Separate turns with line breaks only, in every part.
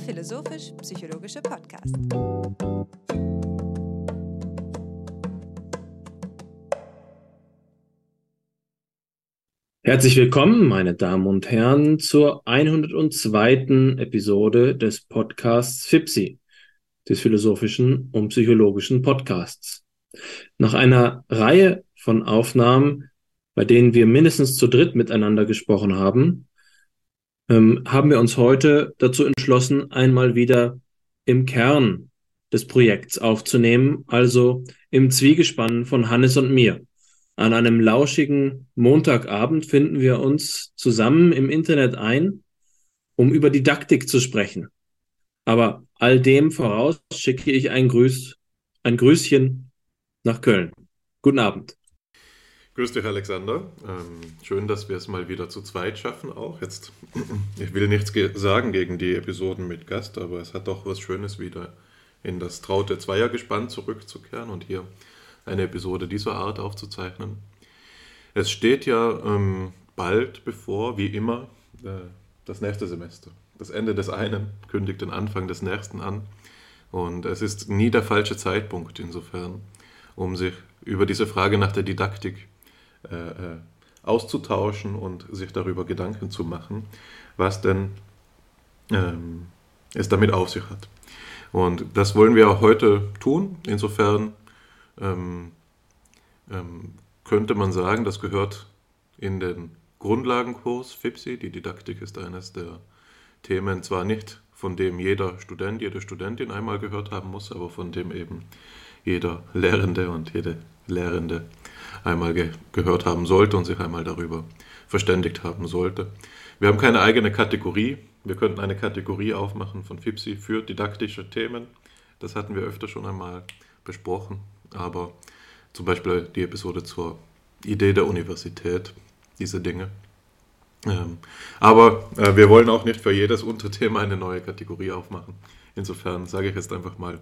philosophisch-psychologische Podcast.
Herzlich willkommen, meine Damen und Herren, zur 102. Episode des Podcasts FIPSI, des philosophischen und psychologischen Podcasts. Nach einer Reihe von Aufnahmen, bei denen wir mindestens zu dritt miteinander gesprochen haben, ähm, haben wir uns heute dazu entschlossen, einmal wieder im Kern des Projekts aufzunehmen, also im Zwiegespann von Hannes und mir. An einem lauschigen Montagabend finden wir uns zusammen im Internet ein, um über Didaktik zu sprechen. Aber all dem voraus schicke ich ein Grüß, ein Grüßchen nach Köln. Guten Abend.
Grüß dich, Alexander. Ähm, schön, dass wir es mal wieder zu zweit schaffen auch. Jetzt, ich will nichts ge sagen gegen die Episoden mit Gast, aber es hat doch was Schönes wieder in das traute Zweiergespann zurückzukehren und hier eine Episode dieser Art aufzuzeichnen. Es steht ja ähm, bald bevor, wie immer, äh, das nächste Semester. Das Ende des einen kündigt den Anfang des nächsten an. Und es ist nie der falsche Zeitpunkt insofern, um sich über diese Frage nach der Didaktik äh, äh, auszutauschen und sich darüber Gedanken zu machen, was denn ähm, es damit auf sich hat. Und das wollen wir auch heute tun. Insofern ähm, ähm, könnte man sagen, das gehört in den Grundlagenkurs FIPSI. Die Didaktik ist eines der Themen, zwar nicht von dem jeder Student, jede Studentin einmal gehört haben muss, aber von dem eben jeder Lehrende und jede Lehrende einmal ge gehört haben sollte und sich einmal darüber verständigt haben sollte. Wir haben keine eigene Kategorie. Wir könnten eine Kategorie aufmachen von FIPSI für didaktische Themen. Das hatten wir öfter schon einmal besprochen, aber zum Beispiel die Episode zur Idee der Universität, diese Dinge. Ähm, aber äh, wir wollen auch nicht für jedes Unterthema eine neue Kategorie aufmachen. Insofern sage ich jetzt einfach mal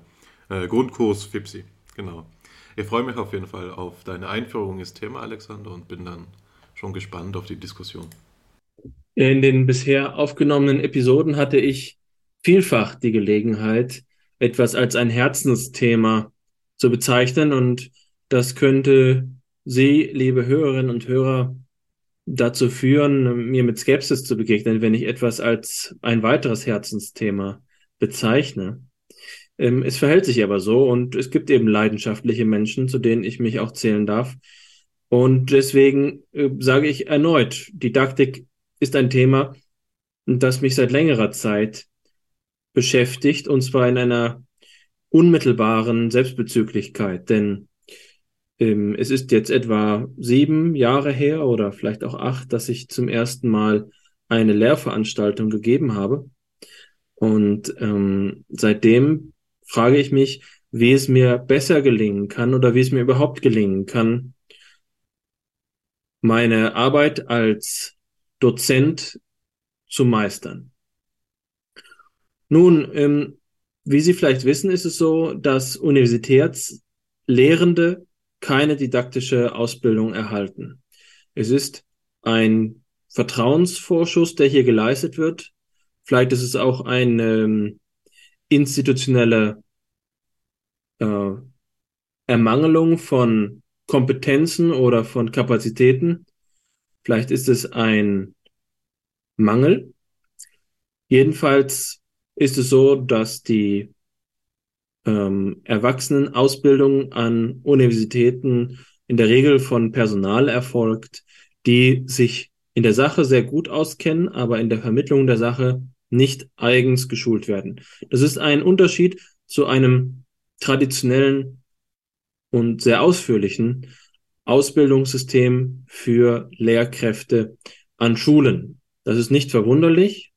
äh, Grundkurs FIPSI. Genau. Ich freue mich auf jeden Fall auf deine Einführung ins Thema, Alexander, und bin dann schon gespannt auf die Diskussion.
In den bisher aufgenommenen Episoden hatte ich vielfach die Gelegenheit, etwas als ein Herzensthema zu bezeichnen und das könnte Sie, liebe Hörerinnen und Hörer, dazu führen, mir mit Skepsis zu begegnen, wenn ich etwas als ein weiteres Herzensthema bezeichne. Ähm, es verhält sich aber so und es gibt eben leidenschaftliche Menschen, zu denen ich mich auch zählen darf. Und deswegen äh, sage ich erneut, Didaktik ist ein Thema, das mich seit längerer Zeit beschäftigt, und zwar in einer unmittelbaren Selbstbezüglichkeit. Denn ähm, es ist jetzt etwa sieben Jahre her oder vielleicht auch acht, dass ich zum ersten Mal eine Lehrveranstaltung gegeben habe. Und ähm, seitdem frage ich mich, wie es mir besser gelingen kann oder wie es mir überhaupt gelingen kann, meine Arbeit als Dozent zu meistern. Nun, ähm, wie Sie vielleicht wissen, ist es so, dass Universitätslehrende keine didaktische Ausbildung erhalten. Es ist ein Vertrauensvorschuss, der hier geleistet wird. Vielleicht ist es auch ein ähm, institutionelle äh, Ermangelung von Kompetenzen oder von Kapazitäten. Vielleicht ist es ein Mangel. Jedenfalls ist es so, dass die ähm, Erwachsenenausbildung an Universitäten in der Regel von Personal erfolgt, die sich in der Sache sehr gut auskennen, aber in der Vermittlung der Sache nicht eigens geschult werden. Das ist ein Unterschied zu einem traditionellen und sehr ausführlichen Ausbildungssystem für Lehrkräfte an Schulen. Das ist nicht verwunderlich,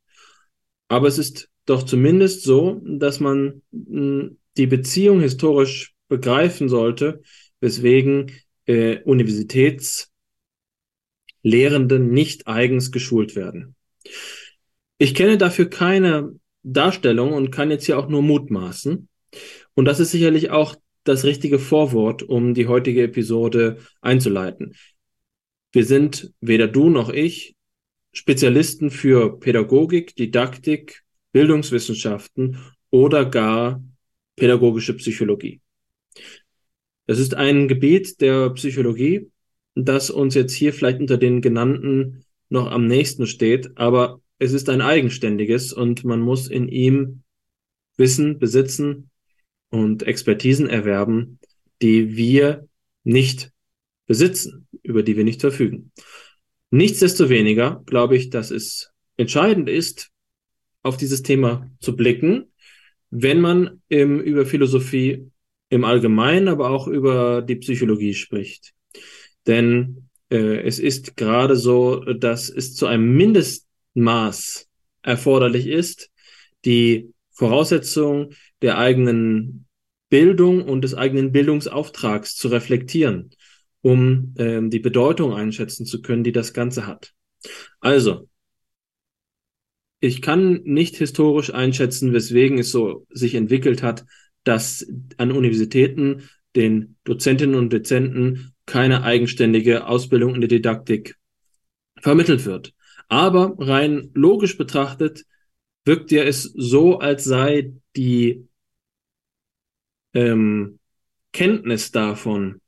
aber es ist doch zumindest so, dass man hm, die Beziehung historisch begreifen sollte, weswegen äh, Universitätslehrenden nicht eigens geschult werden. Ich kenne dafür keine Darstellung und kann jetzt hier auch nur mutmaßen. Und das ist sicherlich auch das richtige Vorwort, um die heutige Episode einzuleiten. Wir sind weder du noch ich Spezialisten für Pädagogik, Didaktik Bildungswissenschaften oder gar pädagogische Psychologie. Es ist ein Gebiet der Psychologie, das uns jetzt hier vielleicht unter den genannten noch am nächsten steht, aber es ist ein eigenständiges und man muss in ihm Wissen besitzen und Expertisen erwerben, die wir nicht besitzen, über die wir nicht verfügen. Nichtsdestoweniger glaube ich, dass es entscheidend ist, auf dieses Thema zu blicken, wenn man im, über Philosophie im Allgemeinen, aber auch über die Psychologie spricht. Denn äh, es ist gerade so, dass es zu einem Mindestmaß erforderlich ist, die Voraussetzung der eigenen Bildung und des eigenen Bildungsauftrags zu reflektieren, um ähm, die Bedeutung einschätzen zu können, die das Ganze hat. Also, ich kann nicht historisch einschätzen, weswegen es so sich entwickelt hat, dass an Universitäten den Dozentinnen und Dozenten keine eigenständige Ausbildung in der Didaktik vermittelt wird. Aber rein logisch betrachtet wirkt ja es so, als sei die ähm, Kenntnis davon,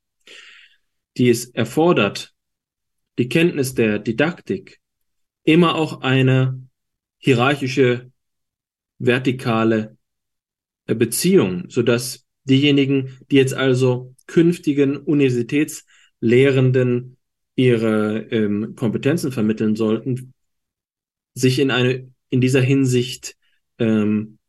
die es erfordert, die Kenntnis der Didaktik, immer auch eine hierarchische, vertikale äh, Beziehung, so dass diejenigen, die jetzt also künftigen Universitätslehrenden ihre ähm, Kompetenzen vermitteln sollten, sich in eine in dieser Hinsicht ähm,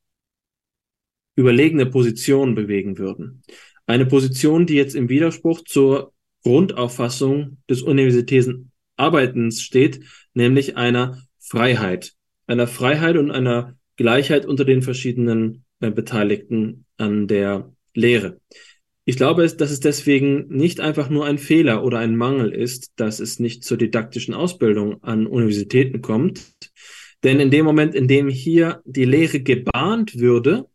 überlegene Position bewegen würden. Eine Position, die jetzt im Widerspruch zur Grundauffassung des universitären Arbeitens steht, nämlich einer Freiheit einer Freiheit und einer Gleichheit unter den verschiedenen äh, Beteiligten an der Lehre. Ich glaube, dass es deswegen nicht einfach nur ein Fehler oder ein Mangel ist, dass es nicht zur didaktischen Ausbildung an Universitäten kommt. Denn in dem Moment, in dem hier die Lehre gebahnt würde,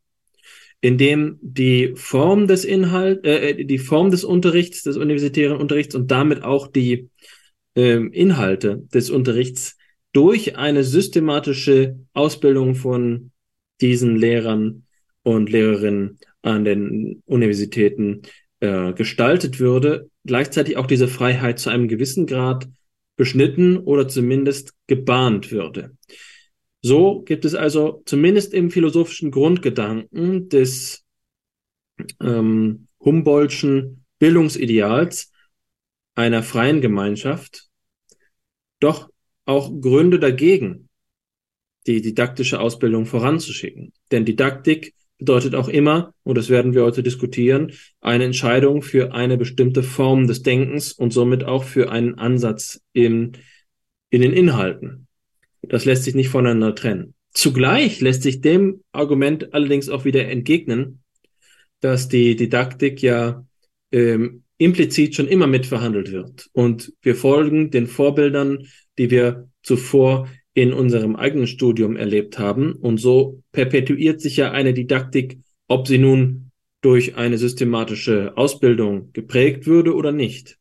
in dem die Form des Inhalt, äh, die Form des Unterrichts, des universitären Unterrichts und damit auch die äh, Inhalte des Unterrichts durch eine systematische Ausbildung von diesen Lehrern und Lehrerinnen an den Universitäten äh, gestaltet würde, gleichzeitig auch diese Freiheit zu einem gewissen Grad beschnitten oder zumindest gebahnt würde. So gibt es also zumindest im philosophischen Grundgedanken des ähm, Humboldtschen Bildungsideals einer freien Gemeinschaft doch auch Gründe dagegen, die didaktische Ausbildung voranzuschicken. Denn Didaktik bedeutet auch immer, und das werden wir heute diskutieren, eine Entscheidung für eine bestimmte Form des Denkens und somit auch für einen Ansatz in, in den Inhalten. Das lässt sich nicht voneinander trennen. Zugleich lässt sich dem Argument allerdings auch wieder entgegnen, dass die Didaktik ja ähm, implizit schon immer mitverhandelt wird. Und wir folgen den Vorbildern die wir zuvor in unserem eigenen Studium erlebt haben. Und so perpetuiert sich ja eine Didaktik, ob sie nun durch eine systematische Ausbildung geprägt würde oder nicht.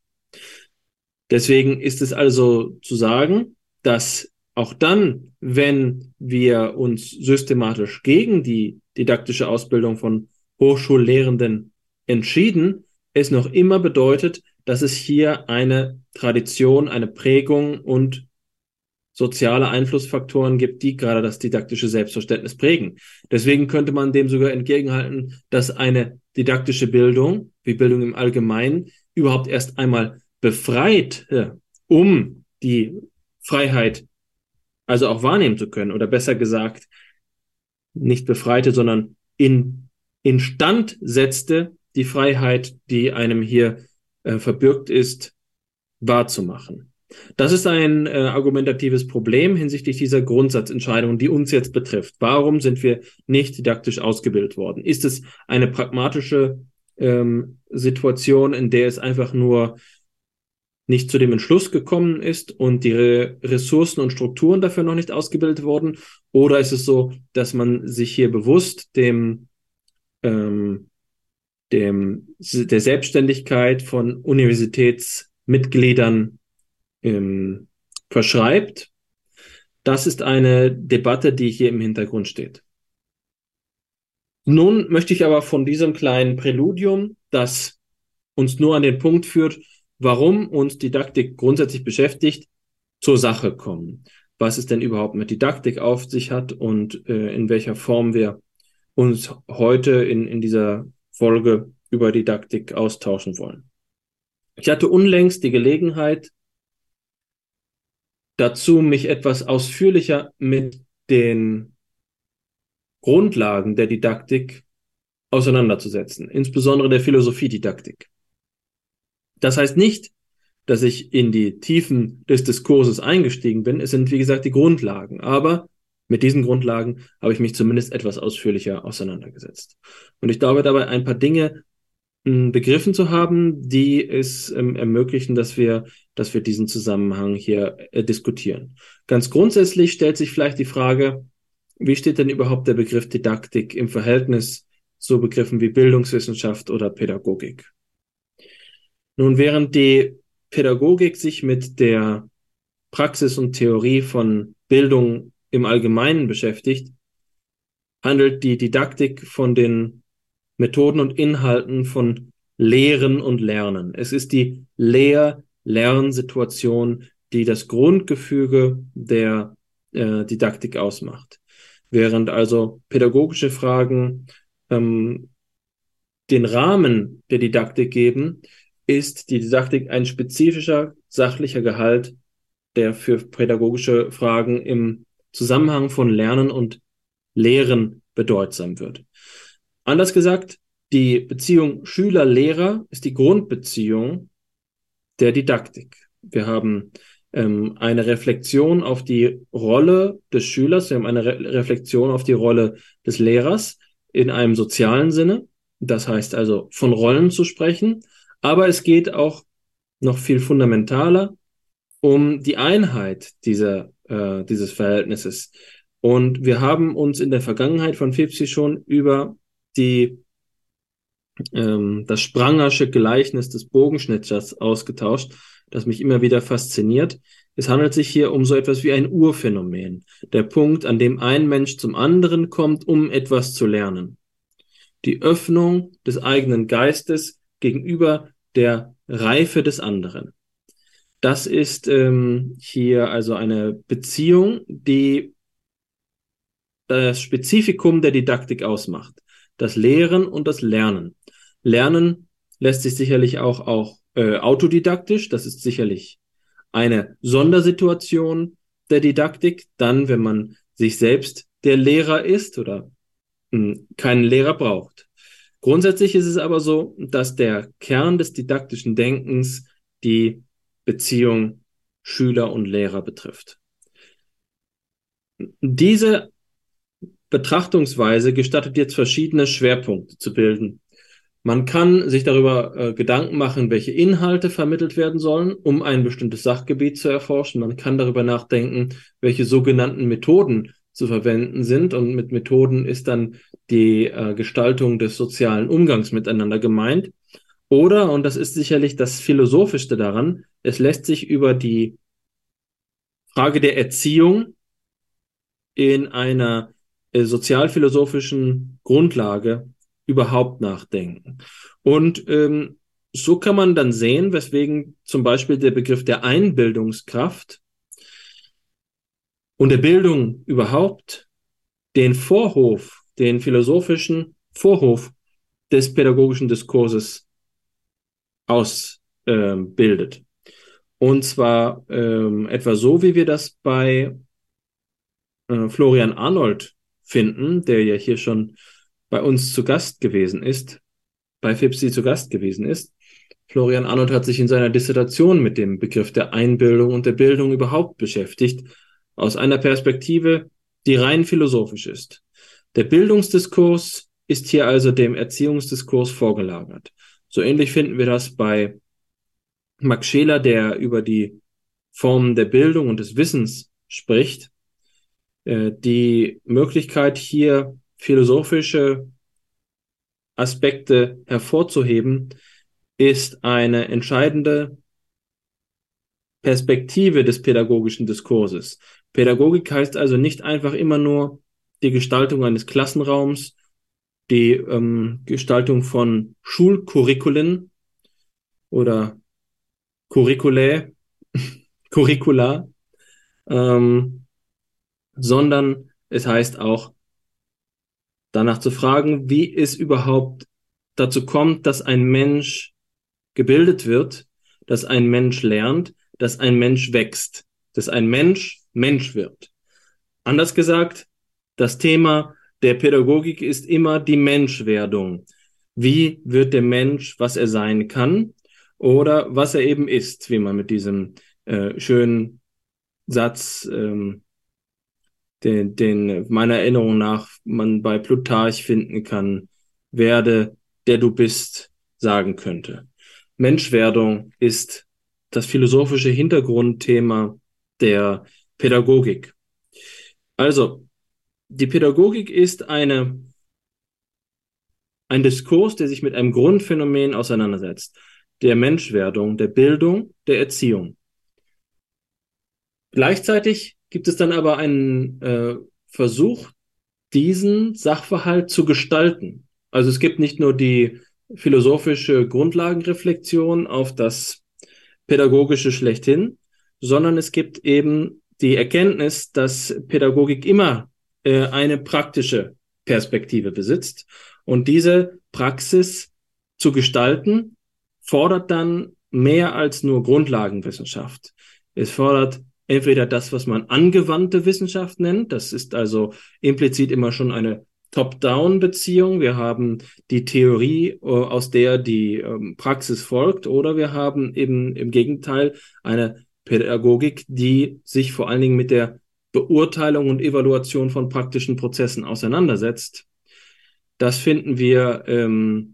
Deswegen ist es also zu sagen, dass auch dann, wenn wir uns systematisch gegen die didaktische Ausbildung von Hochschullehrenden entschieden, es noch immer bedeutet, dass es hier eine Tradition, eine Prägung und soziale Einflussfaktoren gibt, die gerade das didaktische Selbstverständnis prägen. Deswegen könnte man dem sogar entgegenhalten, dass eine didaktische Bildung, wie Bildung im Allgemeinen, überhaupt erst einmal befreit, äh, um die Freiheit also auch wahrnehmen zu können. Oder besser gesagt, nicht befreite, sondern in, instand setzte, die Freiheit, die einem hier äh, verbürgt ist, wahrzumachen. Das ist ein äh, argumentatives Problem hinsichtlich dieser Grundsatzentscheidung, die uns jetzt betrifft. Warum sind wir nicht didaktisch ausgebildet worden? Ist es eine pragmatische ähm, Situation, in der es einfach nur nicht zu dem Entschluss gekommen ist und die Ressourcen und Strukturen dafür noch nicht ausgebildet wurden? Oder ist es so, dass man sich hier bewusst dem, ähm, dem der Selbstständigkeit von Universitätsmitgliedern ähm, verschreibt. Das ist eine Debatte, die hier im Hintergrund steht. Nun möchte ich aber von diesem kleinen Präludium, das uns nur an den Punkt führt, warum uns Didaktik grundsätzlich beschäftigt, zur Sache kommen. Was es denn überhaupt mit Didaktik auf sich hat und äh, in welcher Form wir uns heute in, in dieser Folge über Didaktik austauschen wollen. Ich hatte unlängst die Gelegenheit dazu, mich etwas ausführlicher mit den Grundlagen der Didaktik auseinanderzusetzen, insbesondere der Philosophiedidaktik. Das heißt nicht, dass ich in die Tiefen des Diskurses eingestiegen bin. Es sind, wie gesagt, die Grundlagen. Aber mit diesen Grundlagen habe ich mich zumindest etwas ausführlicher auseinandergesetzt. Und ich glaube dabei ein paar Dinge begriffen zu haben, die es ähm, ermöglichen, dass wir, dass wir diesen Zusammenhang hier äh, diskutieren. Ganz grundsätzlich stellt sich vielleicht die Frage, wie steht denn überhaupt der Begriff Didaktik im Verhältnis zu Begriffen wie Bildungswissenschaft oder Pädagogik? Nun, während die Pädagogik sich mit der Praxis und Theorie von Bildung im Allgemeinen beschäftigt, handelt die Didaktik von den Methoden und Inhalten von Lehren und Lernen. Es ist die Lehr-Lernsituation, die das Grundgefüge der äh, Didaktik ausmacht. Während also pädagogische Fragen ähm, den Rahmen der Didaktik geben, ist die Didaktik ein spezifischer sachlicher Gehalt, der für pädagogische Fragen im Zusammenhang von Lernen und Lehren bedeutsam wird. Anders gesagt, die Beziehung Schüler-Lehrer ist die Grundbeziehung der Didaktik. Wir haben ähm, eine Reflexion auf die Rolle des Schülers, wir haben eine Re Reflexion auf die Rolle des Lehrers in einem sozialen Sinne. Das heißt also von Rollen zu sprechen, aber es geht auch noch viel fundamentaler um die Einheit dieser, äh, dieses Verhältnisses. Und wir haben uns in der Vergangenheit von Fipsi schon über die, ähm, das Sprangersche Gleichnis des Bogenschnitzers ausgetauscht, das mich immer wieder fasziniert. Es handelt sich hier um so etwas wie ein Urphänomen, der Punkt, an dem ein Mensch zum anderen kommt, um etwas zu lernen. Die Öffnung des eigenen Geistes gegenüber der Reife des anderen. Das ist ähm, hier also eine Beziehung, die das Spezifikum der Didaktik ausmacht. Das Lehren und das Lernen. Lernen lässt sich sicherlich auch, auch äh, autodidaktisch. Das ist sicherlich eine Sondersituation der Didaktik. Dann, wenn man sich selbst der Lehrer ist oder mh, hm, keinen Lehrer braucht. Grundsätzlich ist es aber so, dass der Kern des didaktischen Denkens die Beziehung Schüler und Lehrer betrifft. Diese Betrachtungsweise gestattet jetzt verschiedene Schwerpunkte zu bilden. Man kann sich darüber äh, Gedanken machen, welche Inhalte vermittelt werden sollen, um ein bestimmtes Sachgebiet zu erforschen. Man kann darüber nachdenken, welche sogenannten Methoden zu verwenden sind. Und mit Methoden ist dann die äh, Gestaltung des sozialen Umgangs miteinander gemeint. Oder, und das ist sicherlich das Philosophischste daran, es lässt sich über die Frage der Erziehung in einer äh, sozialphilosophischen Grundlage überhaupt nachdenken. Und ähm, so kann man dann sehen, weswegen zum Beispiel der Begriff der Einbildungskraft und der Bildung überhaupt den Vorhof, den philosophischen Vorhof des pädagogischen Diskurses ausbildet. Ähm, und zwar ähm, etwa so, wie wir das bei äh, Florian Arnold finden, der ja hier schon bei uns zu Gast gewesen ist, bei FIPSI zu Gast gewesen ist. Florian Arnold hat sich in seiner Dissertation mit dem Begriff der Einbildung und der Bildung überhaupt beschäftigt aus einer Perspektive, die rein philosophisch ist. Der Bildungsdiskurs ist hier also dem Erziehungsdiskurs vorgelagert. So ähnlich finden wir das bei Max Scheler, der über die Formen der Bildung und des Wissens spricht. Äh, die Möglichkeit hier philosophische Aspekte hervorzuheben, ist eine entscheidende Perspektive des pädagogischen Diskurses. Pädagogik heißt also nicht einfach immer nur die Gestaltung eines Klassenraums die ähm, Gestaltung von Schulcurriculen oder Curriculae, Curricula, ähm, sondern es heißt auch danach zu fragen, wie es überhaupt dazu kommt, dass ein Mensch gebildet wird, dass ein Mensch lernt, dass ein Mensch wächst, dass ein Mensch Mensch wird. Anders gesagt, das Thema der Pädagogik ist immer die Menschwerdung. Wie wird der Mensch, was er sein kann oder was er eben ist, wie man mit diesem äh, schönen Satz ähm, den, den meiner Erinnerung nach man bei Plutarch finden kann, werde, der du bist, sagen könnte. Menschwerdung ist das philosophische Hintergrundthema der Pädagogik. Also, die Pädagogik ist eine, ein Diskurs, der sich mit einem Grundphänomen auseinandersetzt, der Menschwerdung, der Bildung, der Erziehung. Gleichzeitig gibt es dann aber einen äh, Versuch, diesen Sachverhalt zu gestalten. Also es gibt nicht nur die philosophische Grundlagenreflexion auf das pädagogische schlechthin, sondern es gibt eben die Erkenntnis, dass Pädagogik immer äh, eine praktische Perspektive besitzt. Und diese Praxis zu gestalten, fordert dann mehr als nur Grundlagenwissenschaft. Es fordert entweder das, was man angewandte Wissenschaft nennt, das ist also implizit immer schon eine Top-Down-Beziehung. Wir haben die Theorie, äh, aus der die ähm, Praxis folgt, oder wir haben eben im Gegenteil eine Pädagogik, die sich vor allen Dingen mit der Beurteilung und Evaluation von praktischen Prozessen auseinandersetzt. Das finden wir ähm,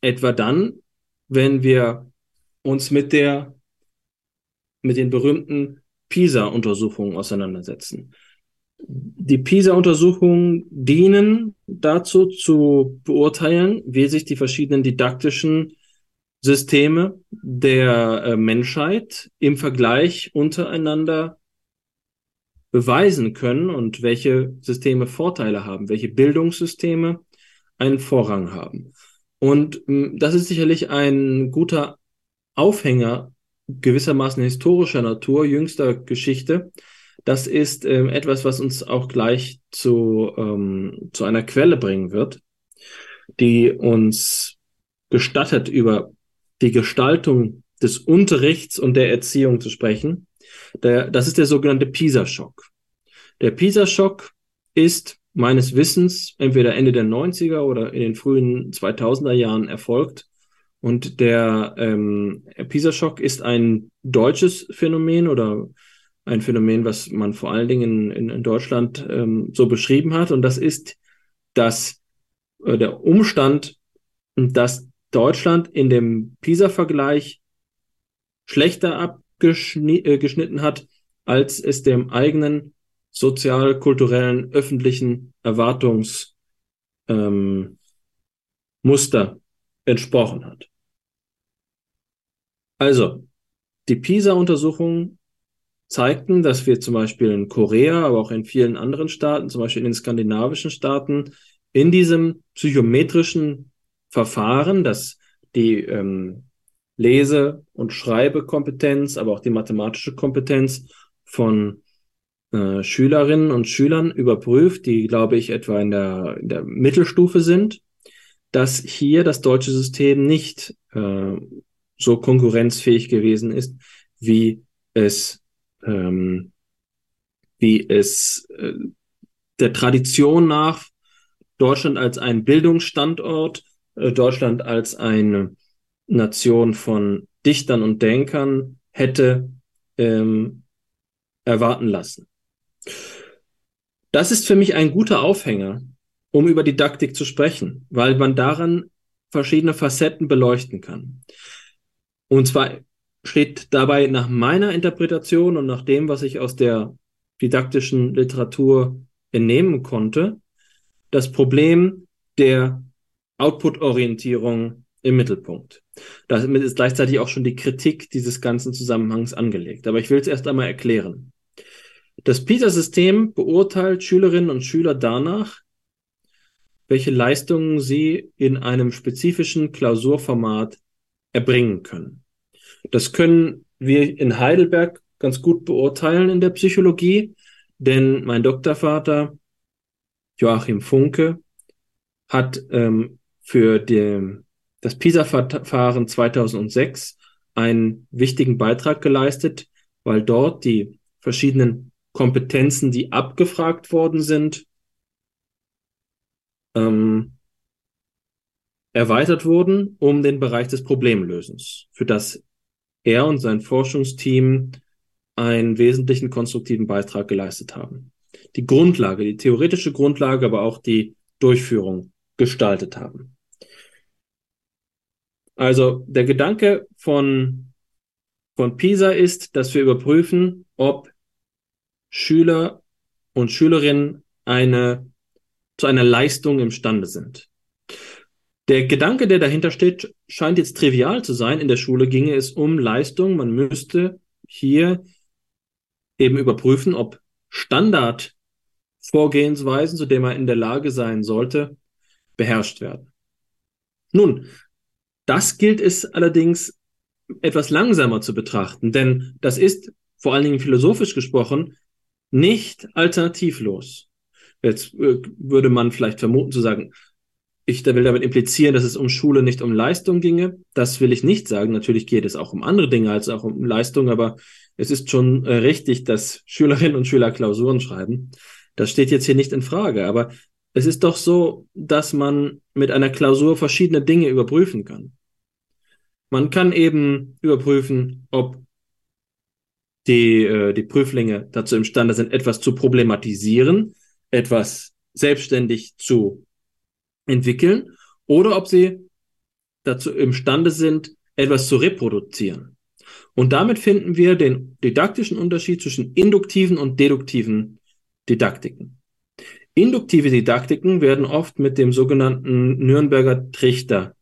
etwa dann, wenn wir uns mit der mit den berühmten PISA-Untersuchungen auseinandersetzen. Die PISA-Untersuchungen dienen dazu zu beurteilen, wie sich die verschiedenen didaktischen Systeme der äh, Menschheit im Vergleich untereinander beweisen können und welche Systeme Vorteile haben, welche Bildungssysteme einen Vorrang haben. Und mh, das ist sicherlich ein guter Aufhänger gewissermaßen historischer Natur, jüngster Geschichte. Das ist ähm, etwas, was uns auch gleich zu, ähm, zu einer Quelle bringen wird, die uns gestattet, über die Gestaltung des Unterrichts und der Erziehung zu sprechen. Der, das ist der sogenannte PISA-Schock. Der PISA-Schock ist meines Wissens entweder Ende der 90er oder in den frühen 2000er Jahren erfolgt und der ähm, PISA-Schock ist ein deutsches Phänomen oder ein Phänomen, was man vor allen Dingen in, in Deutschland ähm, so beschrieben hat. Und das ist, dass äh, der Umstand, dass Deutschland in dem PISA-Vergleich schlechter abgeschnitten äh, hat, als es dem eigenen sozial-kulturellen öffentlichen Erwartungsmuster ähm, entsprochen hat. Also, die PISA-Untersuchungen zeigten, dass wir zum Beispiel in Korea, aber auch in vielen anderen Staaten, zum Beispiel in den skandinavischen Staaten, in diesem psychometrischen Verfahren, das die ähm, Lese- und Schreibekompetenz, aber auch die mathematische Kompetenz von äh, Schülerinnen und Schülern überprüft, die, glaube ich, etwa in der, in der Mittelstufe sind, dass hier das deutsche System nicht äh, so konkurrenzfähig gewesen ist, wie es, ähm, wie es äh, der Tradition nach Deutschland als ein Bildungsstandort, äh, Deutschland als eine Nation von Dichtern und Denkern hätte ähm, erwarten lassen. Das ist für mich ein guter Aufhänger, um über Didaktik zu sprechen, weil man daran verschiedene Facetten beleuchten kann. Und zwar steht dabei nach meiner Interpretation und nach dem, was ich aus der didaktischen Literatur entnehmen konnte, das Problem der Output-Orientierung im Mittelpunkt. Damit ist gleichzeitig auch schon die Kritik dieses ganzen Zusammenhangs angelegt. Aber ich will es erst einmal erklären. Das PISA-System beurteilt Schülerinnen und Schüler danach, welche Leistungen sie in einem spezifischen Klausurformat erbringen können. Das können wir in Heidelberg ganz gut beurteilen in der Psychologie, denn mein Doktorvater Joachim Funke hat ähm, für die, das PISA-Verfahren 2006 einen wichtigen Beitrag geleistet, weil dort die verschiedenen Kompetenzen, die abgefragt worden sind, ähm, erweitert wurden um den Bereich des Problemlösens, für das er und sein Forschungsteam einen wesentlichen konstruktiven Beitrag geleistet haben. Die Grundlage, die theoretische Grundlage, aber auch die Durchführung gestaltet haben. Also der Gedanke von, von PISA ist, dass wir überprüfen, ob Schüler und Schülerinnen eine, zu einer Leistung imstande sind. Der Gedanke, der dahinter steht, scheint jetzt trivial zu sein. In der Schule ginge es um Leistung. Man müsste hier eben überprüfen, ob Standardvorgehensweisen, zu denen man in der Lage sein sollte, beherrscht werden. Nun, das gilt es allerdings etwas langsamer zu betrachten, denn das ist vor allen Dingen philosophisch gesprochen nicht alternativlos. Jetzt äh, würde man vielleicht vermuten zu sagen, ich will damit implizieren, dass es um Schule nicht um Leistung ginge. Das will ich nicht sagen. Natürlich geht es auch um andere Dinge als auch um Leistung, aber es ist schon äh, richtig, dass Schülerinnen und Schüler Klausuren schreiben. Das steht jetzt hier nicht in Frage. Aber es ist doch so, dass man mit einer Klausur verschiedene Dinge überprüfen kann. Man kann eben überprüfen, ob die, äh, die Prüflinge dazu imstande sind, etwas zu problematisieren, etwas selbstständig zu entwickeln oder ob sie dazu imstande sind, etwas zu reproduzieren. Und damit finden wir den didaktischen Unterschied zwischen induktiven und deduktiven Didaktiken. Induktive Didaktiken werden oft mit dem sogenannten Nürnberger Trichter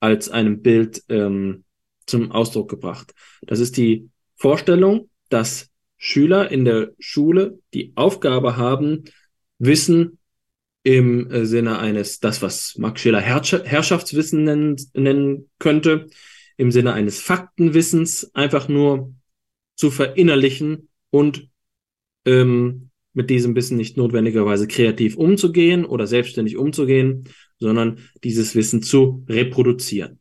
als einem Bild ähm, zum Ausdruck gebracht. Das ist die Vorstellung, dass Schüler in der Schule die Aufgabe haben, Wissen im äh, Sinne eines, das, was Max Scheler Herrschaftswissen nennen, nennen könnte, im Sinne eines Faktenwissens einfach nur zu verinnerlichen und ähm, mit diesem Wissen nicht notwendigerweise kreativ umzugehen oder selbstständig umzugehen, sondern dieses Wissen zu reproduzieren.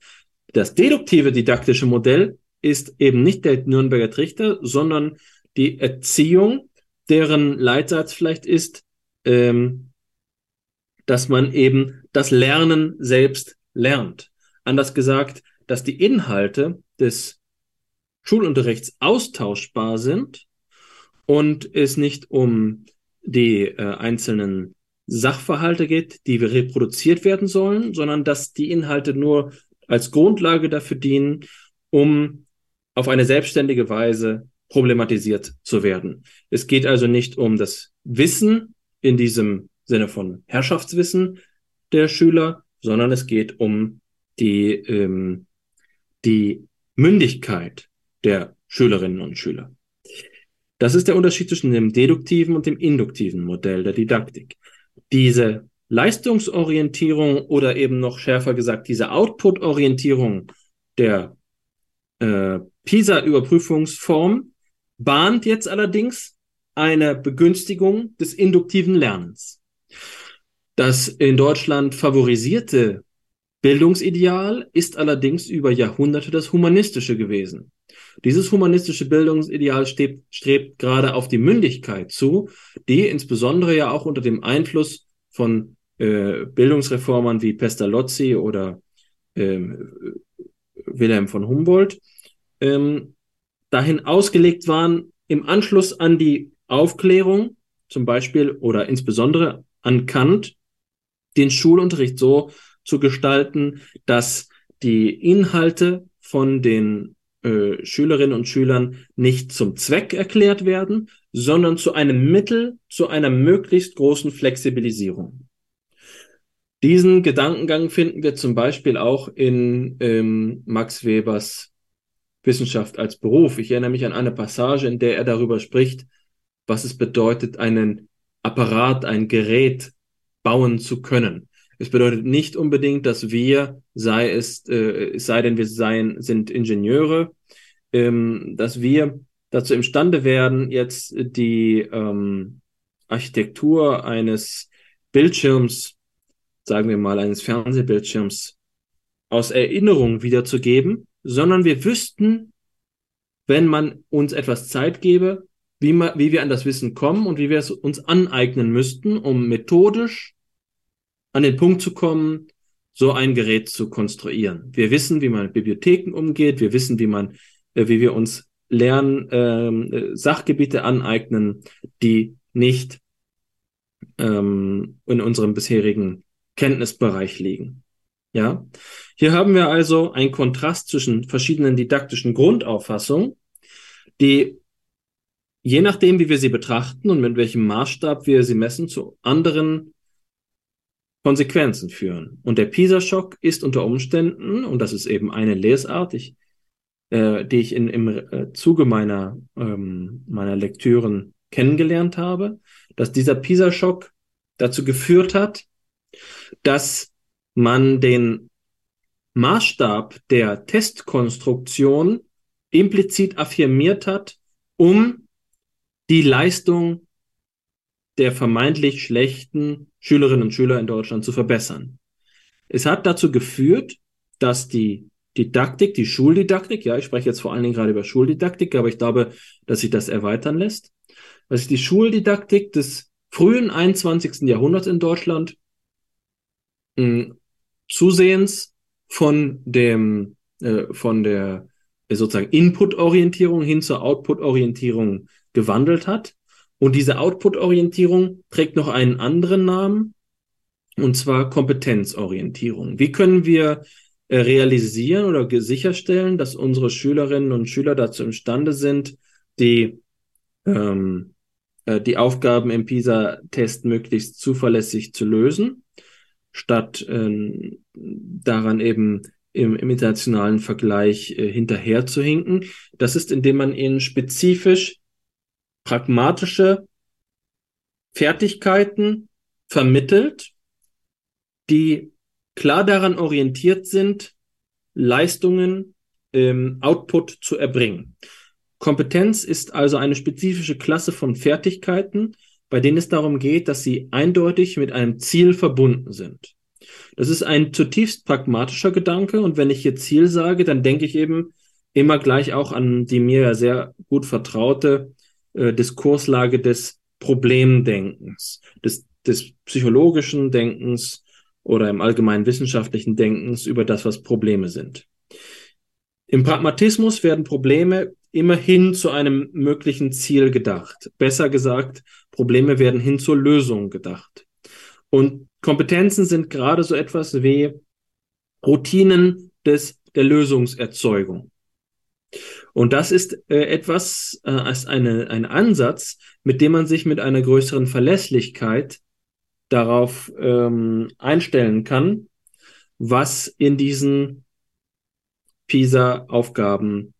Das deduktive didaktische Modell ist eben nicht der Nürnberger Trichter, sondern die Erziehung, deren Leitsatz vielleicht ist, ähm, dass man eben das Lernen selbst lernt. Anders gesagt, dass die Inhalte des Schulunterrichts austauschbar sind und es nicht um die äh, einzelnen Sachverhalte geht, die reproduziert werden sollen, sondern dass die Inhalte nur als Grundlage dafür dienen, um auf eine selbstständige Weise problematisiert zu werden. Es geht also nicht um das Wissen in diesem Sinne von Herrschaftswissen der Schüler, sondern es geht um die, ähm, die Mündigkeit der Schülerinnen und Schüler. Das ist der Unterschied zwischen dem deduktiven und dem induktiven Modell der Didaktik. Diese Leistungsorientierung oder eben noch schärfer gesagt diese Output-Orientierung der äh, PISA-Überprüfungsform bahnt jetzt allerdings eine Begünstigung des induktiven Lernens. Das in Deutschland favorisierte Bildungsideal ist allerdings über Jahrhunderte das humanistische gewesen. Dieses humanistische Bildungsideal strebt, strebt gerade auf die Mündigkeit zu, die insbesondere ja auch unter dem Einfluss von äh, Bildungsreformern wie Pestalozzi oder äh, Wilhelm von Humboldt ähm, dahin ausgelegt waren, im Anschluss an die Aufklärung zum Beispiel oder insbesondere an Kant den Schulunterricht so zu gestalten, dass die Inhalte von den äh, Schülerinnen und Schülern nicht zum Zweck erklärt werden, sondern zu einem Mittel zu einer möglichst großen Flexibilisierung. Diesen Gedankengang finden wir zum Beispiel auch in ähm, Max Webers Wissenschaft als Beruf. Ich erinnere mich an eine Passage, in der er darüber spricht, was es bedeutet, einen Apparat, ein Gerät bauen zu können. Es bedeutet nicht unbedingt, dass wir, sei es, äh, sei denn, wir seien, sind Ingenieure, ähm, dass wir dazu imstande werden, jetzt die ähm, Architektur eines Bildschirms, sagen wir mal, eines Fernsehbildschirms aus Erinnerung wiederzugeben, sondern wir wüssten, wenn man uns etwas Zeit gebe, wie, man, wie wir an das Wissen kommen und wie wir es uns aneignen müssten, um methodisch an den Punkt zu kommen, so ein Gerät zu konstruieren. Wir wissen, wie man mit Bibliotheken umgeht, wir wissen, wie man, äh, wie wir uns lernen, ähm, äh, Sachgebiete aneignen, die nicht ähm, in unserem bisherigen Kenntnisbereich liegen. Ja, hier haben wir also einen Kontrast zwischen verschiedenen didaktischen Grundauffassungen, die je nachdem, wie wir sie betrachten und mit welchem Maßstab wir sie messen, zu anderen Konsequenzen führen. Und der PISA-Schock ist unter Umständen, und das ist eben eine Lesart, ich, äh, die ich in, im äh, Zuge meiner, ähm, meiner Lektüren kennengelernt habe, dass dieser PISA-Schock dazu geführt hat, dass man den Maßstab der Testkonstruktion implizit affirmiert hat, um die Leistung der vermeintlich schlechten Schülerinnen und Schüler in Deutschland zu verbessern. Es hat dazu geführt, dass die Didaktik, die Schuldidaktik, ja, ich spreche jetzt vor allen Dingen gerade über Schuldidaktik, aber ich glaube, dass sich das erweitern lässt, dass die Schuldidaktik des frühen 21. Jahrhunderts in Deutschland mh, hm, zusehends von dem, äh, von der äh, sozusagen Input-Orientierung hin zur Output-Orientierung gewandelt hat. Und diese Output-Orientierung trägt noch einen anderen Namen, und zwar Kompetenzorientierung. Wie können wir äh, realisieren oder sicherstellen, dass unsere Schülerinnen und Schüler dazu imstande sind, die, ähm, äh, die Aufgaben im PISA-Test möglichst zuverlässig zu lösen? statt äh, daran eben im, im internationalen Vergleich äh, hinterher zu hinken. Das ist, indem man ihnen spezifisch pragmatische Fertigkeiten vermittelt, die klar daran orientiert sind, Leistungen im Output zu erbringen. Kompetenz ist also eine spezifische Klasse von Fertigkeiten, bei denen es darum geht, dass sie eindeutig mit einem Ziel verbunden sind. Das ist ein zutiefst pragmatischer Gedanke und wenn ich hier Ziel sage, dann denke ich eben immer gleich auch an die mir sehr gut vertraute äh, Diskurslage des Problemdenkens, des, des psychologischen Denkens oder im allgemeinen wissenschaftlichen Denkens über das, was Probleme sind. Im Pragmatismus werden Probleme immer hin zu einem möglichen Ziel gedacht. Besser gesagt, Probleme werden hin zur Lösung gedacht. Und Kompetenzen sind gerade so etwas wie Routinen des, der Lösungserzeugung. Und das ist äh, etwas, äh, als eine, ein Ansatz, mit dem man sich mit einer größeren Verlässlichkeit darauf ähm, einstellen kann, was in diesen PISA-Aufgaben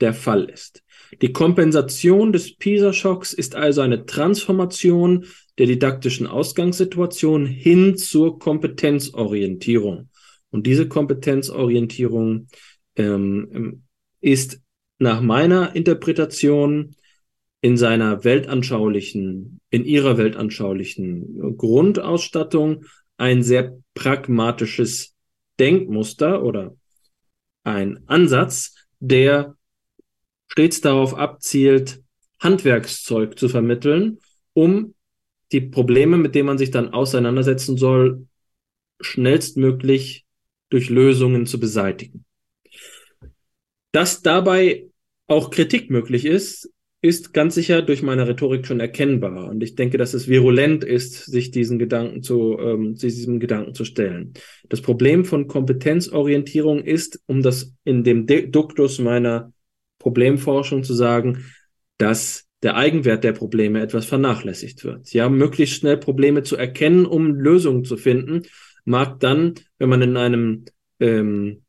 der Fall ist. Die Kompensation des PISA-Schocks ist also eine Transformation der didaktischen Ausgangssituation hin zur Kompetenzorientierung. Und diese Kompetenzorientierung ähm, ist nach meiner Interpretation in seiner weltanschaulichen, in ihrer weltanschaulichen Grundausstattung ein sehr pragmatisches Denkmuster oder ein Ansatz, der stets darauf abzielt, Handwerkszeug zu vermitteln, um die Probleme, mit denen man sich dann auseinandersetzen soll, schnellstmöglich durch Lösungen zu beseitigen. Dass dabei auch Kritik möglich ist, ist ganz sicher durch meine Rhetorik schon erkennbar. Und ich denke, dass es virulent ist, sich diesen Gedanken zu, ähm, sich diesem Gedanken zu stellen. Das Problem von Kompetenzorientierung ist, um das in dem Duktus meiner Problemforschung zu sagen, dass der Eigenwert der Probleme etwas vernachlässigt wird. Ja, möglichst schnell Probleme zu erkennen, um Lösungen zu finden, mag dann, wenn man in einem ähm,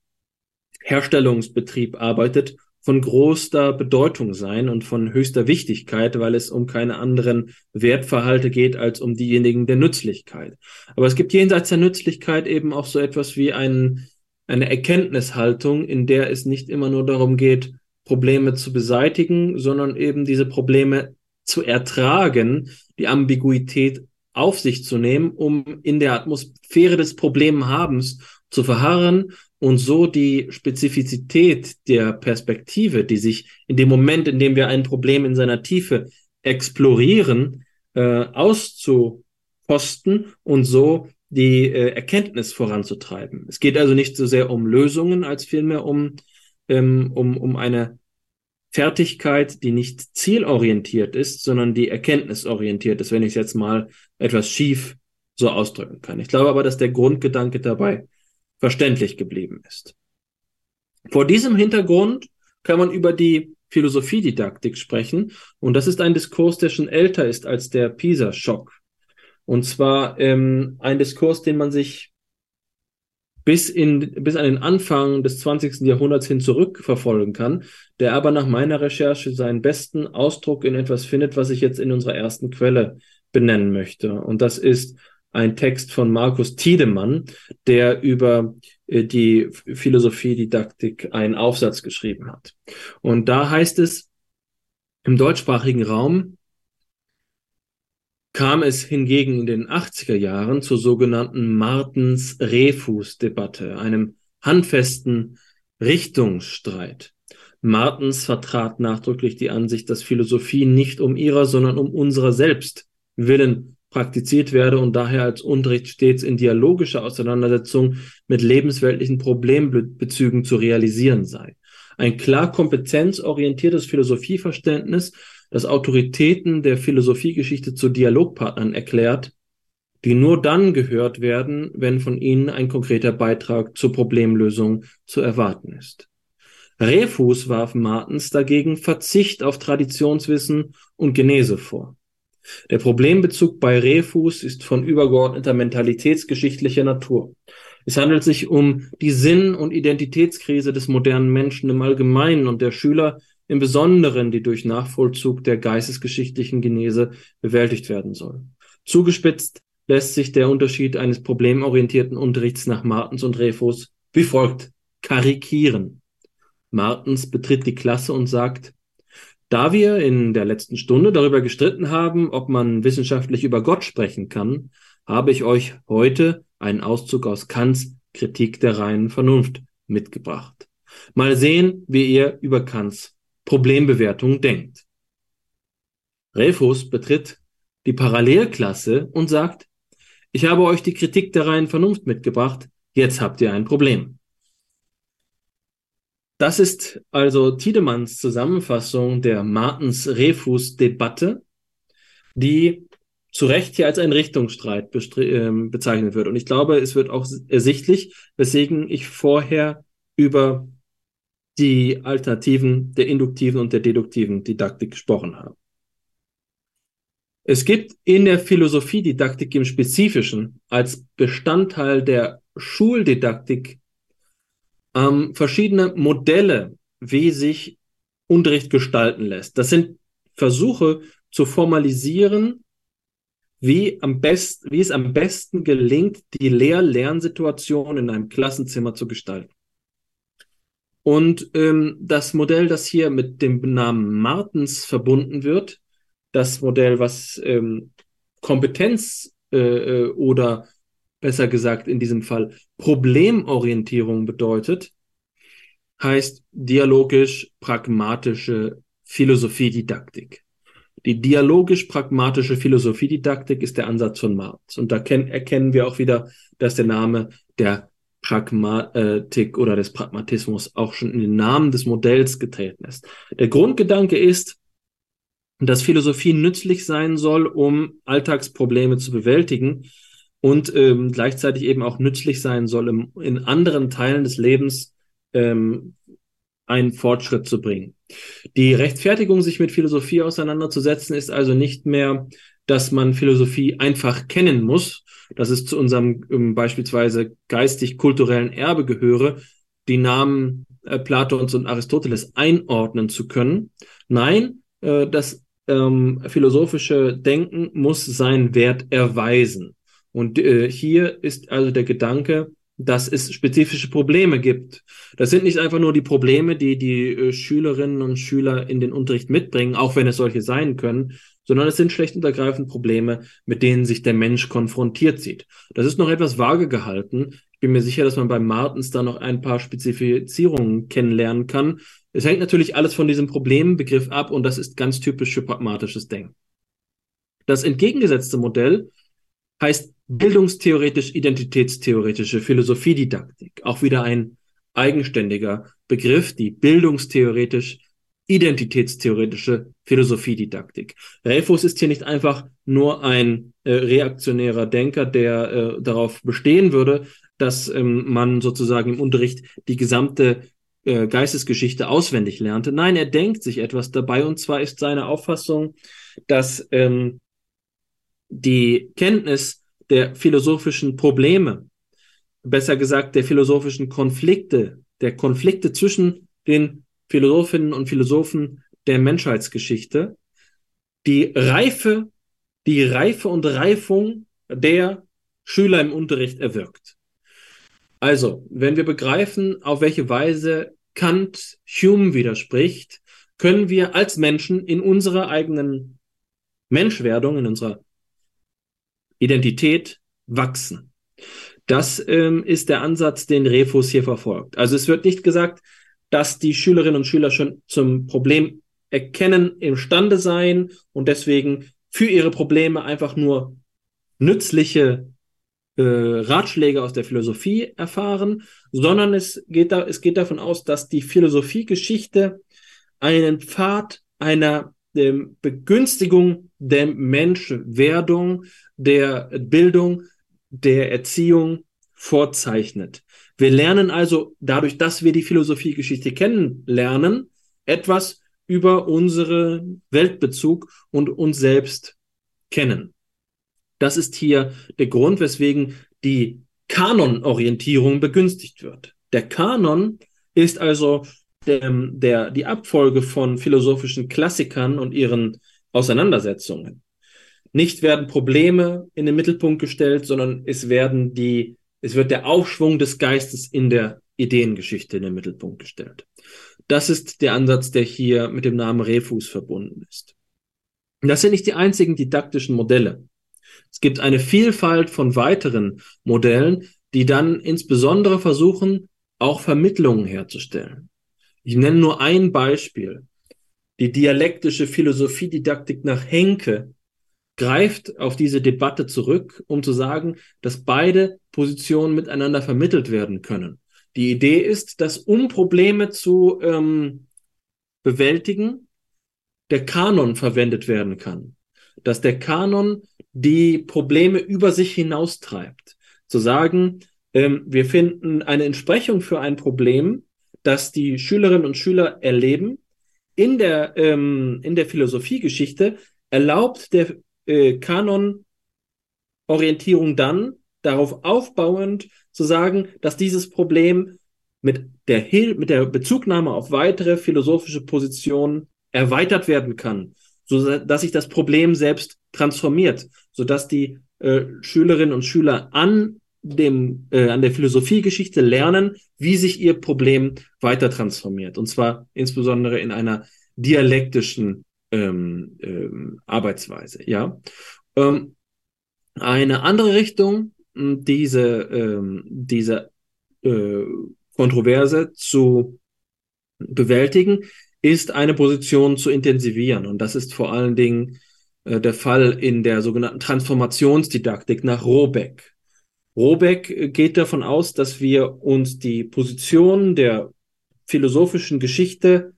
Herstellungsbetrieb arbeitet, von großer Bedeutung sein und von höchster Wichtigkeit, weil es um keine anderen Wertverhalte geht als um diejenigen der Nützlichkeit. Aber es gibt jenseits der Nützlichkeit eben auch so etwas wie ein, eine Erkenntnishaltung, in der es nicht immer nur darum geht, Probleme zu beseitigen, sondern eben diese Probleme zu ertragen, die Ambiguität auf sich zu nehmen, um in der Atmosphäre des Problemhabens zu verharren und so die Spezifizität der Perspektive, die sich in dem Moment, in dem wir ein Problem in seiner Tiefe explorieren, äh, auszuposten und so die äh, Erkenntnis voranzutreiben. Es geht also nicht so sehr um Lösungen, als vielmehr um, ähm, um, um eine Fertigkeit, die nicht zielorientiert ist, sondern die erkenntnisorientiert ist, wenn ich es jetzt mal etwas schief so ausdrücken kann. Ich glaube aber, dass der Grundgedanke dabei verständlich geblieben ist. Vor diesem Hintergrund kann man über die Philosophiedidaktik sprechen. Und das ist ein Diskurs, der schon älter ist als der Pisa-Schock. Und zwar ähm, ein Diskurs, den man sich bis, in, bis an den Anfang des 20. Jahrhunderts hin zurückverfolgen kann, der aber nach meiner Recherche seinen besten Ausdruck in etwas findet, was ich jetzt in unserer ersten Quelle benennen möchte. Und das ist ein Text von Markus Tiedemann, der über äh, die Philosophiedidaktik einen Aufsatz geschrieben hat. Und da heißt es, im deutschsprachigen Raum kam es hingegen in den 80er Jahren zur sogenannten Martens-Refus-Debatte, einem handfesten Richtungsstreit. Martens vertrat nachdrücklich die Ansicht, dass Philosophie nicht um ihrer, sondern um unserer selbst willen praktiziert werde und daher als Unterricht stets in dialogischer Auseinandersetzung mit lebensweltlichen Problembezügen zu realisieren sei. Ein klar kompetenzorientiertes Philosophieverständnis, das Autoritäten der Philosophiegeschichte zu Dialogpartnern erklärt, die nur dann gehört werden, wenn von ihnen ein konkreter Beitrag zur Problemlösung zu erwarten ist. Refus warf Martens dagegen Verzicht auf Traditionswissen und Genese vor. Der Problembezug bei Refus ist von übergeordneter mentalitätsgeschichtlicher Natur. Es handelt sich um die Sinn- und Identitätskrise des modernen Menschen im Allgemeinen und der Schüler im Besonderen, die durch Nachvollzug der geistesgeschichtlichen Genese bewältigt werden soll. Zugespitzt lässt sich der Unterschied eines problemorientierten Unterrichts nach Martens und Refus wie folgt karikieren. Martens betritt die Klasse und sagt, da wir in der letzten Stunde darüber gestritten haben, ob man wissenschaftlich über Gott sprechen kann, habe ich euch heute einen Auszug aus Kants Kritik der reinen Vernunft mitgebracht. Mal sehen, wie ihr über Kants Problembewertung denkt. Refus betritt die Parallelklasse und sagt, ich habe euch die Kritik der reinen Vernunft mitgebracht, jetzt habt ihr ein Problem. Das ist also Tiedemanns Zusammenfassung der Martens-Refus-Debatte, die zu Recht hier als ein Richtungsstreit äh, bezeichnet wird. Und ich glaube, es wird auch ersichtlich, weswegen ich vorher über die Alternativen der induktiven und der deduktiven Didaktik gesprochen habe. Es gibt in der Philosophiedidaktik im Spezifischen als Bestandteil der Schuldidaktik ähm, verschiedene Modelle, wie sich Unterricht gestalten lässt. Das sind Versuche zu formalisieren, wie, am best, wie es am besten gelingt, die Lehr-Lernsituation in einem Klassenzimmer zu gestalten. Und ähm, das Modell, das hier mit dem Namen Martens verbunden wird, das Modell, was ähm, Kompetenz äh, äh oder besser gesagt in diesem Fall Problemorientierung bedeutet, heißt dialogisch-pragmatische Philosophiedidaktik. Die dialogisch-pragmatische Philosophiedidaktik ist der Ansatz von Marx. Und da erkennen wir auch wieder, dass der Name der Pragmatik oder des Pragmatismus auch schon in den Namen des Modells getreten ist. Der Grundgedanke ist, dass Philosophie nützlich sein soll, um Alltagsprobleme zu bewältigen und ähm, gleichzeitig eben auch nützlich sein soll, im, in anderen Teilen des Lebens ähm, einen Fortschritt zu bringen. Die Rechtfertigung, sich mit Philosophie auseinanderzusetzen, ist also nicht mehr, dass man Philosophie einfach kennen muss, dass es zu unserem ähm, beispielsweise geistig-kulturellen Erbe gehöre, die Namen äh, Platons und Aristoteles einordnen zu können. Nein, äh, das ähm, philosophische Denken muss seinen Wert erweisen. Und äh, hier ist also der Gedanke, dass es spezifische Probleme gibt. Das sind nicht einfach nur die Probleme, die die äh, Schülerinnen und Schüler in den Unterricht mitbringen, auch wenn es solche sein können, sondern es sind schlecht und ergreifend Probleme, mit denen sich der Mensch konfrontiert sieht. Das ist noch etwas vage gehalten. Ich bin mir sicher, dass man bei Martens da noch ein paar Spezifizierungen kennenlernen kann. Es hängt natürlich alles von diesem Problembegriff ab und das ist ganz typisch für pragmatisches Denken. Das entgegengesetzte Modell heißt bildungstheoretisch-identitätstheoretische Philosophiedidaktik. Auch wieder ein eigenständiger Begriff, die bildungstheoretisch identitätstheoretische Philosophiedidaktik. Reyfus ist hier nicht einfach nur ein äh, reaktionärer Denker, der äh, darauf bestehen würde, dass ähm, man sozusagen im Unterricht die gesamte äh, Geistesgeschichte auswendig lernte. Nein, er denkt sich etwas dabei und zwar ist seine Auffassung, dass ähm, die Kenntnis der philosophischen Probleme, besser gesagt der philosophischen Konflikte, der Konflikte zwischen den Philosophinnen und Philosophen der Menschheitsgeschichte, die Reife, die Reife und Reifung der Schüler im Unterricht erwirkt. Also, wenn wir begreifen, auf welche Weise Kant Hume widerspricht, können wir als Menschen in unserer eigenen Menschwerdung, in unserer Identität wachsen. Das ähm, ist der Ansatz, den Refus hier verfolgt. Also es wird nicht gesagt, dass die Schülerinnen und Schüler schon zum Problem erkennen imstande seien und deswegen für ihre Probleme einfach nur nützliche äh, Ratschläge aus der Philosophie erfahren, sondern es geht, da, es geht davon aus, dass die Philosophiegeschichte einen Pfad einer ähm, Begünstigung der Menschwerdung, der Bildung, der Erziehung vorzeichnet. Wir lernen also dadurch, dass wir die Philosophiegeschichte kennenlernen, etwas über unsere Weltbezug und uns selbst kennen. Das ist hier der Grund, weswegen die Kanonorientierung begünstigt wird. Der Kanon ist also der, der, die Abfolge von philosophischen Klassikern und ihren Auseinandersetzungen. Nicht werden Probleme in den Mittelpunkt gestellt, sondern es werden die, es wird der Aufschwung des Geistes in der Ideengeschichte in den Mittelpunkt gestellt. Das ist der Ansatz, der hier mit dem Namen Refus verbunden ist. Das sind nicht die einzigen didaktischen Modelle. Es gibt eine Vielfalt von weiteren Modellen, die dann insbesondere versuchen, auch Vermittlungen herzustellen. Ich nenne nur ein Beispiel. Die dialektische Philosophiedidaktik nach Henke greift auf diese Debatte zurück, um zu sagen, dass beide Positionen miteinander vermittelt werden können. Die Idee ist, dass um Probleme zu ähm, bewältigen, der Kanon verwendet werden kann. Dass der Kanon die Probleme über sich hinaustreibt. Zu sagen, ähm, wir finden eine Entsprechung für ein Problem, das die Schülerinnen und Schüler erleben, in der, ähm, in der Philosophiegeschichte erlaubt der äh, Kanon-Orientierung dann darauf aufbauend zu sagen, dass dieses Problem mit der, Hil mit der Bezugnahme auf weitere philosophische Positionen erweitert werden kann, so dass sich das Problem selbst transformiert, so dass die äh, Schülerinnen und Schüler an dem, äh, an der Philosophiegeschichte lernen, wie sich ihr Problem weiter transformiert. Und zwar insbesondere in einer dialektischen ähm, ähm, Arbeitsweise. Ja. Ähm, eine andere Richtung, hm, diese, ähm, diese äh, Kontroverse zu bewältigen, ist eine Position zu intensivieren. Und das ist vor allen Dingen äh, der Fall in der sogenannten Transformationsdidaktik nach Robeck. Robeck geht davon aus, dass wir uns die Position der philosophischen Geschichte,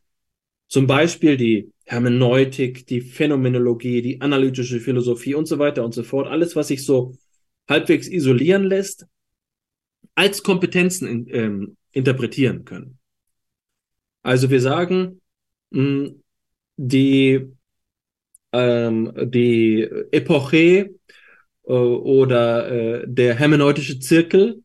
zum Beispiel die Hermeneutik, die Phänomenologie, die analytische Philosophie und so weiter und so fort, alles, was sich so halbwegs isolieren lässt, als Kompetenzen in, ähm, interpretieren können. Also wir sagen, mh, hm, die, ähm, die Epoche oder äh, der hermeneutische Zirkel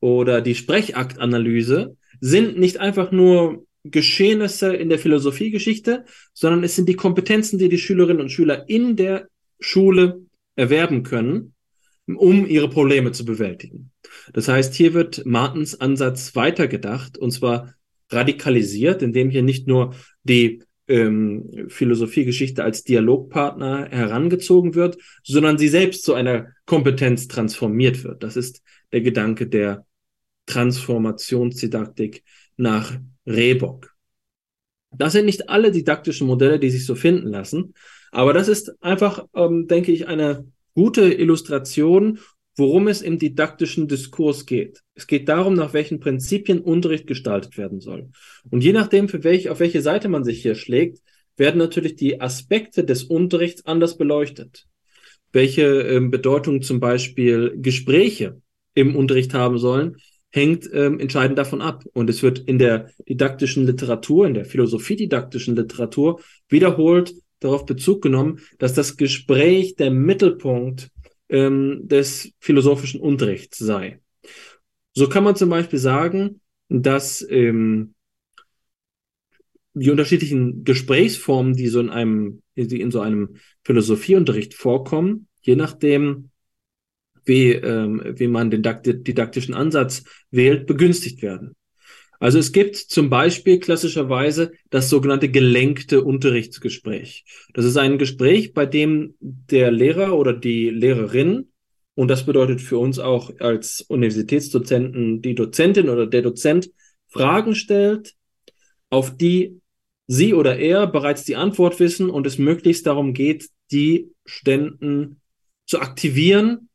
oder die Sprechaktanalyse sind nicht einfach nur Geschehnisse in der Philosophiegeschichte, sondern es sind die Kompetenzen, die die Schülerinnen und Schüler in der Schule erwerben können, um ihre Probleme zu bewältigen. Das heißt, hier wird Martens Ansatz weitergedacht und zwar radikalisiert, indem hier nicht nur die ähm, Philosophiegeschichte als Dialogpartner herangezogen wird, sondern sie selbst zu einer Kompetenz transformiert wird. Das ist der Gedanke der Transformationsdidaktik nach Rehbock. Das sind nicht alle didaktischen Modelle, die sich so finden lassen, aber das ist einfach, ähm, denke ich, eine gute Illustration, worum es im didaktischen Diskurs geht. Es geht darum, nach welchen Prinzipien Unterricht gestaltet werden soll. Und je nachdem, für welch, auf welche Seite man sich hier schlägt, werden natürlich die Aspekte des Unterrichts anders beleuchtet. Welche ähm, Bedeutung zum Beispiel Gespräche im Unterricht haben sollen, hängt ähm, entscheidend davon ab. Und es wird in der didaktischen Literatur, in der philosophiedidaktischen Literatur wiederholt darauf Bezug genommen, dass das Gespräch der Mittelpunkt ähm, des philosophischen Unterrichts sei. So kann man zum Beispiel sagen, dass ähm, die unterschiedlichen Gesprächsformen, die so in einem, die in so einem Philosophieunterricht vorkommen, je nachdem, wie, ähm, wie man den didaktischen Ansatz wählt, begünstigt werden. Also es gibt zum Beispiel klassischerweise das sogenannte gelenkte Unterrichtsgespräch. Das ist ein Gespräch, bei dem der Lehrer oder die Lehrerin, und das bedeutet für uns auch als Universitätsdozenten die Dozentin oder der Dozent, Fragen stellt, auf die sie oder er bereits die Antwort wissen und es möglichst darum geht, die Ständen zu aktivieren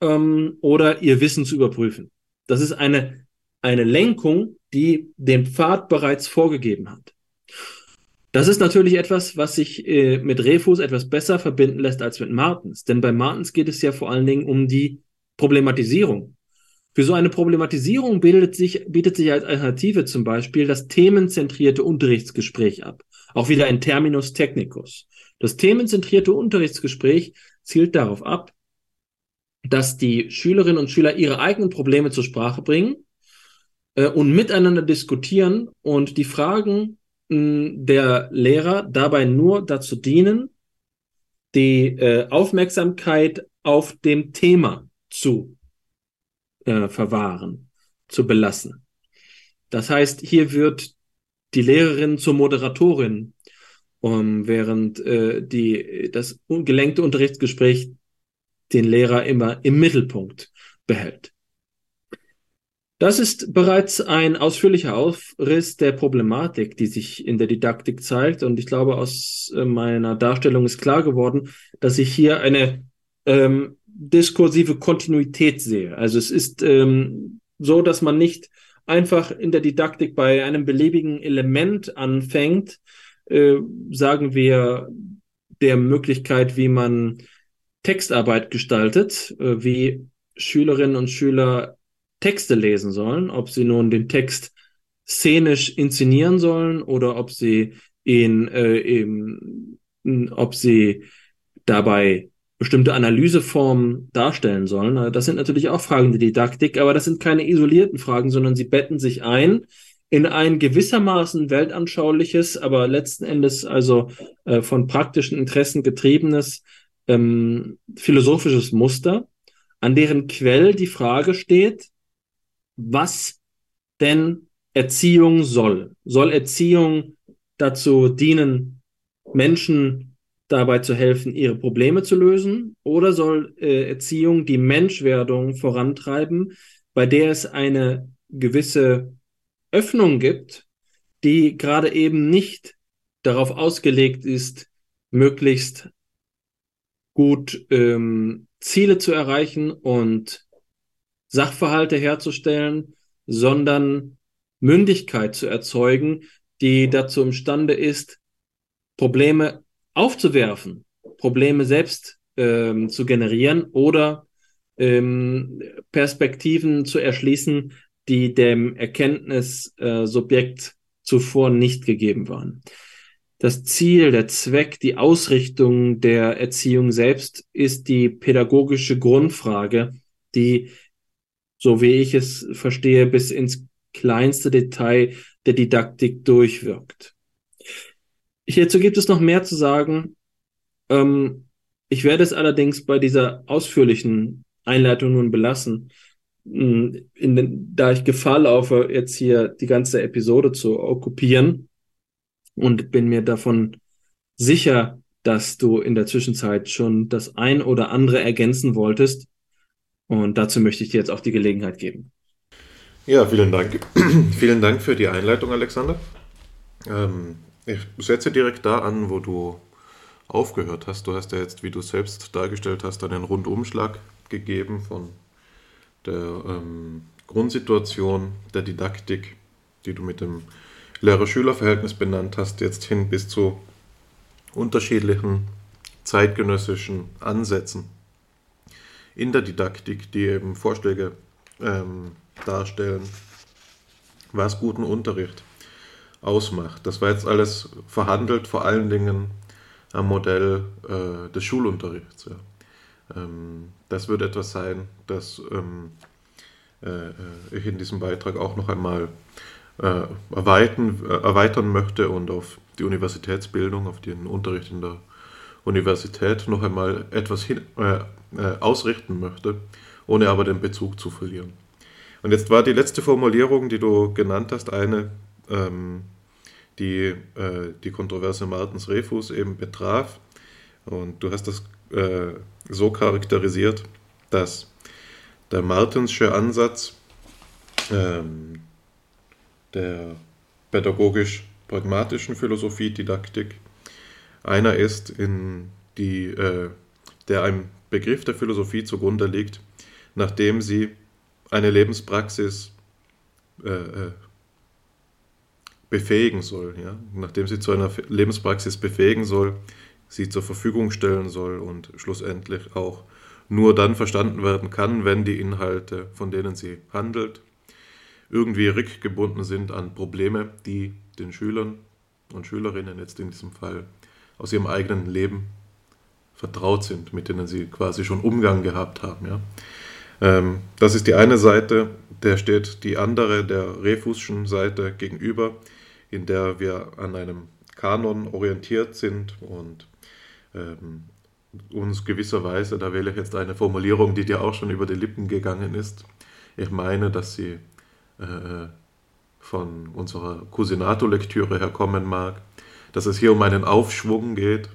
ähm, oder ihr Wissen zu überprüfen. Das ist eine, eine Lenkung, die den Pfad bereits vorgegeben hat. Das ist natürlich etwas, was sich äh, mit Refus etwas besser verbinden lässt als mit Martens. Denn bei Martens geht es ja vor allen Dingen um die Problematisierung. Für so eine Problematisierung bildet sich, bietet sich als Alternative zum Beispiel das themenzentrierte Unterrichtsgespräch ab. Auch wieder ein Terminus technicus. Das themenzentrierte Unterrichtsgespräch zielt darauf ab, dass die Schülerinnen und Schüler ihre eigenen Probleme zur Sprache bringen äh, und miteinander diskutieren und die Fragen mh, der Lehrer dabei nur dazu dienen, die äh, Aufmerksamkeit auf dem Thema zu äh, verwahren, zu belassen. Das heißt, hier wird die Lehrerin zur Moderatorin, um, während äh, die, das gelenkte Unterrichtsgespräch den Lehrer immer im Mittelpunkt behält. Das ist bereits ein ausführlicher Aufriss der Problematik, die sich in der Didaktik zeigt. Und ich glaube, aus äh, meiner Darstellung ist klar geworden, dass ich hier eine ähm, diskursive Kontinuität sehe. Also es ist ähm, so, dass man nicht einfach in der Didaktik bei einem beliebigen Element anfängt, äh, sagen wir der Möglichkeit, wie man Textarbeit gestaltet, äh, wie Schülerinnen und Schüler Texte lesen sollen, ob sie nun den Text szenisch inszenieren sollen oder ob sie ihn, äh, eben, ob sie dabei bestimmte Analyseformen darstellen sollen. Also das sind natürlich auch Fragen der Didaktik, aber das sind keine isolierten Fragen, sondern sie betten sich ein in ein gewissermaßen weltanschauliches, aber letzten Endes also äh, von praktischen Interessen getriebenes ähm, philosophisches Muster, an deren Quell die Frage steht, was denn Erziehung soll. Soll Erziehung dazu dienen, Menschen dabei zu helfen, ihre Probleme zu lösen? Oder soll äh, Erziehung die Menschwerdung vorantreiben, bei der es eine gewisse Öffnung gibt, die gerade eben nicht darauf ausgelegt ist, möglichst gut ähm, Ziele zu erreichen und Sachverhalte herzustellen, sondern Mündigkeit zu erzeugen, die dazu imstande ist, Probleme aufzuwerfen, Probleme selbst ähm, zu generieren oder ähm, Perspektiven zu erschließen, die dem Erkenntnissubjekt äh, zuvor nicht gegeben waren. Das Ziel, der Zweck, die Ausrichtung der Erziehung selbst ist die pädagogische Grundfrage, die, so wie ich es verstehe, bis ins kleinste Detail der Didaktik durchwirkt. Hierzu gibt es noch mehr zu sagen. Ähm, ich werde es allerdings bei dieser ausführlichen Einleitung nun belassen, hm, in, da ich Gefahr laufe, jetzt hier die ganze Episode zu okkupieren und bin mir davon sicher, dass du in der Zwischenzeit schon das ein oder andere ergänzen wolltest. Und dazu möchte ich dir jetzt auch die Gelegenheit geben.
Ja, vielen Dank. vielen Dank für die Einleitung, Alexander. Ähm, ich setze direkt da an, wo du aufgehört hast. Du hast ja jetzt, wie du selbst dargestellt hast, einen Rundumschlag gegeben von der ähm, Grundsituation der Didaktik, die du mit dem Lehrer-Schüler-Verhältnis benannt hast, jetzt hin bis zu unterschiedlichen zeitgenössischen Ansätzen in der Didaktik, die eben Vorschläge ähm, darstellen, was guten Unterricht ausmacht. Das war jetzt alles verhandelt, vor allen Dingen am Modell äh, des Schulunterrichts. Ja. Ähm, das wird etwas sein, das ähm, äh, ich in diesem Beitrag auch noch einmal äh, erweitern, äh, erweitern möchte und auf die Universitätsbildung, auf den Unterricht in der Universität noch einmal etwas hin, äh, ausrichten möchte, ohne aber den Bezug zu verlieren. Und jetzt war die letzte Formulierung, die du genannt hast, eine, ähm, die äh, die Kontroverse Martens Refus eben betraf. Und du hast das äh, so charakterisiert, dass der Martensche Ansatz ähm, der pädagogisch-pragmatischen Philosophie, Didaktik, einer ist, in die, äh, der einem Begriff der Philosophie zugrunde liegt, nachdem sie eine Lebenspraxis äh, äh befähigen soll, ja? nachdem sie zu einer Lebenspraxis befähigen soll, sie zur Verfügung stellen soll und schlussendlich auch nur dann verstanden werden kann, wenn die Inhalte, von denen sie handelt, irgendwie rückgebunden sind an Probleme, die den Schülern und Schülerinnen jetzt in diesem Fall aus ihrem eigenen Leben vertraut sind, mit denen sie quasi schon Umgang gehabt haben. Ja. Ähm, das ist die eine Seite, der steht die andere, der Refuschen Seite gegenüber, in der wir an einem Kanon orientiert sind und ähm, uns gewisserweise, da wähle ich jetzt eine Formulierung, die dir auch schon über die Lippen gegangen ist. Ich meine, dass sie äh, von unserer Cusinato-Lektüre herkommen mag, dass es hier um einen Aufschwung geht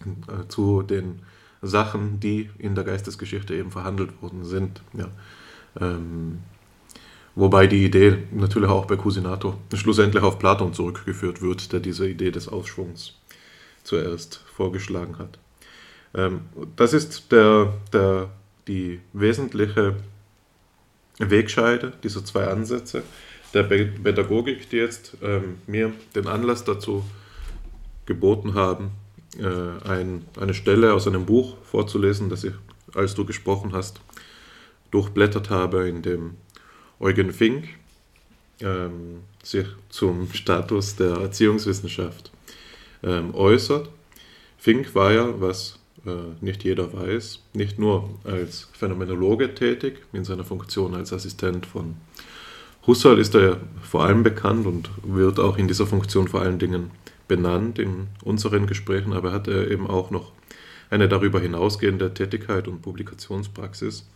äh, zu den Sachen, die in der Geistesgeschichte eben verhandelt worden sind. Ja. Ähm, Wobei die Idee natürlich auch bei Cusinato schlussendlich auf Platon zurückgeführt wird, der diese Idee des Ausschwungs zuerst vorgeschlagen hat. Ähm, das ist der, der, die wesentliche Wegscheide dieser zwei Ansätze der Pädagogik, die jetzt ähm, mir den Anlass dazu geboten haben, äh, ein, eine Stelle aus einem Buch vorzulesen, das ich, als du gesprochen hast, durchblättert habe, in dem Eugen Fink ähm, sich zum Status der Erziehungswissenschaft ähm, äußert. Fink war ja, was äh, nicht jeder weiß, nicht nur als Phänomenologe tätig, in seiner Funktion als Assistent von Husserl ist er ja vor allem bekannt und wird auch in dieser Funktion vor allen Dingen benannt in unseren Gesprächen, aber hat er eben auch noch eine darüber hinausgehende Tätigkeit und Publikationspraxis,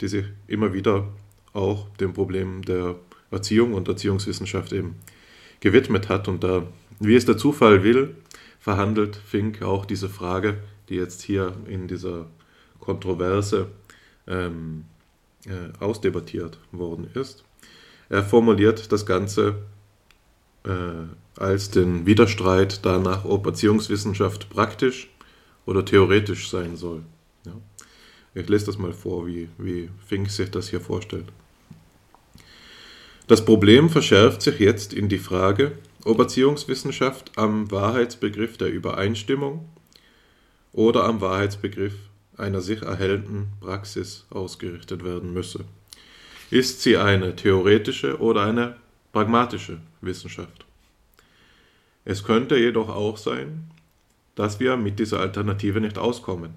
die sich immer wieder auch dem Problem der Erziehung und Erziehungswissenschaft eben gewidmet hat. Und da, wie es der Zufall will, verhandelt Fink auch diese Frage, die jetzt hier in dieser Kontroverse ähm, äh, ausdebattiert worden ist. Er formuliert das Ganze äh, als den Widerstreit danach, ob Erziehungswissenschaft praktisch oder theoretisch sein soll. Ja. Ich lese das mal vor, wie, wie Fink sich das hier vorstellt. Das Problem verschärft sich jetzt in die Frage, ob Erziehungswissenschaft am Wahrheitsbegriff der Übereinstimmung oder am Wahrheitsbegriff einer sich erhellenden Praxis ausgerichtet werden müsse. Ist sie eine theoretische oder eine pragmatische Wissenschaft? Es könnte jedoch auch sein, dass wir mit dieser Alternative nicht auskommen,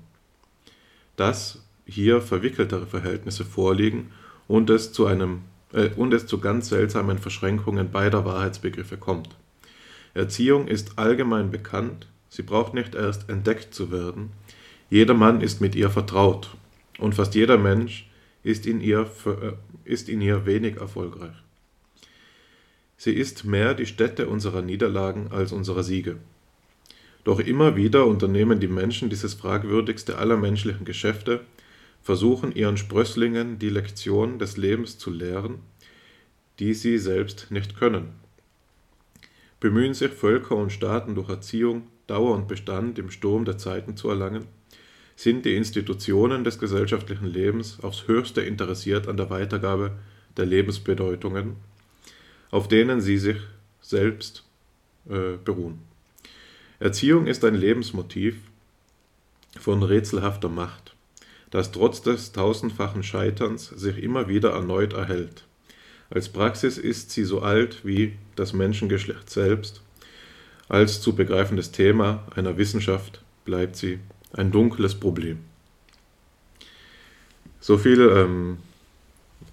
dass hier verwickeltere Verhältnisse vorliegen und es zu einem äh, und es zu ganz seltsamen Verschränkungen beider Wahrheitsbegriffe kommt. Erziehung ist allgemein bekannt, sie braucht nicht erst entdeckt zu werden, jedermann ist mit ihr vertraut und fast jeder Mensch ist in ihr, äh, ist in ihr wenig erfolgreich. Sie ist mehr die Stätte unserer Niederlagen als unserer Siege. Doch immer wieder unternehmen die Menschen dieses fragwürdigste aller menschlichen Geschäfte, versuchen ihren Sprösslingen die Lektion des Lebens zu lehren, die sie selbst nicht können. Bemühen sich Völker und Staaten durch Erziehung Dauer und Bestand im Sturm der Zeiten zu erlangen, sind die Institutionen des gesellschaftlichen Lebens aufs höchste interessiert an der Weitergabe der Lebensbedeutungen auf denen sie sich selbst äh, beruhen. Erziehung ist ein Lebensmotiv von rätselhafter Macht, das trotz des tausendfachen Scheiterns sich immer wieder erneut erhält. Als Praxis ist sie so alt wie das Menschengeschlecht selbst. Als zu begreifendes Thema einer Wissenschaft bleibt sie ein dunkles Problem. So viel ähm,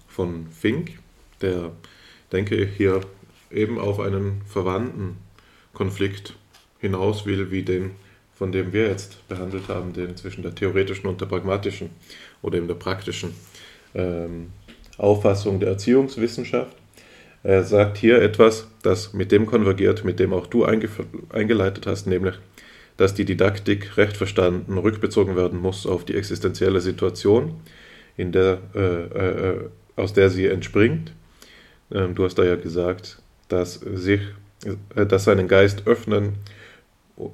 von Fink, der denke, hier eben auf einen verwandten Konflikt hinaus will, wie den, von dem wir jetzt behandelt haben, den zwischen der theoretischen und der pragmatischen oder eben der praktischen ähm, Auffassung der Erziehungswissenschaft. Er sagt hier etwas, das mit dem konvergiert, mit dem auch du eingeleitet hast, nämlich, dass die Didaktik recht verstanden rückbezogen werden muss auf die existenzielle Situation, in der, äh, äh, aus der sie entspringt ähm, du hast da ja gesagt, dass sich, äh, dass seinen Geist öffnen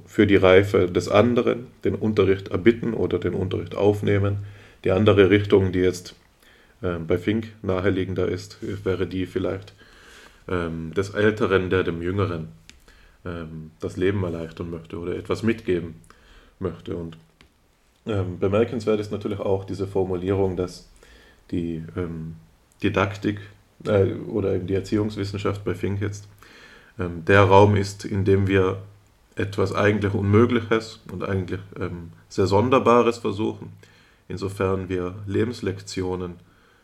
für die Reife des anderen, den Unterricht erbitten oder den Unterricht aufnehmen. Die andere Richtung, die jetzt äh, bei Fink naheliegender ist, wäre die vielleicht ähm, des Älteren, der dem Jüngeren ähm, das Leben erleichtern möchte oder etwas mitgeben möchte. Und ähm, bemerkenswert ist natürlich auch diese Formulierung, dass die ähm, Didaktik äh, oder eben die Erziehungswissenschaft bei Fink jetzt, ähm, der Raum ist, in dem wir etwas eigentlich Unmögliches und eigentlich ähm, sehr Sonderbares versuchen, insofern wir Lebenslektionen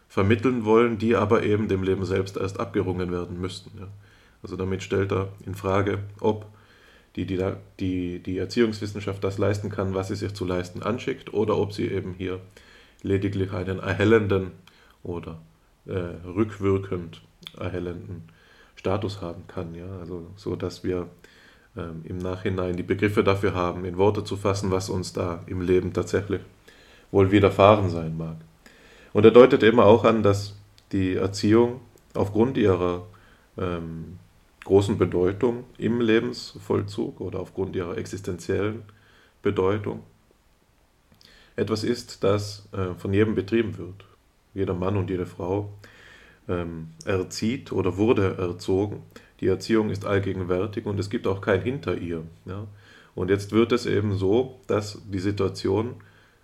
vermitteln wollen, die aber eben dem Leben selbst erst abgerungen werden müssten. Ja. Also damit stellt er in Frage, ob die, die, die, die Erziehungswissenschaft das leisten kann, was sie sich zu leisten anschickt, oder ob sie eben hier lediglich einen erhellenden oder äh, rückwirkend erhellenden Status haben kann. Ja? Also so, dass wir ähm, im Nachhinein die Begriffe dafür haben, in Worte zu fassen, was uns da im Leben tatsächlich wohl widerfahren sein mag. Und er deutet eben auch an, dass die Erziehung aufgrund ihrer ähm, großen Bedeutung im Lebensvollzug oder aufgrund ihrer existenziellen Bedeutung etwas ist, das äh, von jedem betrieben wird jeder Mann und jede Frau ähm, erzieht oder wurde erzogen. Die Erziehung ist allgegenwärtig und es gibt auch kein hinter ihr. Ja? Und jetzt wird es eben so, dass die Situation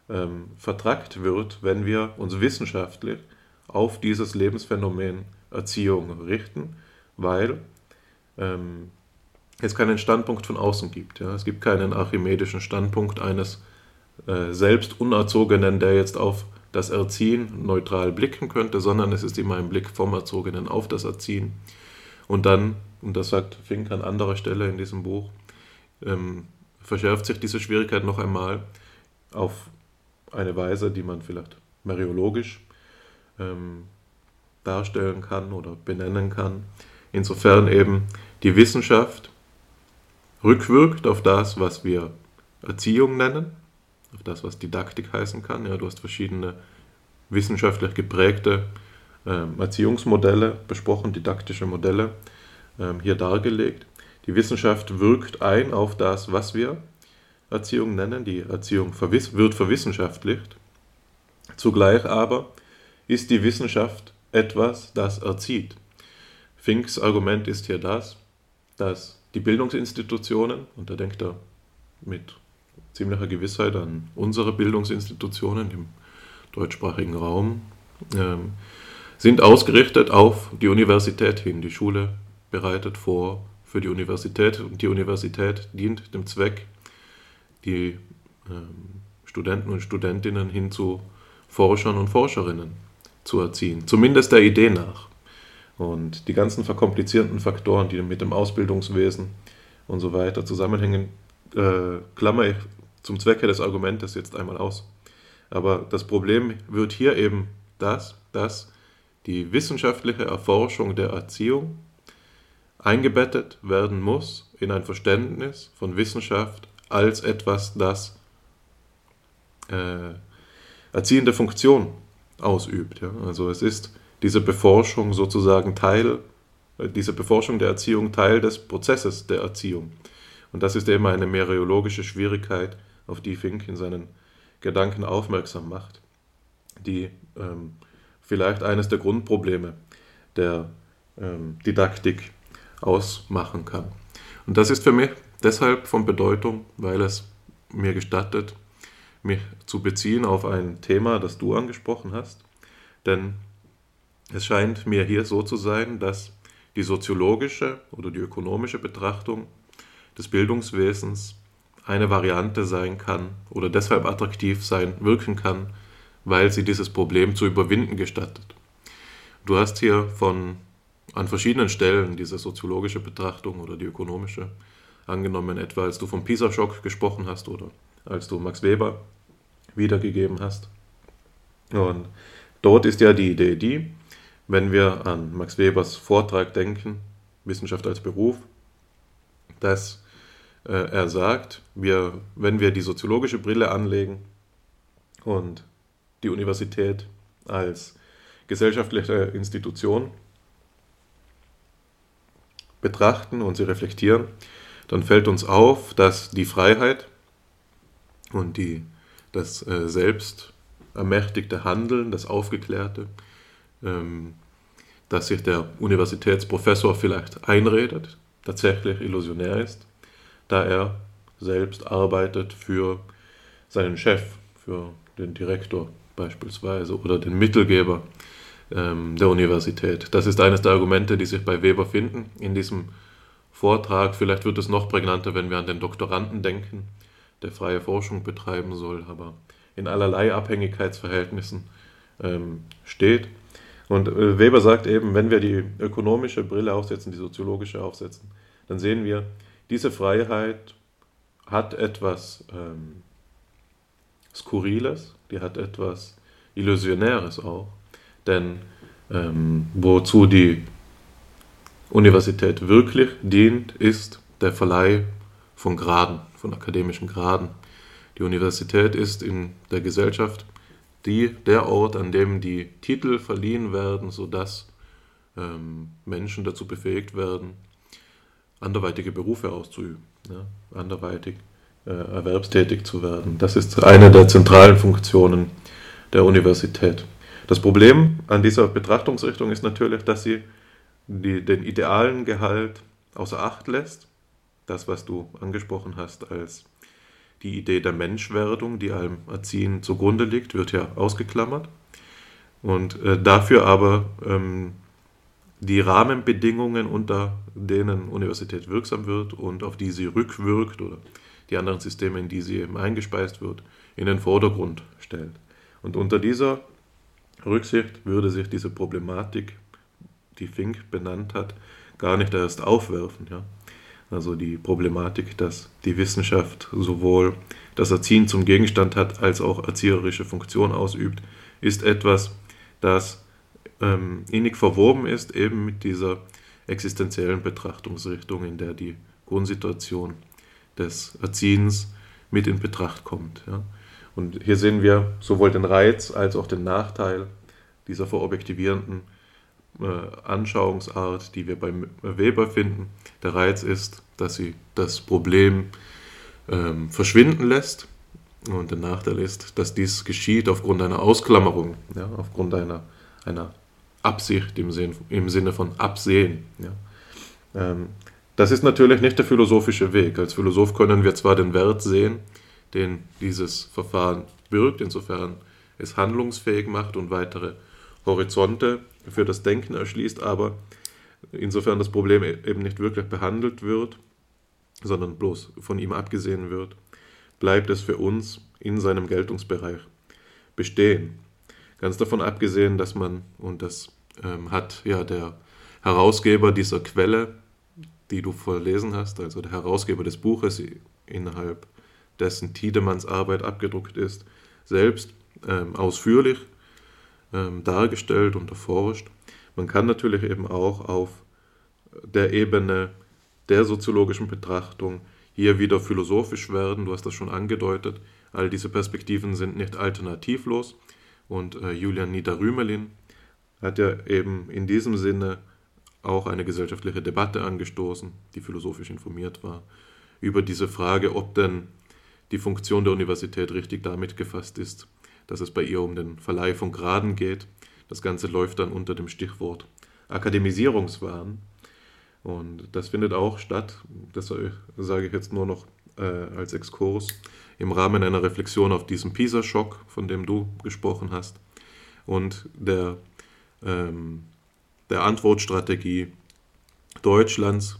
ähm, vertrackt wird, wenn wir uns wissenschaftlich auf dieses Lebensphänomen Erziehung richten, weil ähm, es keinen Standpunkt von außen gibt. Ja? Es gibt keinen archimedischen Standpunkt eines äh, selbst Unerzogenen, der jetzt auf das Erziehen neutral blicken könnte, sondern es ist immer ein Blick vom Erzogenen auf das Erziehen. Und dann, und das sagt Fink an anderer Stelle in diesem Buch, ähm, verschärft sich diese Schwierigkeit noch einmal auf eine Weise, die man vielleicht mariologisch ähm, darstellen kann oder benennen kann. Insofern eben die Wissenschaft rückwirkt auf das, was wir Erziehung nennen, auf das, was Didaktik heißen kann. Ja, du hast verschiedene wissenschaftlich geprägte ähm, Erziehungsmodelle besprochen, didaktische Modelle ähm, hier dargelegt. Die Wissenschaft wirkt ein auf das, was wir Erziehung nennen. Die Erziehung verwiss wird verwissenschaftlicht. Zugleich aber ist die Wissenschaft etwas, das erzieht. Finks Argument ist hier das, dass die Bildungsinstitutionen, und da denkt er mit ziemlicher Gewissheit an unsere Bildungsinstitutionen im deutschsprachigen Raum, ähm, sind ausgerichtet auf die Universität hin. Die Schule bereitet vor für die Universität und die Universität dient dem Zweck, die ähm, Studenten und Studentinnen hin zu Forschern und Forscherinnen zu erziehen. Zumindest der Idee nach. Und die ganzen verkomplizierten Faktoren, die mit dem Ausbildungswesen und so weiter zusammenhängen, äh, klammer ich zum Zwecke des Argumentes jetzt einmal aus. Aber das Problem wird hier eben das, dass die wissenschaftliche Erforschung der Erziehung eingebettet werden muss in ein Verständnis von Wissenschaft als etwas, das äh, erziehende Funktion ausübt. Ja? Also es ist diese Beforschung sozusagen Teil, äh, diese Beforschung der Erziehung Teil des Prozesses der Erziehung. Und das ist eben eine mereologische Schwierigkeit, auf die Fink in seinen Gedanken aufmerksam macht, die ähm, vielleicht eines der Grundprobleme der ähm, Didaktik ausmachen kann. Und das ist für mich deshalb von Bedeutung, weil es mir gestattet, mich zu beziehen auf ein Thema, das du angesprochen hast. Denn es scheint mir hier so zu sein, dass die soziologische oder die ökonomische Betrachtung des Bildungswesens eine Variante sein kann oder deshalb attraktiv sein, wirken kann, weil sie dieses Problem zu überwinden gestattet. Du hast hier von an verschiedenen Stellen diese soziologische Betrachtung oder die ökonomische angenommen, etwa als du vom Pisa-Schock gesprochen hast oder als du Max Weber wiedergegeben hast. Und dort ist ja die Idee die, wenn wir an Max Webers Vortrag denken, Wissenschaft als Beruf, dass äh, er sagt, wir, wenn wir die soziologische Brille anlegen und die Universität als gesellschaftliche Institution betrachten und sie reflektieren, dann fällt uns auf, dass die Freiheit und die, das äh, selbst Handeln, das Aufgeklärte, ähm, dass sich der Universitätsprofessor vielleicht einredet, tatsächlich illusionär ist, da er selbst arbeitet für seinen Chef, für den Direktor beispielsweise oder den Mittelgeber ähm, der Universität. Das ist eines der Argumente, die sich bei Weber finden in diesem Vortrag. Vielleicht wird es noch prägnanter, wenn wir an den Doktoranden denken, der freie Forschung betreiben soll, aber in allerlei Abhängigkeitsverhältnissen ähm, steht. Und äh, Weber sagt eben, wenn wir die ökonomische Brille aufsetzen, die soziologische aufsetzen, dann sehen wir, diese Freiheit hat etwas ähm, Skurriles, die hat etwas Illusionäres auch. Denn ähm, wozu die Universität wirklich dient, ist der Verleih von Graden, von akademischen Graden. Die Universität ist in der Gesellschaft die, der Ort, an dem die Titel verliehen werden, sodass ähm, Menschen dazu befähigt werden, anderweitige Berufe auszuüben, ja, anderweitig äh, erwerbstätig zu werden. Das ist eine der zentralen Funktionen der Universität. Das Problem an dieser Betrachtungsrichtung ist natürlich, dass sie die, den idealen Gehalt außer Acht lässt. Das, was du angesprochen hast als die Idee der Menschwerdung, die einem Erziehen zugrunde liegt, wird ja ausgeklammert. Und äh, dafür aber ähm, die Rahmenbedingungen, unter denen Universität wirksam wird und auf die sie rückwirkt oder die anderen Systeme, in die sie eben eingespeist wird, in den Vordergrund stellt. Und unter dieser Rücksicht würde sich diese Problematik, die Fink benannt hat, gar nicht erst aufwerfen. Ja? Also die Problematik, dass die Wissenschaft sowohl das Erziehen zum Gegenstand hat, als auch erzieherische Funktion ausübt, ist etwas, das ähm, innig verwoben ist eben mit dieser existenziellen Betrachtungsrichtung, in der die Grundsituation des Erziehens mit in Betracht kommt. Ja. Und hier sehen wir sowohl den Reiz als auch den Nachteil dieser verobjektivierenden äh, Anschauungsart, die wir beim Weber finden. Der Reiz ist, dass sie das Problem ähm, verschwinden lässt. Und der Nachteil ist, dass dies geschieht aufgrund einer Ausklammerung, ja, aufgrund einer, einer Absicht im, Sinn, im Sinne von Absehen. Ja. Ähm, das ist natürlich nicht der philosophische Weg. Als Philosoph können wir zwar den Wert sehen, den dieses Verfahren birgt, insofern es handlungsfähig macht und weitere Horizonte für das Denken erschließt, aber insofern das Problem e-, eben nicht wirklich behandelt wird, sondern bloß von ihm abgesehen wird, bleibt es für uns in seinem Geltungsbereich bestehen. Ganz davon abgesehen, dass man, und das ähm, hat ja der Herausgeber dieser Quelle, die du verlesen hast, also der Herausgeber des Buches, innerhalb dessen Tiedemanns Arbeit abgedruckt ist, selbst ähm, ausführlich ähm, dargestellt und erforscht. Man kann natürlich eben auch auf der Ebene der soziologischen Betrachtung hier wieder philosophisch werden. Du hast das schon angedeutet. All diese Perspektiven sind nicht alternativlos. Und äh, Julian Niederrümelin hat ja eben in diesem Sinne auch eine gesellschaftliche Debatte angestoßen, die philosophisch informiert war, über diese Frage, ob denn die Funktion der Universität richtig damit gefasst ist, dass es bei ihr um den Verleih von Graden geht. Das Ganze läuft dann unter dem Stichwort Akademisierungswahn. Und das findet auch statt, das sage ich jetzt nur noch äh, als Exkurs, im Rahmen einer Reflexion auf diesen PISA-Schock, von dem du gesprochen hast, und der, ähm, der Antwortstrategie Deutschlands,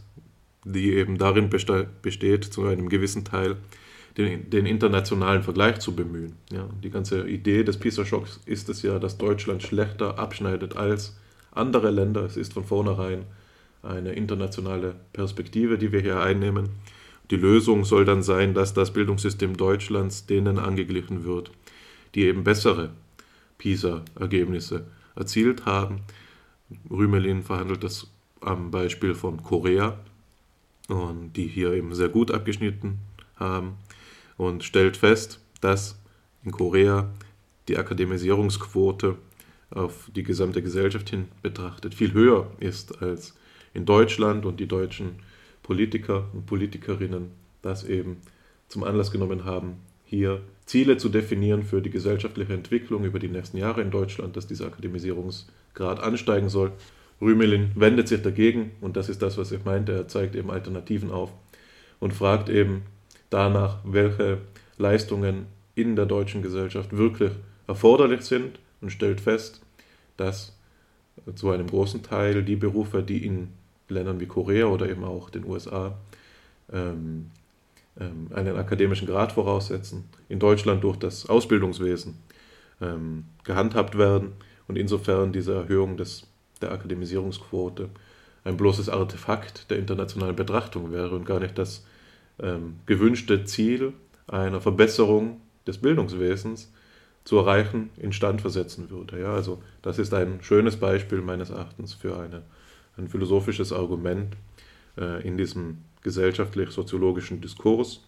die eben darin besteht, zu einem gewissen Teil den, den internationalen Vergleich zu bemühen. Ja, die ganze Idee des PISA-Schocks ist es ja, dass Deutschland schlechter abschneidet als andere Länder. Es ist von vornherein eine internationale Perspektive, die wir hier einnehmen. Die Lösung soll dann sein, dass das Bildungssystem Deutschlands denen angeglichen wird, die eben bessere PISA-Ergebnisse erzielt haben. Rümelin verhandelt das am Beispiel von Korea und die hier eben sehr gut abgeschnitten haben und stellt fest, dass in Korea die Akademisierungsquote auf die gesamte Gesellschaft hin betrachtet viel höher ist als in Deutschland und die deutschen Politiker und Politikerinnen das eben zum Anlass genommen haben, hier Ziele zu definieren für die gesellschaftliche Entwicklung über die nächsten Jahre in Deutschland, dass dieser Akademisierungsgrad ansteigen soll. Rümelin wendet sich dagegen und das ist das, was ich meinte. Er zeigt eben Alternativen auf und fragt eben, danach, welche Leistungen in der deutschen Gesellschaft wirklich erforderlich sind und stellt fest, dass zu einem großen Teil die Berufe, die in Ländern wie Korea oder eben auch den USA ähm, ähm, einen akademischen Grad voraussetzen, in Deutschland durch das Ausbildungswesen ähm, gehandhabt werden und insofern diese Erhöhung des, der Akademisierungsquote ein bloßes Artefakt der internationalen Betrachtung wäre und gar nicht das ähm, gewünschte Ziel einer Verbesserung des Bildungswesens zu erreichen, instand versetzen würde. Ja, also das ist ein schönes Beispiel meines Erachtens für eine, ein philosophisches Argument äh, in diesem gesellschaftlich-soziologischen Diskurs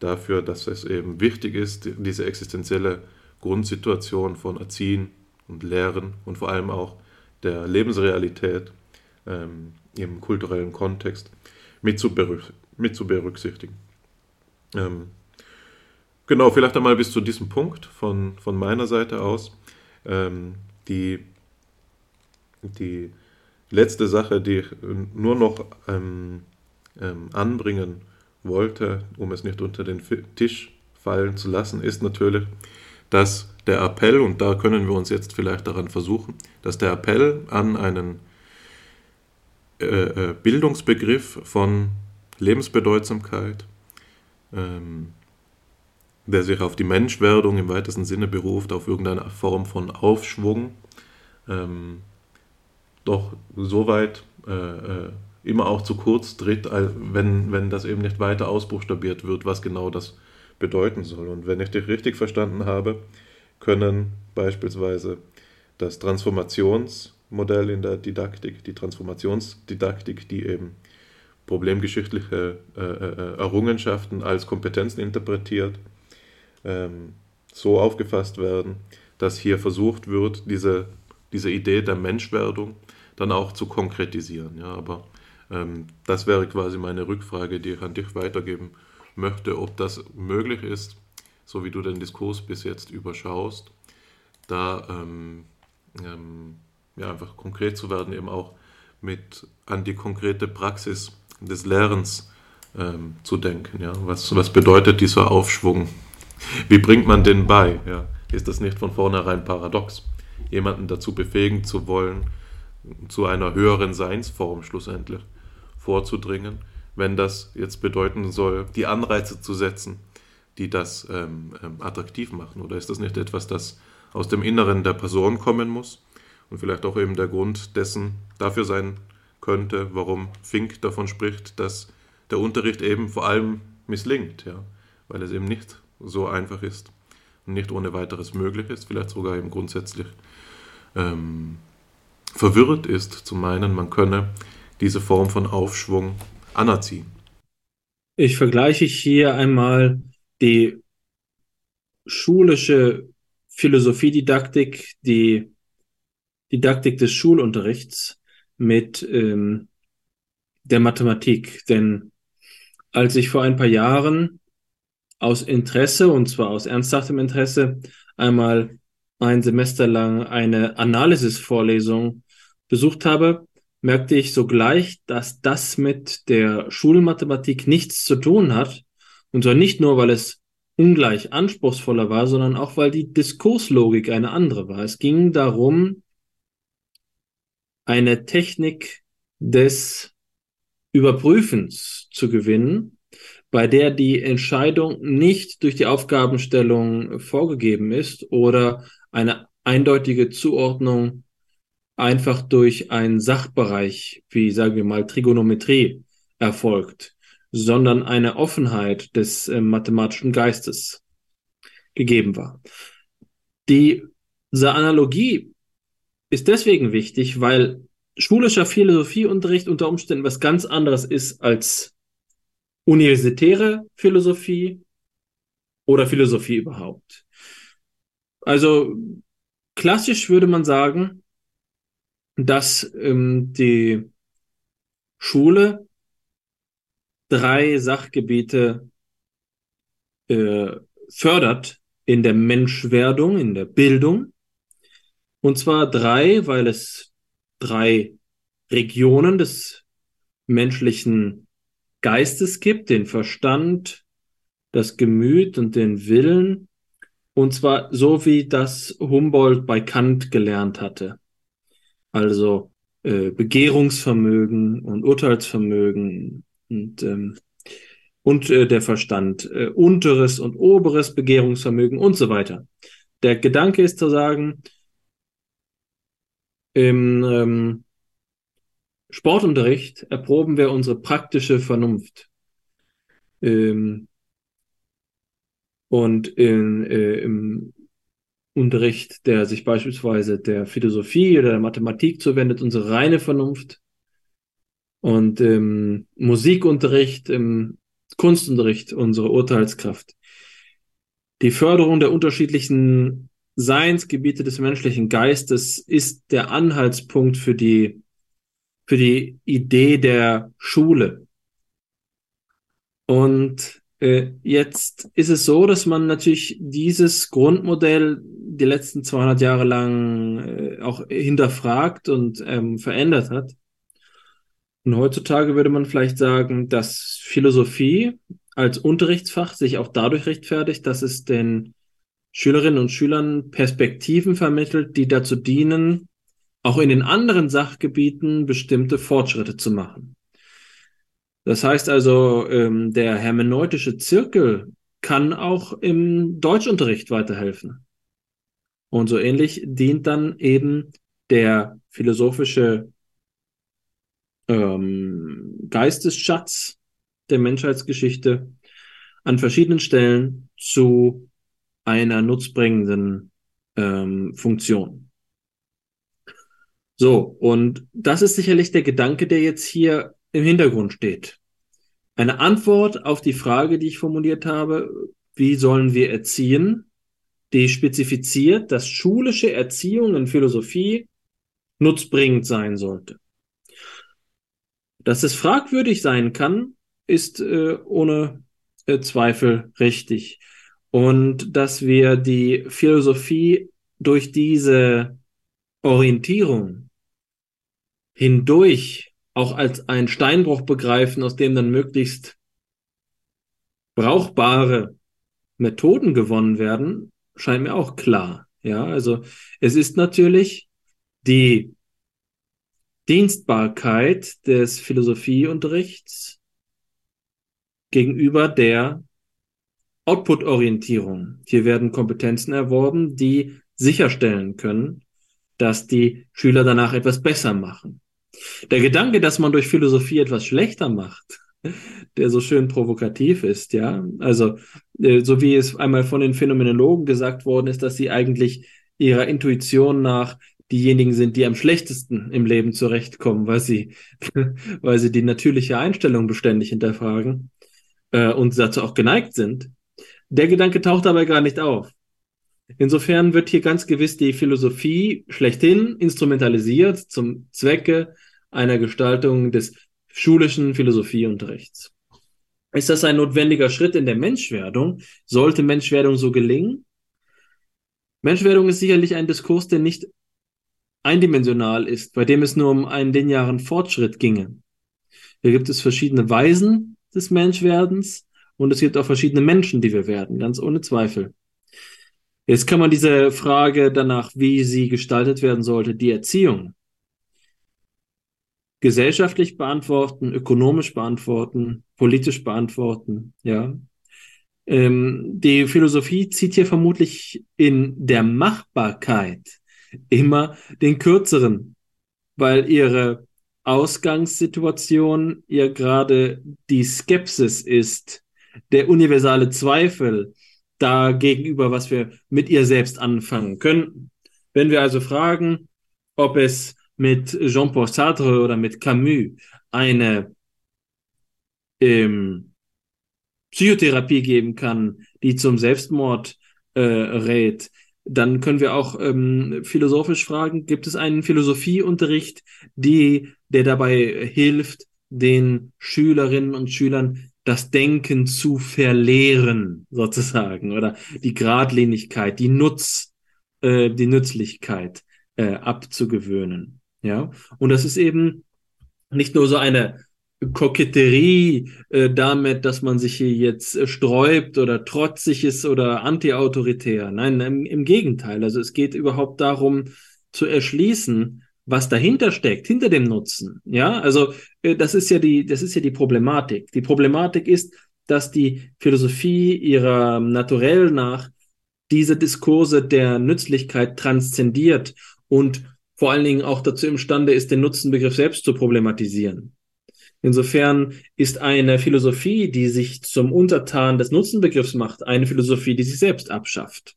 dafür, dass es eben wichtig ist, diese existenzielle Grundsituation von Erziehen und Lehren und vor allem auch der Lebensrealität ähm, im kulturellen Kontext mit zu, mit zu berücksichtigen. Ähm, genau, vielleicht einmal bis zu diesem Punkt von, von meiner Seite aus. Ähm, die, die letzte Sache, die ich nur noch ähm, ähm, anbringen wollte, um es nicht unter den Tisch fallen zu lassen, ist natürlich, dass der Appell, und da können wir uns jetzt vielleicht daran versuchen, dass der Appell an einen äh, äh Bildungsbegriff von Lebensbedeutsamkeit, ähm, der sich auf die Menschwerdung im weitesten Sinne beruft, auf irgendeine Form von Aufschwung, ähm, doch soweit äh, äh, immer auch zu kurz tritt, wenn, wenn das eben nicht weiter ausbuchstabiert wird, was genau das bedeuten soll. Und wenn ich dich richtig verstanden habe, können beispielsweise das Transformationsmodell in der Didaktik, die Transformationsdidaktik, die eben problemgeschichtliche äh, äh, Errungenschaften als Kompetenzen interpretiert, ähm, so aufgefasst werden, dass hier versucht wird, diese, diese Idee der Menschwerdung dann auch zu konkretisieren. Ja, aber ähm, das wäre quasi meine Rückfrage, die ich an dich weitergeben möchte, ob das möglich ist, so wie du den Diskurs bis jetzt überschaust, da ähm, ähm, ja, einfach konkret zu werden, eben auch mit an die konkrete Praxis des Lehrens ähm, zu denken. Ja? Was, was bedeutet dieser Aufschwung? Wie bringt man den bei? Ja? Ist das nicht von vornherein paradox, jemanden dazu befähigen zu wollen, zu einer höheren Seinsform schlussendlich vorzudringen, wenn das jetzt bedeuten soll, die Anreize zu setzen, die das ähm, ähm, attraktiv machen? Oder ist das nicht etwas, das aus dem Inneren der Person kommen muss und vielleicht auch eben der Grund dessen dafür sein könnte, warum Fink davon spricht, dass der Unterricht eben vor allem misslingt, ja, weil es eben nicht so einfach ist und nicht ohne weiteres möglich ist, vielleicht sogar eben grundsätzlich ähm, verwirrt ist, zu meinen, man könne diese Form von Aufschwung anerziehen.
Ich vergleiche hier einmal die schulische Philosophiedidaktik, die Didaktik des Schulunterrichts mit ähm, der Mathematik. Denn als ich vor ein paar Jahren aus Interesse, und zwar aus ernsthaftem Interesse, einmal ein Semester lang eine Analysisvorlesung besucht habe, merkte ich sogleich, dass das mit der Schulmathematik nichts zu tun hat. Und zwar nicht nur, weil es ungleich anspruchsvoller war, sondern auch, weil die Diskurslogik eine andere war. Es ging darum, eine Technik des Überprüfens zu gewinnen, bei der die Entscheidung nicht durch die Aufgabenstellung vorgegeben ist oder eine eindeutige Zuordnung einfach durch einen Sachbereich, wie sagen wir mal Trigonometrie, erfolgt, sondern eine Offenheit des äh, mathematischen Geistes gegeben war. Die, diese Analogie ist deswegen wichtig, weil schulischer Philosophieunterricht unter Umständen was ganz anderes ist als universitäre Philosophie oder Philosophie überhaupt. Also klassisch würde man sagen, dass ähm, die Schule drei Sachgebiete äh, fördert in der Menschwerdung, in der Bildung. Und zwar drei, weil es drei Regionen des menschlichen Geistes gibt, den Verstand, das Gemüt und den Willen. Und zwar so, wie das Humboldt bei Kant gelernt hatte. Also äh, Begehrungsvermögen und Urteilsvermögen und, ähm, und äh, der Verstand, äh, unteres und oberes Begehrungsvermögen und so weiter. Der Gedanke ist zu sagen, im ähm, Sportunterricht erproben wir unsere praktische Vernunft. Ähm, und in, äh, im Unterricht, der sich beispielsweise der Philosophie oder der Mathematik zuwendet, unsere reine Vernunft. Und im Musikunterricht, im Kunstunterricht unsere Urteilskraft. Die Förderung der unterschiedlichen Seinsgebiete des menschlichen Geistes ist der Anhaltspunkt für die, für die Idee der Schule. Und jetzt ist es so, dass man natürlich dieses Grundmodell die letzten 200 Jahre lang äh, auch hinterfragt und ähm, verändert hat. Und heutzutage würde man vielleicht sagen, dass Philosophie als Unterrichtsfach sich auch dadurch rechtfertigt, dass es den Schülerinnen und Schülern Perspektiven vermittelt, die dazu dienen, auch in den anderen Sachgebieten bestimmte Fortschritte zu machen. Das heißt also, ähm, der hermeneutische Zirkel kann auch im Deutschunterricht weiterhelfen. Und so ähnlich dient dann eben der philosophische ähm, Geistesschatz der Menschheitsgeschichte an verschiedenen Stellen zu einer nutzbringenden ähm, Funktion. So, und das ist sicherlich der Gedanke, der jetzt hier im Hintergrund steht. Eine Antwort auf die Frage, die ich formuliert habe, wie sollen wir erziehen, die spezifiziert, dass schulische Erziehung in Philosophie nutzbringend sein sollte. Dass es fragwürdig sein kann, ist äh, ohne äh, Zweifel richtig und dass wir die Philosophie durch diese Orientierung hindurch auch als einen Steinbruch begreifen, aus dem dann möglichst brauchbare Methoden gewonnen werden, scheint mir auch klar. Ja, also es ist natürlich die Dienstbarkeit des Philosophieunterrichts gegenüber der Output-Orientierung. Hier werden Kompetenzen erworben, die sicherstellen können, dass die Schüler danach etwas besser machen. Der Gedanke, dass man durch Philosophie etwas schlechter macht, der so schön provokativ ist, ja. Also, äh, so wie es einmal von den Phänomenologen gesagt worden ist, dass sie eigentlich ihrer Intuition nach diejenigen sind, die am schlechtesten im Leben zurechtkommen, weil sie, weil sie die natürliche Einstellung beständig hinterfragen äh, und dazu auch geneigt sind. Der Gedanke taucht dabei gar nicht auf. Insofern wird hier ganz gewiss die Philosophie schlechthin instrumentalisiert zum Zwecke einer Gestaltung des schulischen Philosophieunterrichts. Ist das ein notwendiger Schritt in der Menschwerdung? Sollte Menschwerdung so gelingen? Menschwerdung ist sicherlich ein Diskurs, der nicht eindimensional ist, bei dem es nur um einen linearen Fortschritt ginge. Hier gibt es verschiedene Weisen des Menschwerdens und es gibt auch verschiedene Menschen, die wir werden, ganz ohne Zweifel. Jetzt kann man diese Frage danach, wie sie gestaltet werden sollte, die Erziehung, gesellschaftlich beantworten, ökonomisch beantworten, politisch beantworten, ja. Ähm, die Philosophie zieht hier vermutlich in der Machbarkeit immer den kürzeren, weil ihre Ausgangssituation ihr gerade die Skepsis ist, der universale Zweifel da gegenüber, was wir mit ihr selbst anfangen können. Wenn wir also fragen, ob es mit Jean-Paul Sartre oder mit Camus eine ähm, Psychotherapie geben kann, die zum Selbstmord äh, rät, dann können wir auch ähm, philosophisch fragen, gibt es einen Philosophieunterricht, die, der dabei hilft, den Schülerinnen und Schülern das Denken zu verlehren, sozusagen, oder die Gradlinigkeit, die Nutz, äh, die Nützlichkeit äh, abzugewöhnen. Ja, und das ist eben nicht nur so eine Koketterie äh, damit, dass man sich hier jetzt äh, sträubt oder trotzig ist oder antiautoritär. Nein, im, im Gegenteil. Also es geht überhaupt darum zu erschließen, was dahinter steckt, hinter dem Nutzen. Ja, also äh, das ist ja die, das ist ja die Problematik. Die Problematik ist, dass die Philosophie ihrer Naturell nach diese Diskurse der Nützlichkeit transzendiert und vor allen Dingen auch dazu imstande ist, den Nutzenbegriff selbst zu problematisieren. Insofern ist eine Philosophie, die sich zum Untertan des Nutzenbegriffs macht, eine Philosophie, die sich selbst abschafft.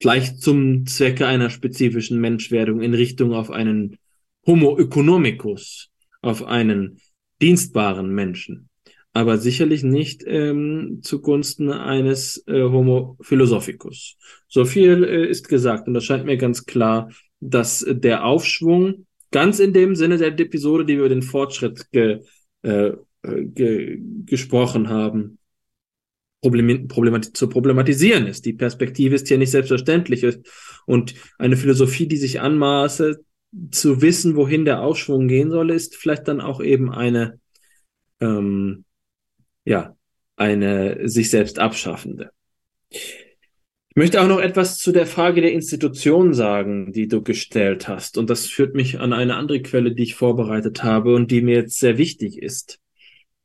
Vielleicht zum Zwecke einer spezifischen Menschwerdung in Richtung auf einen Homo economicus, auf einen dienstbaren Menschen. Aber sicherlich nicht ähm, zugunsten eines äh, Homo philosophicus. So viel äh, ist gesagt und das scheint mir ganz klar, dass der Aufschwung ganz in dem Sinne der Episode, die wir über den Fortschritt ge, äh, ge, gesprochen haben, problem, zu problematisieren ist. Die Perspektive ist hier nicht selbstverständlich und eine Philosophie, die sich anmaße, zu wissen, wohin der Aufschwung gehen soll, ist vielleicht dann auch eben eine, ähm, ja, eine sich selbst abschaffende. Möchte auch noch etwas zu der Frage der Institution sagen, die du gestellt hast. Und das führt mich an eine andere Quelle, die ich vorbereitet habe und die mir jetzt sehr wichtig ist.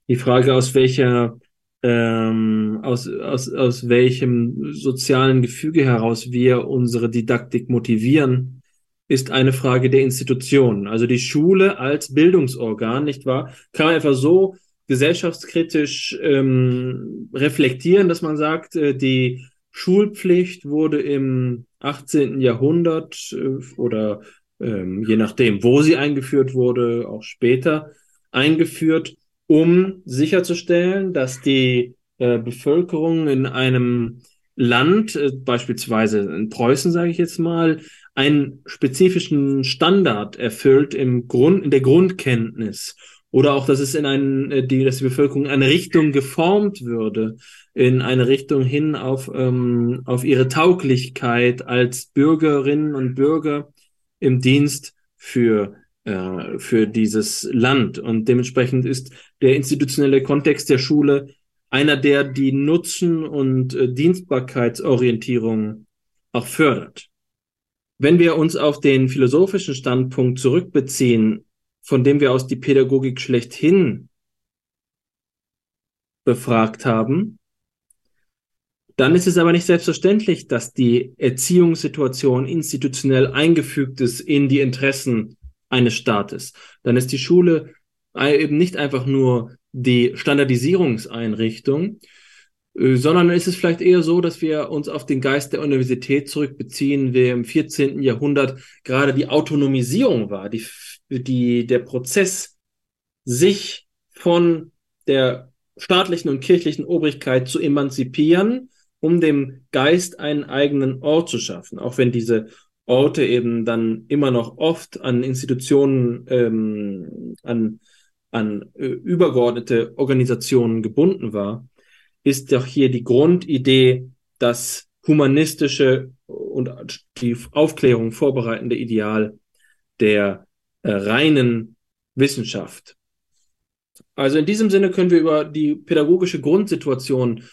Die Frage, aus welcher, ähm, aus, aus, aus welchem sozialen Gefüge heraus wir unsere Didaktik motivieren, ist eine Frage der Institution. Also die Schule als Bildungsorgan, nicht wahr? Kann man einfach so gesellschaftskritisch ähm, reflektieren, dass man sagt, äh, die Schulpflicht wurde im 18. Jahrhundert äh, oder ähm, je nachdem, wo sie eingeführt wurde, auch später eingeführt, um sicherzustellen, dass die äh, Bevölkerung in einem Land, äh, beispielsweise in Preußen, sage ich jetzt mal, einen spezifischen Standard erfüllt im Grund, in der Grundkenntnis oder auch, dass es in einen, äh, die, dass die Bevölkerung in eine Richtung geformt würde, in eine Richtung hin auf, ähm, auf ihre Tauglichkeit als Bürgerinnen und Bürger im Dienst für, äh, für dieses Land. Und dementsprechend ist der institutionelle Kontext der Schule einer, der die Nutzen- und äh, Dienstbarkeitsorientierung auch fördert. Wenn wir uns auf den philosophischen Standpunkt zurückbeziehen, von dem wir aus die Pädagogik schlechthin befragt haben, dann ist es aber nicht selbstverständlich, dass die Erziehungssituation institutionell eingefügt ist in die Interessen eines Staates, dann ist die Schule eben nicht einfach nur die Standardisierungseinrichtung, äh, sondern ist es vielleicht eher so, dass wir uns auf den Geist der Universität zurückbeziehen, der im 14. Jahrhundert gerade die Autonomisierung war, die, die, der Prozess, sich von der staatlichen und kirchlichen Obrigkeit zu emanzipieren, um dem Geist einen eigenen Ort zu schaffen, auch wenn diese Orte eben dann immer noch oft an Institutionen, ähm, an, an äh, übergeordnete Organisationen gebunden war, ist doch hier die Grundidee, das humanistische und die Aufklärung vorbereitende Ideal der äh, reinen Wissenschaft. Also in diesem Sinne können wir über die pädagogische Grundsituation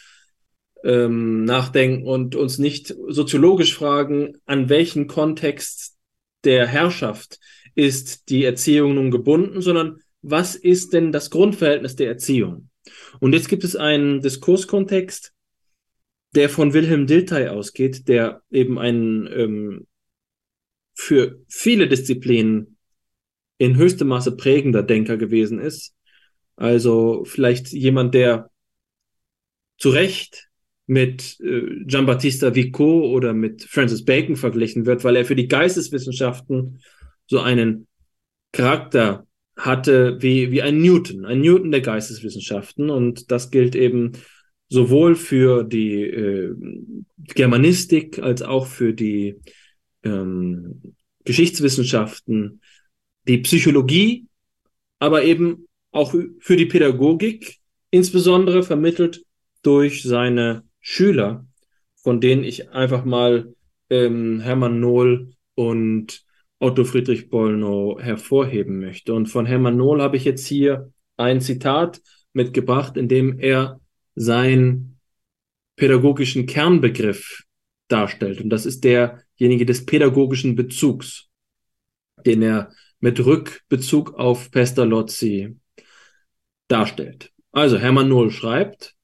ähm, nachdenken und uns nicht soziologisch fragen, an welchen Kontext der Herrschaft ist die Erziehung nun gebunden, sondern was ist denn das Grundverhältnis der Erziehung? Und jetzt gibt es einen Diskurskontext, der von Wilhelm Dilthey ausgeht, der eben ein ähm, für viele Disziplinen in höchstem Maße prägender Denker gewesen ist. Also vielleicht jemand, der zu Recht mit äh, Giambattista Vico oder mit Francis Bacon verglichen wird, weil er für die Geisteswissenschaften so einen Charakter hatte wie, wie ein Newton, ein Newton der Geisteswissenschaften. Und das gilt eben sowohl für die äh, Germanistik als auch für die ähm, Geschichtswissenschaften, die Psychologie, aber eben auch für die Pädagogik, insbesondere vermittelt durch seine Schüler, von denen ich einfach mal ähm, Hermann Nohl und Otto Friedrich Bollnow hervorheben möchte. Und von Hermann Nohl habe ich jetzt hier ein Zitat mitgebracht, in dem er seinen pädagogischen Kernbegriff darstellt. Und das ist derjenige des pädagogischen Bezugs, den er mit Rückbezug auf Pestalozzi darstellt. Also Hermann Nohl schreibt,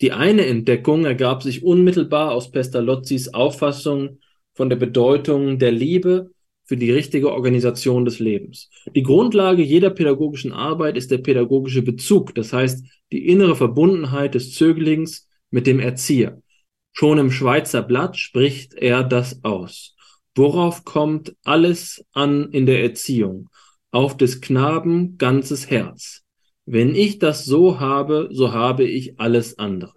die eine Entdeckung ergab sich unmittelbar aus Pestalozzis Auffassung von der Bedeutung der Liebe für die richtige Organisation des Lebens. Die Grundlage jeder pädagogischen Arbeit ist der pädagogische Bezug, das heißt die innere Verbundenheit des Zöglings mit dem Erzieher. Schon im Schweizer Blatt spricht er das aus. Worauf kommt alles an in der Erziehung? Auf des Knaben ganzes Herz. Wenn ich das so habe, so habe ich alles andere.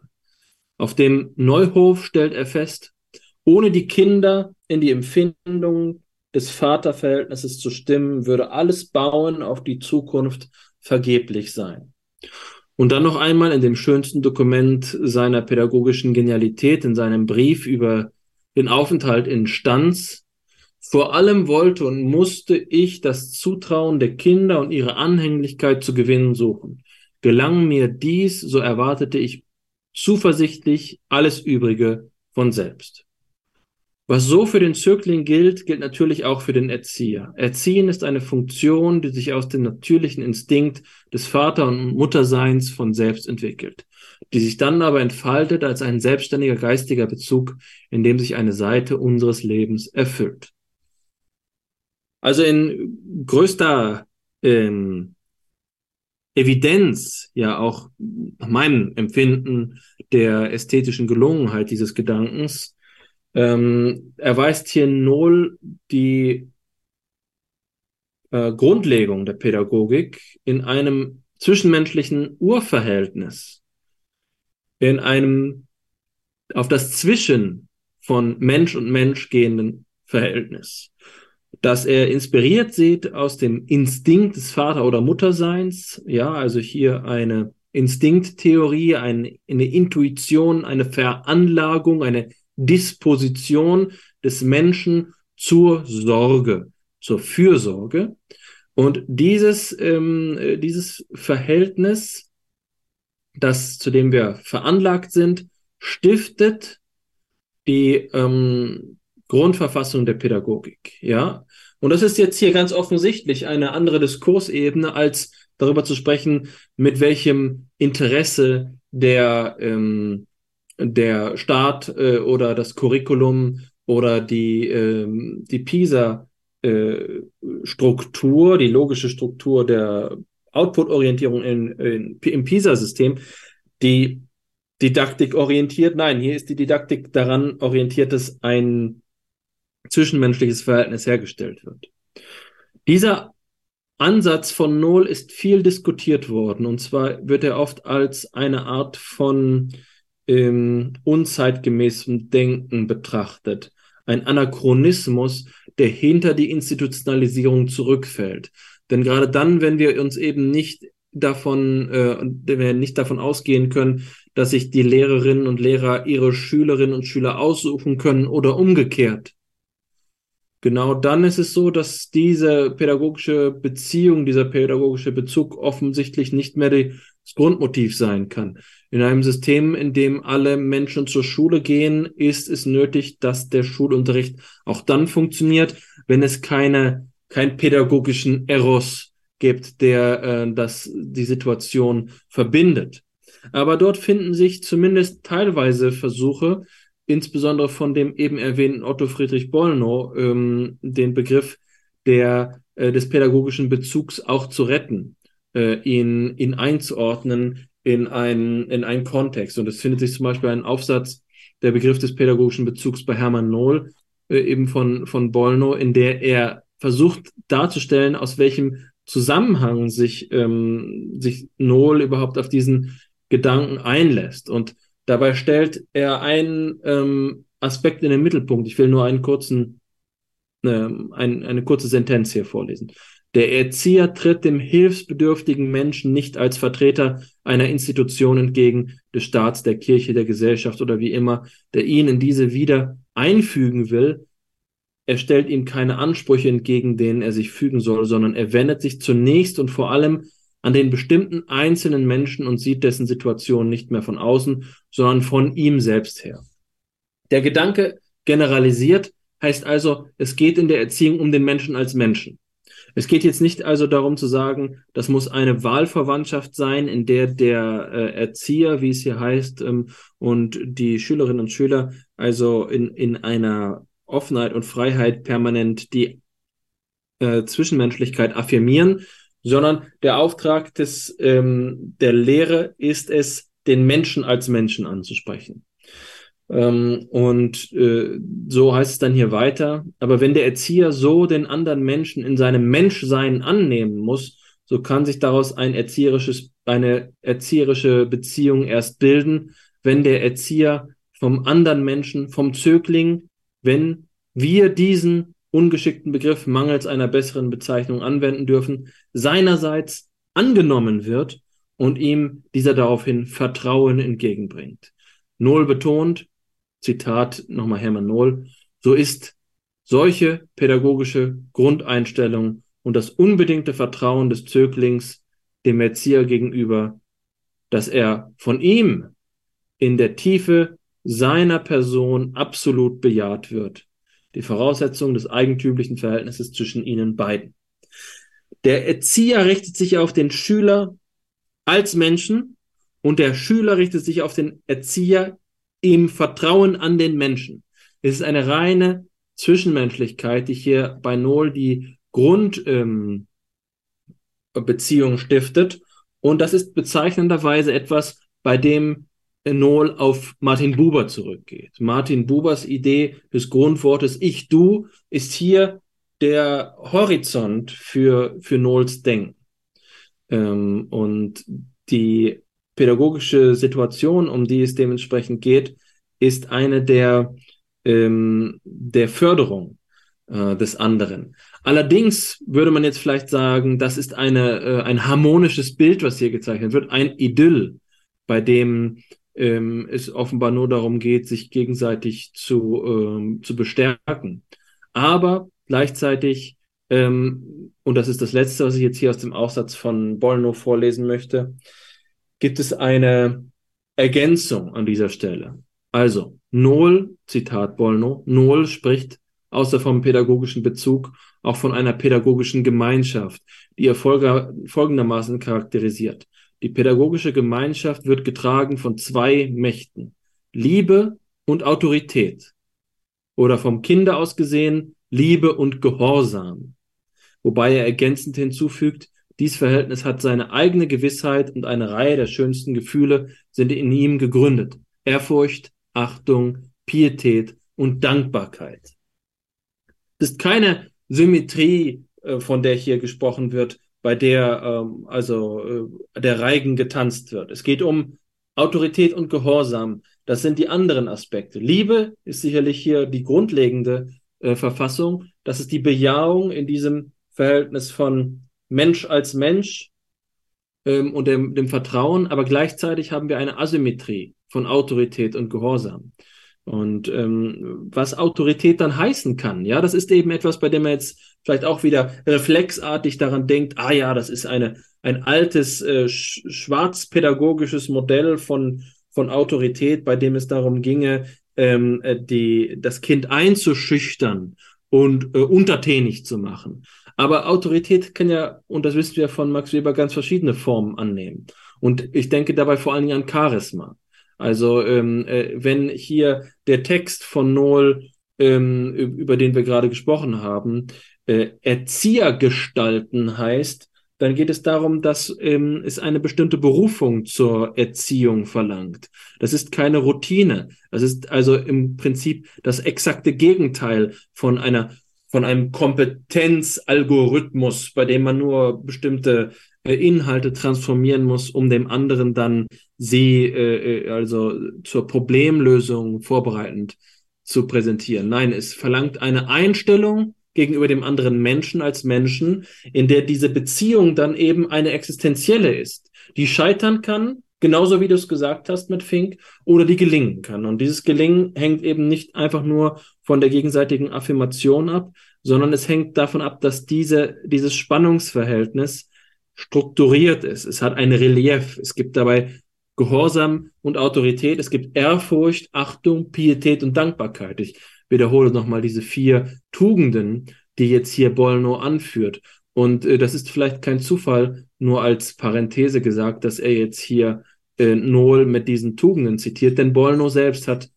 Auf dem Neuhof stellt er fest, ohne die Kinder in die Empfindung des Vaterverhältnisses zu stimmen, würde alles Bauen auf die Zukunft vergeblich sein. Und dann noch einmal in dem schönsten Dokument seiner pädagogischen Genialität, in seinem Brief über den Aufenthalt in Stanz, vor allem wollte und musste ich das Zutrauen der Kinder und ihre Anhänglichkeit zu gewinnen suchen. Gelang mir dies, so erwartete ich zuversichtlich alles Übrige von selbst. Was so für den Zögling gilt, gilt natürlich auch für den Erzieher. Erziehen ist eine Funktion, die sich aus dem natürlichen Instinkt des Vater- und Mutterseins von selbst entwickelt, die sich dann aber entfaltet als ein selbstständiger geistiger Bezug, in dem sich eine Seite unseres Lebens erfüllt. Also in größter ähm, Evidenz, ja auch meinem Empfinden der ästhetischen Gelungenheit dieses Gedankens, ähm, erweist hier Nohl die äh, Grundlegung der Pädagogik in einem zwischenmenschlichen Urverhältnis, in einem auf das Zwischen von Mensch und Mensch gehenden Verhältnis dass er inspiriert sieht aus dem Instinkt des Vater- oder Mutterseins. Ja, also hier eine Instinkttheorie, eine, eine Intuition, eine Veranlagung, eine Disposition des Menschen zur Sorge, zur Fürsorge. Und dieses, ähm, dieses Verhältnis, das, zu dem wir veranlagt sind, stiftet die ähm, Grundverfassung der Pädagogik, ja. Und das ist jetzt hier ganz offensichtlich eine andere Diskursebene, als darüber zu sprechen, mit welchem Interesse der, ähm, der Staat äh, oder das Curriculum oder die, ähm, die PISA äh, die logische Struktur der Output-Orientierung in, in, im PISA-System, die Didaktik orientiert. Nein, hier ist die Didaktik daran orientiert, dass ein zwischenmenschliches Verhältnis hergestellt wird. Dieser Ansatz von Null ist viel diskutiert worden. Und zwar wird er oft als eine Art von ähm, unzeitgemäßem Denken betrachtet. Ein Anachronismus, der hinter die Institutionalisierung zurückfällt. Denn gerade dann, wenn wir uns eben nicht davon, äh, wir nicht davon ausgehen können, dass sich die Lehrerinnen und Lehrer ihre Schülerinnen und Schüler aussuchen können oder umgekehrt, Genau dann ist es so, dass diese pädagogische Beziehung, dieser pädagogische Bezug offensichtlich nicht mehr das Grundmotiv sein kann. In einem System, in dem alle Menschen zur Schule gehen, ist es nötig, dass der Schulunterricht auch dann funktioniert, wenn es keine, kein pädagogischen Eros gibt, der äh, das, die Situation verbindet. Aber dort finden sich zumindest teilweise Versuche, insbesondere von dem eben erwähnten Otto Friedrich Bollnow ähm, den Begriff der, äh, des pädagogischen Bezugs auch zu retten, äh, ihn, ihn einzuordnen in einen, in einen Kontext. Und es findet sich zum Beispiel ein Aufsatz, der Begriff des pädagogischen Bezugs bei Hermann Nohl, äh, eben von, von Bollnow, in der er versucht darzustellen, aus welchem Zusammenhang sich, ähm, sich Nohl überhaupt auf diesen Gedanken einlässt. Und Dabei stellt er einen ähm, Aspekt in den Mittelpunkt. Ich will nur einen kurzen, äh, ein, eine kurze Sentenz hier vorlesen. Der Erzieher tritt dem hilfsbedürftigen Menschen nicht als Vertreter einer Institution entgegen, des Staats, der Kirche, der Gesellschaft oder wie immer, der ihn in diese wieder einfügen will. Er stellt ihm keine Ansprüche entgegen, denen er sich fügen soll, sondern er wendet sich zunächst und vor allem an den bestimmten einzelnen Menschen und sieht dessen Situation nicht mehr von außen, sondern von ihm selbst her. Der Gedanke generalisiert heißt also, es geht in der Erziehung um den Menschen als Menschen. Es geht jetzt nicht also darum zu sagen, das muss eine Wahlverwandtschaft sein, in der der äh, Erzieher, wie es hier heißt, ähm, und die Schülerinnen und Schüler also in, in einer Offenheit und Freiheit permanent die äh, Zwischenmenschlichkeit affirmieren, sondern der Auftrag des, ähm, der Lehre ist es, den Menschen als Menschen anzusprechen. Ähm, und äh, so heißt es dann hier weiter. Aber wenn der Erzieher so den anderen Menschen in seinem Menschsein annehmen muss, so kann sich daraus ein erzieherisches, eine erzieherische Beziehung erst bilden, wenn der Erzieher vom anderen Menschen, vom Zögling, wenn wir diesen ungeschickten Begriff mangels einer besseren Bezeichnung anwenden dürfen, seinerseits angenommen wird und ihm dieser daraufhin Vertrauen entgegenbringt. Nohl betont, Zitat nochmal Hermann Nohl, so ist solche pädagogische Grundeinstellung und das unbedingte Vertrauen des Zöglings dem Erzieher gegenüber, dass er von ihm in der Tiefe seiner Person absolut bejaht wird die Voraussetzung des eigentümlichen Verhältnisses zwischen ihnen beiden. Der Erzieher richtet sich auf den Schüler als Menschen und der Schüler richtet sich auf den Erzieher im Vertrauen an den Menschen. Es ist eine reine Zwischenmenschlichkeit, die hier bei Noel die Grundbeziehung ähm, stiftet. Und das ist bezeichnenderweise etwas, bei dem Noel auf Martin Buber zurückgeht. Martin Bubers Idee des Grundwortes Ich, Du ist hier der Horizont für, für Noels Denken. Ähm, und die pädagogische Situation, um die es dementsprechend geht, ist eine der, ähm, der Förderung äh, des anderen. Allerdings würde man jetzt vielleicht sagen, das ist eine, äh, ein harmonisches Bild, was hier gezeichnet wird, ein Idyll, bei dem ähm, es offenbar nur darum geht, sich gegenseitig zu, ähm, zu bestärken. Aber gleichzeitig, ähm, und das ist das Letzte, was ich jetzt hier aus dem Aufsatz von Bollno vorlesen möchte, gibt es eine Ergänzung an dieser Stelle. Also, Nohl, Zitat Bollno, Nohl spricht außer vom pädagogischen Bezug auch von einer pädagogischen Gemeinschaft, die er folgendermaßen charakterisiert. Die pädagogische Gemeinschaft wird getragen von zwei Mächten, Liebe und Autorität. Oder vom Kinder aus gesehen, Liebe und Gehorsam. Wobei er ergänzend hinzufügt, dies Verhältnis hat seine eigene Gewissheit und eine Reihe der schönsten Gefühle sind in ihm gegründet. Ehrfurcht, Achtung, Pietät und Dankbarkeit. Es ist keine Symmetrie, äh, von der hier gesprochen wird, bei der ähm, also äh, der Reigen getanzt wird. Es geht um Autorität und Gehorsam. Das sind die anderen Aspekte. Liebe ist sicherlich hier die grundlegende äh, Verfassung. Das ist die Bejahung in diesem Verhältnis von Mensch als Mensch ähm, und dem, dem Vertrauen, aber gleichzeitig haben wir eine Asymmetrie von Autorität und Gehorsam. Und ähm, was Autorität dann heißen kann, ja, das ist eben etwas, bei dem man jetzt vielleicht auch wieder reflexartig daran denkt, ah ja, das ist eine, ein altes äh, schwarzpädagogisches Modell von, von Autorität, bei dem es darum ginge, ähm, äh, die, das Kind einzuschüchtern und äh, untertänig zu machen. Aber Autorität kann ja, und das wissen wir von Max Weber, ganz verschiedene Formen annehmen. Und ich denke dabei vor allen Dingen an Charisma. Also ähm, äh, wenn hier der Text von Noel, ähm, über den wir gerade gesprochen haben, äh, Erziehergestalten heißt, dann geht es darum, dass ähm, es eine bestimmte Berufung zur Erziehung verlangt. Das ist keine Routine. Das ist also im Prinzip das exakte Gegenteil von einer von einem Kompetenzalgorithmus, bei dem man nur bestimmte äh, Inhalte transformieren muss, um dem anderen dann sie äh, äh, also zur Problemlösung vorbereitend zu präsentieren. Nein, es verlangt eine Einstellung gegenüber dem anderen Menschen als Menschen, in der diese Beziehung dann eben eine existenzielle ist, die scheitern kann, genauso wie du es gesagt hast mit Fink, oder die gelingen kann. Und dieses Gelingen hängt eben nicht einfach nur von der gegenseitigen Affirmation ab, sondern es hängt davon ab, dass diese, dieses Spannungsverhältnis strukturiert ist. Es hat ein Relief. Es gibt dabei Gehorsam und Autorität. Es gibt Ehrfurcht, Achtung, Pietät und Dankbarkeit. Ich wiederhole nochmal diese vier Tugenden, die jetzt hier Bolno anführt. Und äh, das ist vielleicht kein Zufall, nur als Parenthese gesagt, dass er jetzt hier äh, Nohl mit diesen Tugenden zitiert, denn Bolno selbst hat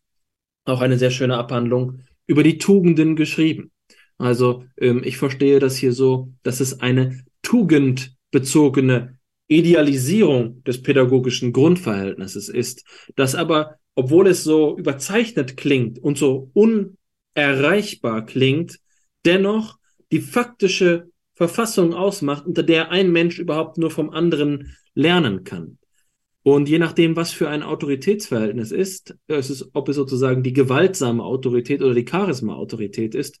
auch eine sehr schöne Abhandlung über die Tugenden geschrieben. Also ähm, ich verstehe das hier so, dass es eine tugendbezogene Idealisierung des pädagogischen Grundverhältnisses ist, das aber, obwohl es so überzeichnet klingt und so unerreichbar klingt, dennoch die faktische Verfassung ausmacht, unter der ein Mensch überhaupt nur vom anderen lernen kann. Und je nachdem, was für ein Autoritätsverhältnis ist, es ist, ob es sozusagen die gewaltsame Autorität oder die Charisma-Autorität ist,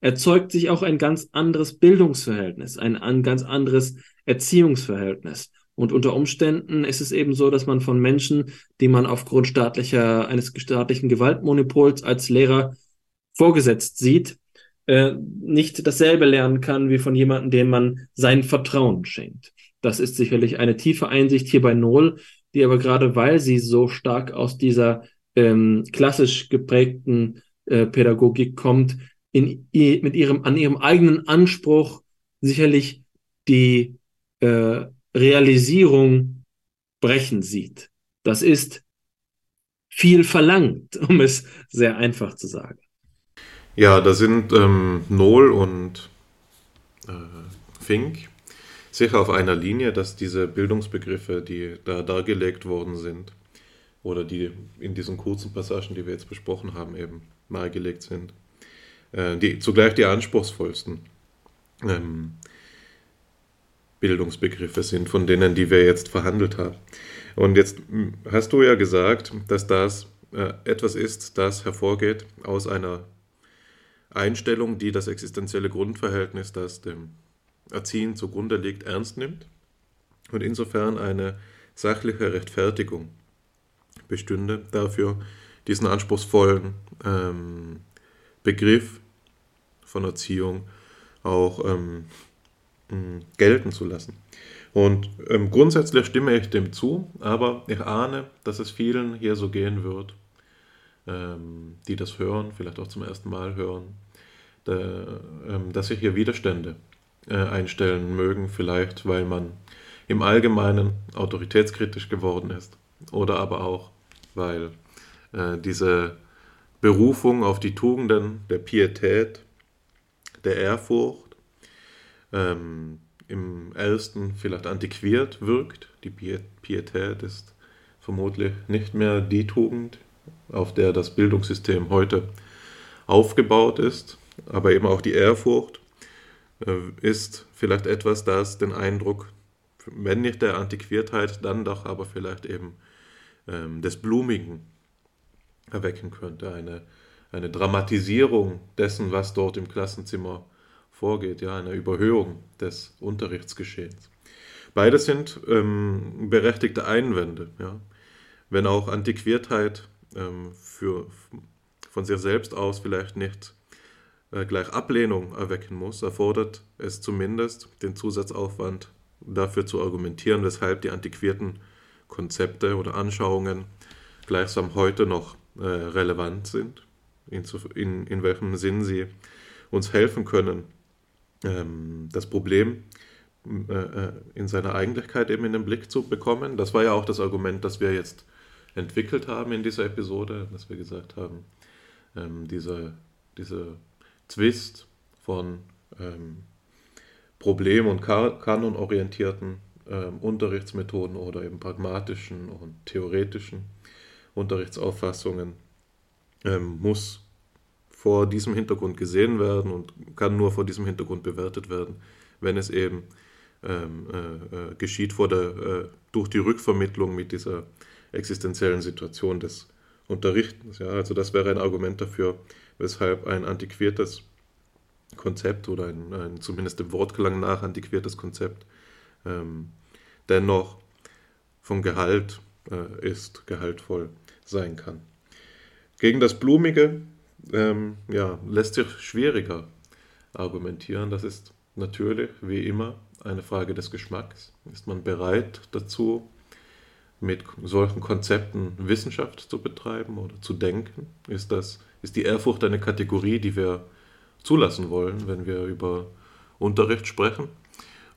erzeugt sich auch ein ganz anderes Bildungsverhältnis, ein, ein ganz anderes Erziehungsverhältnis. Und unter Umständen ist es eben so, dass man von Menschen, die man aufgrund staatlicher, eines staatlichen Gewaltmonopols als Lehrer vorgesetzt sieht, äh, nicht dasselbe lernen kann wie von jemandem, dem man sein Vertrauen schenkt. Das ist sicherlich eine tiefe Einsicht hier bei Nohl, die aber gerade weil sie so stark aus dieser ähm, klassisch geprägten äh, Pädagogik kommt, in, mit ihrem, an ihrem eigenen Anspruch sicherlich die äh, Realisierung brechen sieht. Das ist viel verlangt, um es sehr einfach zu sagen.
Ja, da sind ähm, Nohl und äh, Fink sicher auf einer Linie, dass diese Bildungsbegriffe, die da dargelegt worden sind, oder die in diesen kurzen Passagen, die wir jetzt besprochen haben, eben nahegelegt sind, äh, die zugleich die anspruchsvollsten ähm, Bildungsbegriffe sind, von denen, die wir jetzt verhandelt haben. Und jetzt hm, hast du ja gesagt, dass das äh, etwas ist, das hervorgeht aus einer Einstellung, die das existenzielle Grundverhältnis, das dem Erziehen zugrunde liegt, ernst nimmt und insofern eine sachliche Rechtfertigung bestünde dafür, diesen anspruchsvollen ähm, Begriff von Erziehung auch ähm, gelten zu lassen. Und ähm, grundsätzlich stimme ich dem zu, aber ich ahne, dass es vielen hier so gehen wird, ähm, die das hören, vielleicht auch zum ersten Mal hören, dass sich hier Widerstände äh, einstellen mögen, vielleicht weil man im Allgemeinen autoritätskritisch geworden ist oder aber auch, weil äh, diese Berufung auf die Tugenden der Pietät der Ehrfurcht ähm, im ersten vielleicht antiquiert wirkt. Die Pietät ist vermutlich nicht mehr die Tugend, auf der das Bildungssystem heute aufgebaut ist, aber eben auch die Ehrfurcht äh, ist vielleicht etwas, das den Eindruck, wenn nicht der Antiquiertheit, dann doch aber vielleicht eben ähm, des Blumigen erwecken könnte. Eine, eine Dramatisierung dessen, was dort im Klassenzimmer vorgeht, ja, eine Überhöhung des Unterrichtsgeschehens. Beides sind ähm, berechtigte Einwände. Ja. Wenn auch Antiquiertheit ähm, für, von sich selbst aus vielleicht nicht gleich Ablehnung erwecken muss, erfordert es zumindest den Zusatzaufwand dafür zu argumentieren, weshalb die antiquierten Konzepte oder Anschauungen gleichsam heute noch äh, relevant sind, in, in, in, welchem Sinn sie uns helfen können, ähm, das Problem äh, äh, in seiner Eigentlichkeit eben in den Blick zu bekommen. Das war ja auch das Argument, das wir jetzt entwickelt haben in dieser Episode, dass wir gesagt haben, ähm, diese, diese Zwist von ähm, problem- und kanonorientierten ähm, Unterrichtsmethoden oder eben pragmatischen und theoretischen Unterrichtsauffassungen ähm, muss vor diesem Hintergrund gesehen werden und kann nur vor diesem Hintergrund bewertet werden, wenn es eben ähm, äh, äh, geschieht vor der, äh, durch die Rückvermittlung mit dieser existenziellen Situation des Unterrichtens. Ja? Also das wäre ein Argument dafür, weshalb ein antiquiertes Konzept oder ein, ein zumindest dem Wortklang nach antiquiertes Konzept ähm, dennoch vom Gehalt äh, ist, gehaltvoll sein kann. Gegen das Blumige ähm, ja, lässt sich schwieriger argumentieren. Das ist natürlich, wie immer, eine Frage des Geschmacks. Ist man bereit dazu, mit solchen Konzepten Wissenschaft zu betreiben oder zu denken? Ist, das, ist die Ehrfurcht eine Kategorie, die wir zulassen wollen, wenn wir über Unterricht sprechen?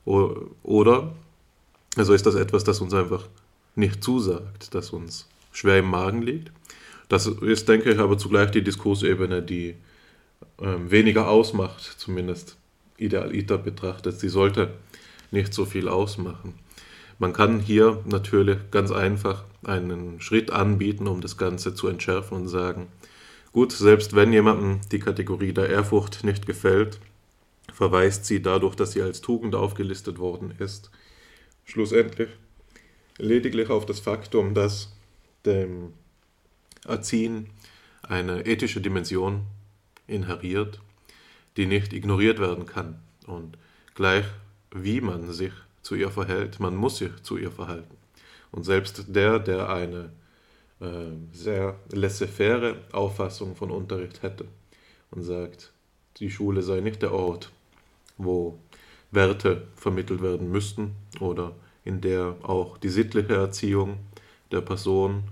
Oder also ist das etwas, das uns einfach nicht zusagt, das uns schwer im Magen liegt? Das ist, denke ich, aber zugleich die Diskursebene, die ähm, weniger ausmacht, zumindest ideal ITER betrachtet. Sie sollte nicht so viel ausmachen. Man kann hier natürlich ganz einfach einen Schritt anbieten, um das Ganze zu entschärfen und sagen, gut, selbst wenn jemandem die Kategorie der Ehrfurcht nicht gefällt, verweist sie dadurch, dass sie als Tugend aufgelistet worden ist, schlussendlich lediglich auf das Faktum, dass dem Erziehen eine ethische Dimension inheriert, die nicht ignoriert werden kann. Und gleich wie man sich zu ihr verhält, man muss sich zu ihr verhalten. Und selbst der, der eine sehr laissez-faire Auffassung von Unterricht hätte und sagt, die Schule sei nicht der Ort, wo Werte vermittelt werden müssten oder in der auch die sittliche Erziehung der Person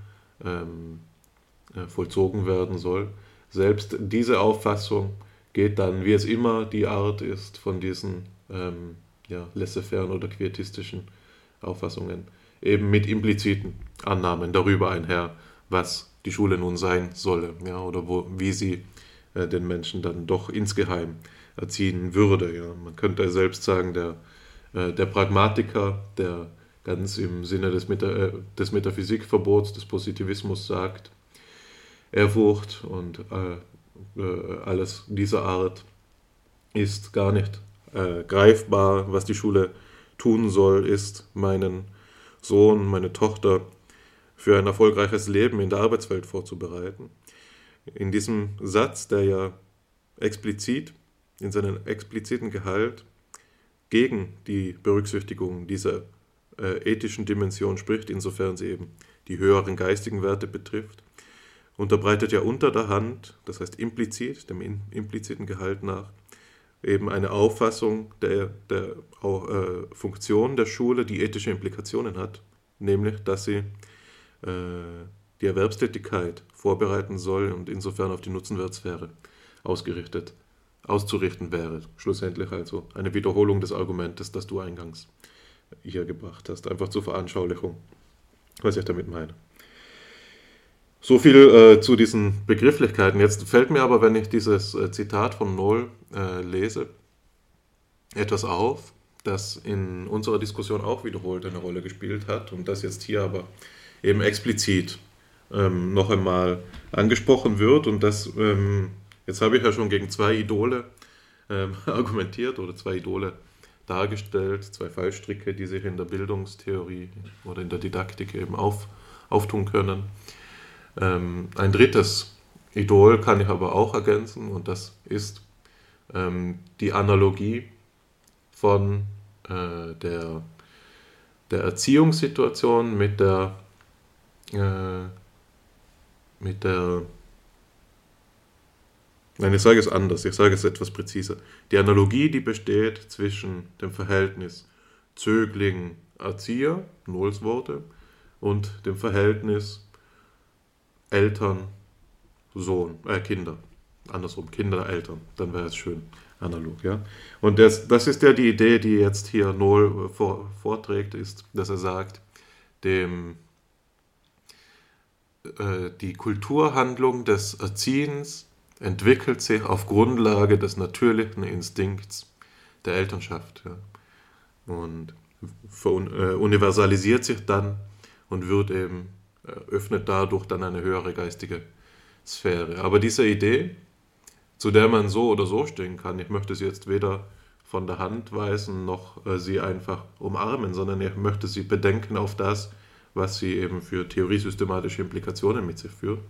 ähm, äh, vollzogen werden soll. Selbst diese Auffassung geht dann, wie es immer die Art ist von diesen ähm, ja, laissez-faire oder quietistischen Auffassungen, eben mit impliziten Annahmen darüber einher, was die Schule nun sein solle, ja, oder wo, wie sie äh, den Menschen dann doch insgeheim erziehen würde. Ja. Man könnte selbst sagen, der, äh, der Pragmatiker, der ganz im Sinne des, Meta äh, des Metaphysikverbots, des Positivismus sagt, Ehrfurcht und äh, äh, alles dieser Art ist gar nicht greifbar. Was die Schule tun soll, ist meinen Sohn, meine Tochter für ein erfolgreiches Leben in der Arbeitswelt vorzubereiten. In diesem Satz, der ja explizit, in seinem expliziten Gehalt gegen die Berücksichtigung dieser äh, ethischen Dimension spricht, insofern sie eben die höheren geistigen Werte betrifft, unterbreitet ja unter der Hand, das heißt implizit, dem impliziten Gehalt nach, eben eine Auffassung der, der äh, Funktion der Schule, die ethische Implikationen hat, nämlich dass sie äh, die Erwerbstätigkeit vorbereiten soll und insofern auf die Nutzenwertsphäre ausgerichtet, auszurichten wäre. Schlussendlich also eine Wiederholung des Argumentes, das du eingangs hier gebracht hast, einfach zur Veranschaulichung, was ich damit meine. So viel äh, zu diesen Begrifflichkeiten. Jetzt fällt mir aber, wenn ich dieses äh, Zitat von Noll äh, lese, etwas auf, das in unserer Diskussion auch wiederholt eine Rolle gespielt hat und das jetzt hier aber eben explizit ähm, noch einmal angesprochen wird. Und das, ähm, jetzt habe ich ja schon gegen zwei Idole ähm, argumentiert oder zwei Idole dargestellt, zwei Fallstricke, die sich in der Bildungstheorie oder in der Didaktik eben auf, auftun können. Ähm, ein drittes Idol kann ich aber auch ergänzen und das ist ähm, die Analogie von äh, der, der Erziehungssituation mit der, äh, mit der, nein, ich sage es anders, ich sage es etwas präziser. Die Analogie, die besteht zwischen dem Verhältnis Zögling-Erzieher, Nullsworte, und dem Verhältnis Eltern, Sohn, äh, Kinder. Andersrum, Kinder, Eltern, dann wäre es schön analog, ja. Und das, das ist ja die Idee, die jetzt hier Noel vor, vorträgt, ist, dass er sagt, dem, äh, die Kulturhandlung des Erziehens entwickelt sich auf Grundlage des natürlichen Instinkts der Elternschaft ja. und äh, universalisiert sich dann und wird eben öffnet dadurch dann eine höhere geistige Sphäre. Aber diese Idee, zu der man so oder so stehen kann, ich möchte sie jetzt weder von der Hand weisen noch äh, sie einfach umarmen, sondern ich möchte sie bedenken auf das, was sie eben für theoriesystematische Implikationen mit sich führt.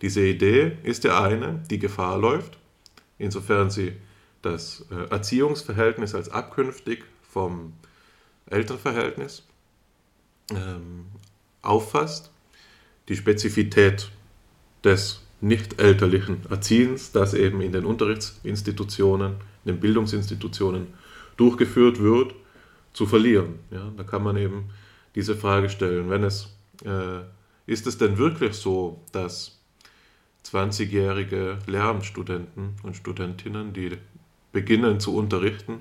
Diese Idee ist ja eine, die Gefahr läuft, insofern sie das äh, Erziehungsverhältnis als abkünftig vom Elternverhältnis ähm, auffasst die Spezifität des nicht elterlichen Erziehens, das eben in den Unterrichtsinstitutionen, in den Bildungsinstitutionen durchgeführt wird, zu verlieren. Ja, da kann man eben diese Frage stellen, wenn es, äh, ist es denn wirklich so, dass 20-jährige Lehramtsstudenten und Studentinnen, die beginnen zu unterrichten,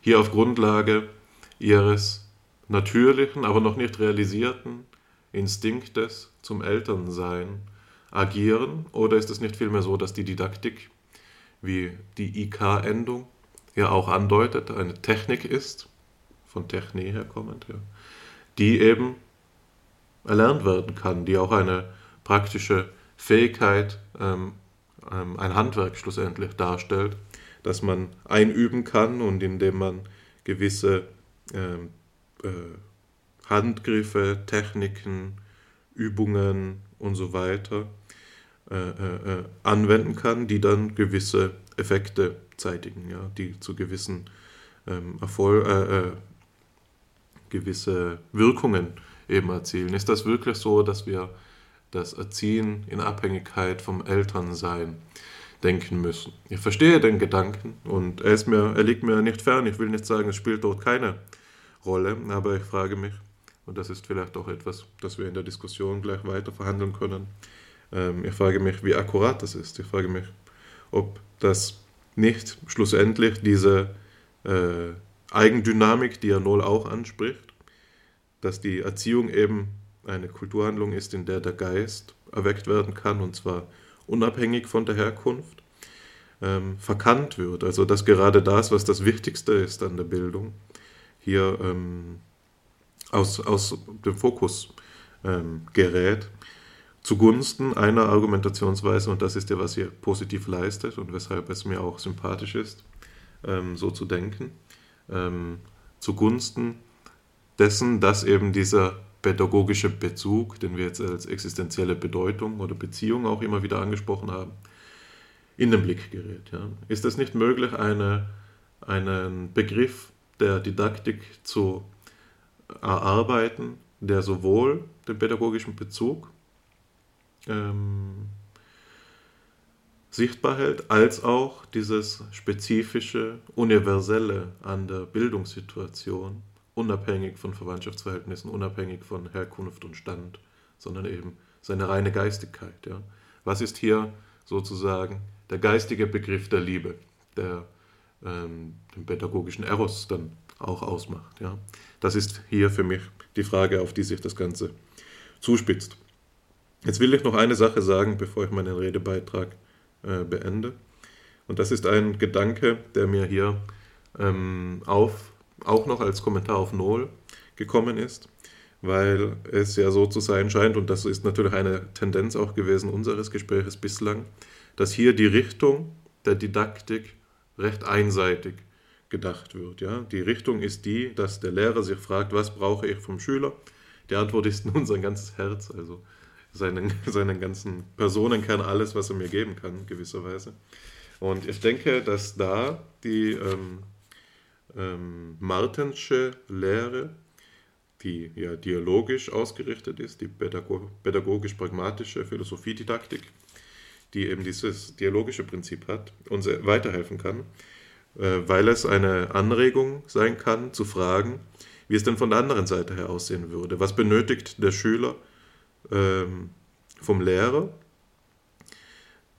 hier auf Grundlage ihres natürlichen, aber noch nicht realisierten Instinktes zum Elternsein agieren? Oder ist es nicht vielmehr so, dass die Didaktik, wie die IK-Endung ja auch andeutet, eine Technik ist, von Techne herkommend, ja, die eben erlernt werden kann, die auch eine praktische Fähigkeit, ähm, ähm, ein Handwerk schlussendlich darstellt, das man einüben kann und indem man gewisse ähm, äh, Handgriffe, Techniken, Übungen und so weiter äh, äh, äh, anwenden kann, die dann gewisse Effekte zeitigen, ja, die zu gewissen ähm, Erfolg, äh, äh, gewisse Wirkungen eben erzielen. Ist das wirklich so, dass wir das Erziehen in Abhängigkeit vom Elternsein denken müssen? Ich verstehe den Gedanken und er, ist mir, er liegt mir nicht fern. Ich will nicht sagen, es spielt dort keine Rolle, aber ich frage mich, und das ist vielleicht auch etwas, das wir in der Diskussion gleich weiter verhandeln können. Ähm, ich frage mich, wie akkurat das ist. Ich frage mich, ob das nicht schlussendlich diese äh, Eigendynamik, die Arnold auch anspricht, dass die Erziehung eben eine Kulturhandlung ist, in der der Geist erweckt werden kann, und zwar unabhängig von der Herkunft, ähm, verkannt wird. Also dass gerade das, was das Wichtigste ist an der Bildung, hier ähm, aus, aus dem Fokus ähm, gerät, zugunsten einer Argumentationsweise, und das ist ja, was ihr positiv leistet und weshalb es mir auch sympathisch ist, ähm, so zu denken, ähm, zugunsten dessen, dass eben dieser pädagogische Bezug, den wir jetzt als existenzielle Bedeutung oder Beziehung auch immer wieder angesprochen haben, in den Blick gerät. Ja. Ist es nicht möglich, eine, einen Begriff der Didaktik zu erarbeiten, der sowohl den pädagogischen Bezug ähm, sichtbar hält, als auch dieses spezifische, universelle an der Bildungssituation, unabhängig von Verwandtschaftsverhältnissen, unabhängig von Herkunft und Stand, sondern eben seine reine Geistigkeit. Ja. Was ist hier sozusagen der geistige Begriff der Liebe, der ähm, den pädagogischen Eros dann auch ausmacht. Ja. Das ist hier für mich die Frage, auf die sich das Ganze zuspitzt. Jetzt will ich noch eine Sache sagen, bevor ich meinen Redebeitrag äh, beende. Und das ist ein Gedanke, der mir hier ähm, auf, auch noch als Kommentar auf Null gekommen ist, weil es ja so zu sein scheint, und das ist natürlich eine Tendenz auch gewesen unseres Gespräches bislang, dass hier die Richtung der Didaktik recht einseitig gedacht wird. Ja? Die Richtung ist die, dass der Lehrer sich fragt, was brauche ich vom Schüler? Die Antwort ist nun sein ganzes Herz, also seinen, seinen ganzen Personenkern, alles, was er mir geben kann, gewisserweise. Und ich denke, dass da die ähm, ähm, Martensche Lehre, die ja dialogisch ausgerichtet ist, die pädagogisch-pragmatische Philosophiedidaktik, die eben dieses dialogische Prinzip hat, uns weiterhelfen kann, weil es eine Anregung sein kann, zu fragen, wie es denn von der anderen Seite her aussehen würde. Was benötigt der Schüler ähm, vom Lehrer?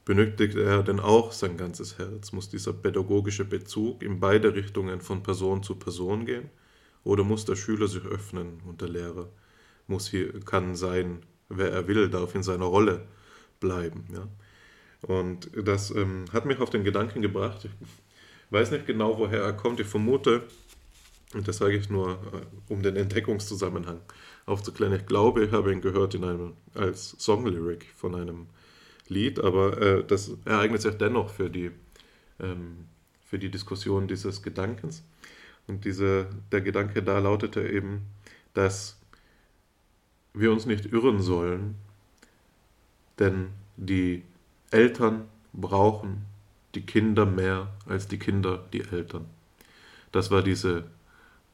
Benötigt er denn auch sein ganzes Herz? Muss dieser pädagogische Bezug in beide Richtungen von Person zu Person gehen? Oder muss der Schüler sich öffnen und der Lehrer muss hier, kann sein, wer er will, darf in seiner Rolle bleiben? Ja? Und das ähm, hat mich auf den Gedanken gebracht. Ich weiß nicht genau, woher er kommt. Ich vermute, und das sage ich nur, äh, um den Entdeckungszusammenhang aufzuklären. Ich glaube, ich habe ihn gehört in einem, als Songlyric von einem Lied, aber äh, das ereignet sich dennoch für die, ähm, für die Diskussion dieses Gedankens. Und diese, der Gedanke da lautete eben, dass wir uns nicht irren sollen, denn die Eltern brauchen die Kinder mehr als die Kinder die Eltern. Das war diese,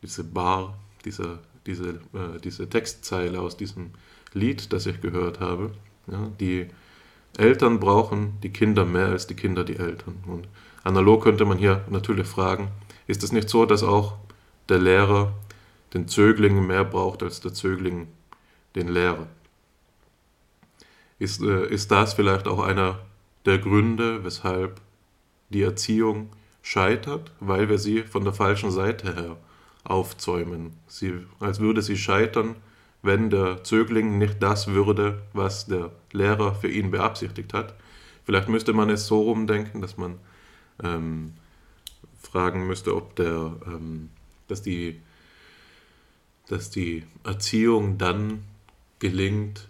diese Bar, diese, diese, äh, diese Textzeile aus diesem Lied, das ich gehört habe. Ja, die Eltern brauchen die Kinder mehr als die Kinder die Eltern. Und analog könnte man hier natürlich fragen, ist es nicht so, dass auch der Lehrer den Zögling mehr braucht als der Zögling den Lehrer? Ist, äh, ist das vielleicht auch einer der Gründe, weshalb die Erziehung scheitert, weil wir sie von der falschen Seite her aufzäumen. Sie, als würde sie scheitern, wenn der Zögling nicht das würde, was der Lehrer für ihn beabsichtigt hat. Vielleicht müsste man es so rumdenken, dass man ähm, fragen müsste, ob der, ähm, dass, die, dass die Erziehung dann gelingt,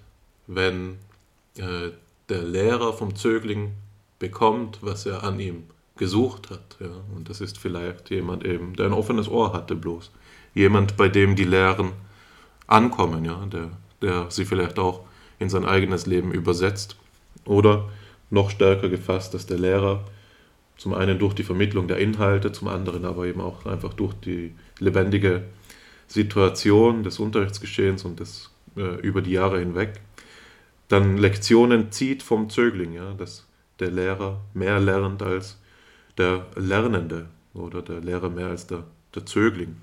wenn äh, der Lehrer vom Zögling bekommt, was er an ihm gesucht hat. Ja? Und das ist vielleicht jemand eben, der ein offenes Ohr hatte bloß. Jemand, bei dem die Lehren ankommen, ja? der, der sie vielleicht auch in sein eigenes Leben übersetzt. Oder noch stärker gefasst, dass der Lehrer zum einen durch die Vermittlung der Inhalte, zum anderen aber eben auch einfach durch die lebendige Situation des Unterrichtsgeschehens und des äh, über die Jahre hinweg dann Lektionen zieht vom Zögling, ja, dass der Lehrer mehr lernt als der Lernende oder der Lehrer mehr als der, der Zögling.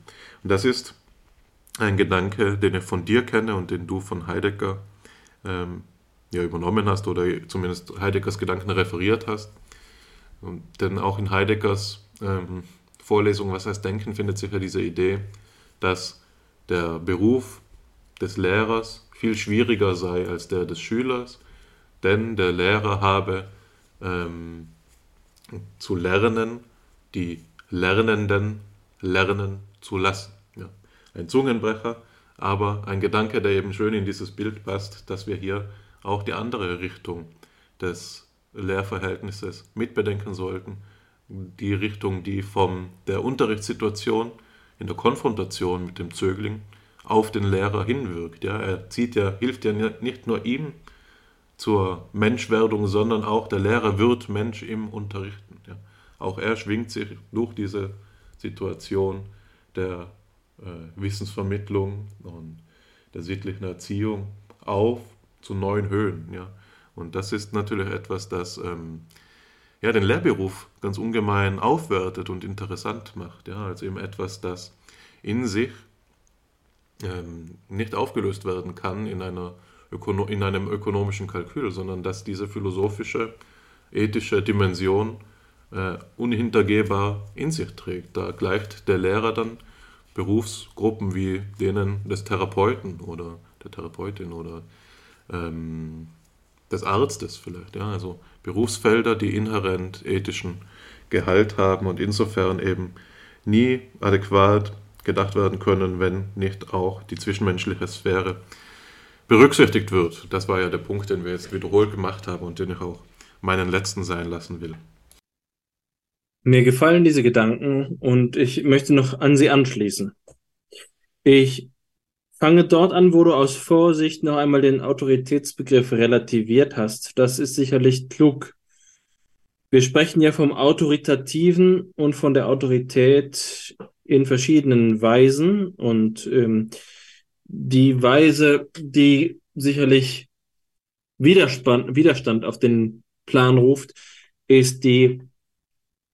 Und das ist ein Gedanke, den ich von dir kenne und den du von Heidegger ähm, ja, übernommen hast oder zumindest Heideggers Gedanken referiert hast. Und, denn auch in Heideggers ähm, Vorlesung Was heißt Denken findet sich ja diese Idee, dass der Beruf des Lehrers viel schwieriger sei als der des Schülers, denn der Lehrer habe ähm, zu lernen, die Lernenden lernen zu lassen. Ja. Ein Zungenbrecher, aber ein Gedanke, der eben schön in dieses Bild passt, dass wir hier auch die andere Richtung des Lehrverhältnisses mitbedenken sollten. Die Richtung, die von der Unterrichtssituation in der Konfrontation mit dem Zögling auf den Lehrer hinwirkt. Ja. Er zieht ja, hilft ja nicht nur ihm zur Menschwerdung, sondern auch der Lehrer wird Mensch im Unterrichten. Ja. Auch er schwingt sich durch diese Situation der äh, Wissensvermittlung und der sittlichen Erziehung auf zu neuen Höhen. Ja. Und das ist natürlich etwas, das ähm, ja, den Lehrberuf ganz ungemein aufwertet und interessant macht. Ja. Also eben etwas, das in sich ähm, nicht aufgelöst werden kann in, einer Ökono in einem ökonomischen Kalkül, sondern dass diese philosophische, ethische Dimension äh, unhintergehbar in sich trägt. Da gleicht der Lehrer dann Berufsgruppen wie denen des Therapeuten oder der Therapeutin oder ähm, des Arztes vielleicht. Ja? Also Berufsfelder, die inhärent ethischen Gehalt haben und insofern eben nie adäquat gedacht werden können, wenn nicht auch die zwischenmenschliche Sphäre berücksichtigt wird. Das war ja der Punkt, den wir jetzt wiederholt gemacht haben und den ich auch meinen letzten sein lassen will.
Mir gefallen diese Gedanken und ich möchte noch an sie anschließen. Ich fange dort an, wo du aus Vorsicht noch einmal den Autoritätsbegriff relativiert hast. Das ist sicherlich klug. Wir sprechen ja vom Autoritativen und von der Autorität in verschiedenen Weisen und ähm, die Weise, die sicherlich Widerstand, Widerstand auf den Plan ruft, ist die,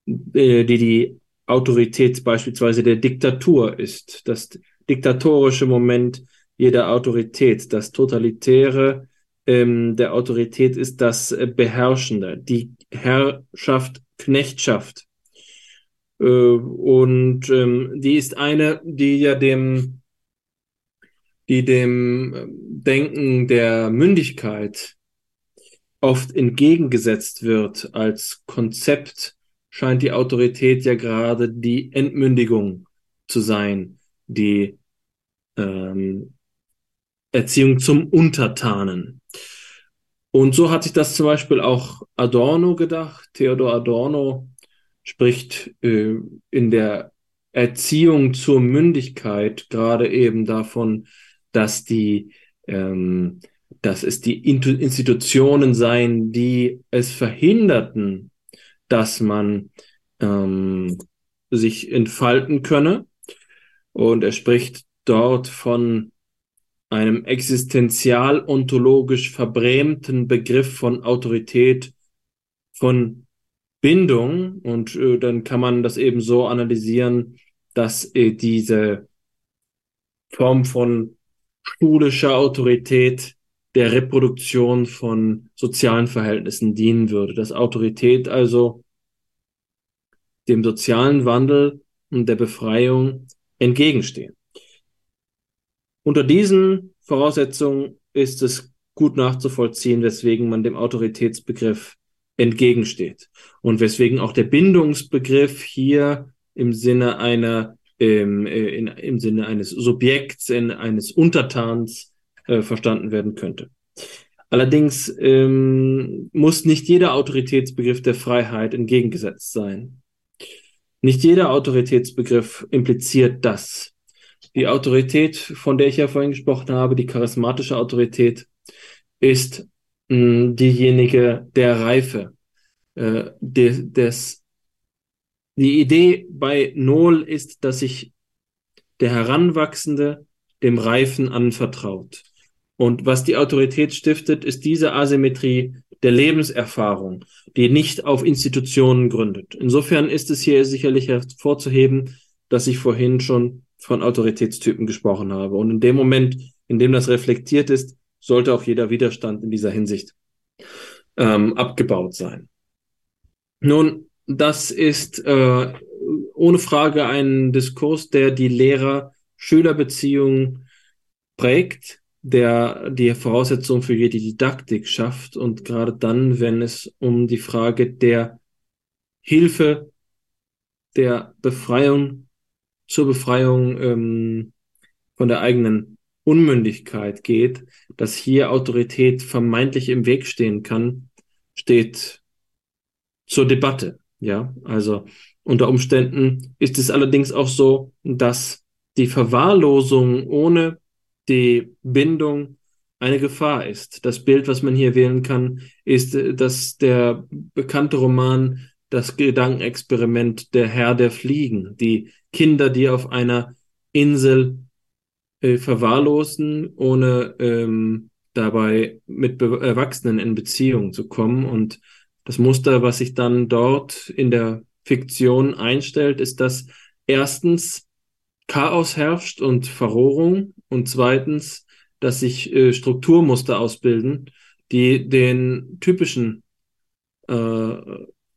äh, die die Autorität beispielsweise der Diktatur ist. Das diktatorische Moment jeder Autorität, das totalitäre ähm, der Autorität ist das äh, Beherrschende, die Herrschaft, Knechtschaft. Äh, und ähm, die ist eine, die ja dem, die dem ähm, Denken der Mündigkeit oft entgegengesetzt wird als Konzept, scheint die Autorität ja gerade die Entmündigung zu sein, die ähm, Erziehung zum Untertanen. Und so hat sich das zum Beispiel auch Adorno gedacht. Theodor Adorno spricht äh, in der Erziehung zur Mündigkeit gerade eben davon, dass die, ähm, dass es die Institutionen seien, die es verhinderten, dass man ähm, sich entfalten könne. Und er spricht dort von einem existenzial-ontologisch verbrämten Begriff von Autorität, von Bindung. Und äh, dann kann man das eben so analysieren, dass äh, diese Form von schulischer Autorität der Reproduktion von sozialen Verhältnissen dienen würde. Dass Autorität also dem sozialen Wandel und der Befreiung entgegenstehen. Unter diesen Voraussetzungen ist es gut nachzuvollziehen, weswegen man dem Autoritätsbegriff entgegensteht und weswegen auch der Bindungsbegriff hier im Sinne einer im, äh, in, im Sinne eines Subjekts, in, eines Untertans äh, verstanden werden könnte. Allerdings ähm, muss nicht jeder Autoritätsbegriff der Freiheit entgegengesetzt sein. Nicht jeder Autoritätsbegriff impliziert das, die Autorität, von der ich ja vorhin gesprochen habe, die charismatische Autorität, ist mh, diejenige der Reife, äh, de, des, die Idee bei Null ist, dass sich der Heranwachsende dem Reifen anvertraut. Und was die Autorität stiftet, ist diese Asymmetrie der Lebenserfahrung, die nicht auf Institutionen gründet. Insofern ist es hier sicherlich hervorzuheben, dass ich vorhin schon von Autoritätstypen gesprochen habe. Und in dem Moment, in dem das reflektiert ist, sollte auch jeder Widerstand in dieser Hinsicht ähm, abgebaut sein. Nun, das ist äh, ohne Frage ein Diskurs, der die Lehrer-Schüler-Beziehung prägt, der die Voraussetzung für jede Didaktik schafft und gerade dann, wenn es um die Frage der Hilfe, der Befreiung zur Befreiung ähm, von der eigenen Unmündigkeit geht, dass hier Autorität vermeintlich im Weg stehen kann, steht zur Debatte. Ja, also unter Umständen ist es allerdings auch so, dass die Verwahrlosung ohne die Bindung eine Gefahr ist. Das Bild, was man hier wählen kann, ist, dass der bekannte Roman das Gedankenexperiment Der Herr der Fliegen, die Kinder, die auf einer Insel äh, verwahrlosen, ohne ähm, dabei mit Be Erwachsenen in Beziehung zu kommen. Und das Muster, was sich dann dort in der Fiktion einstellt, ist, dass erstens Chaos herrscht und Verrohung und zweitens, dass sich äh, Strukturmuster ausbilden, die den typischen äh,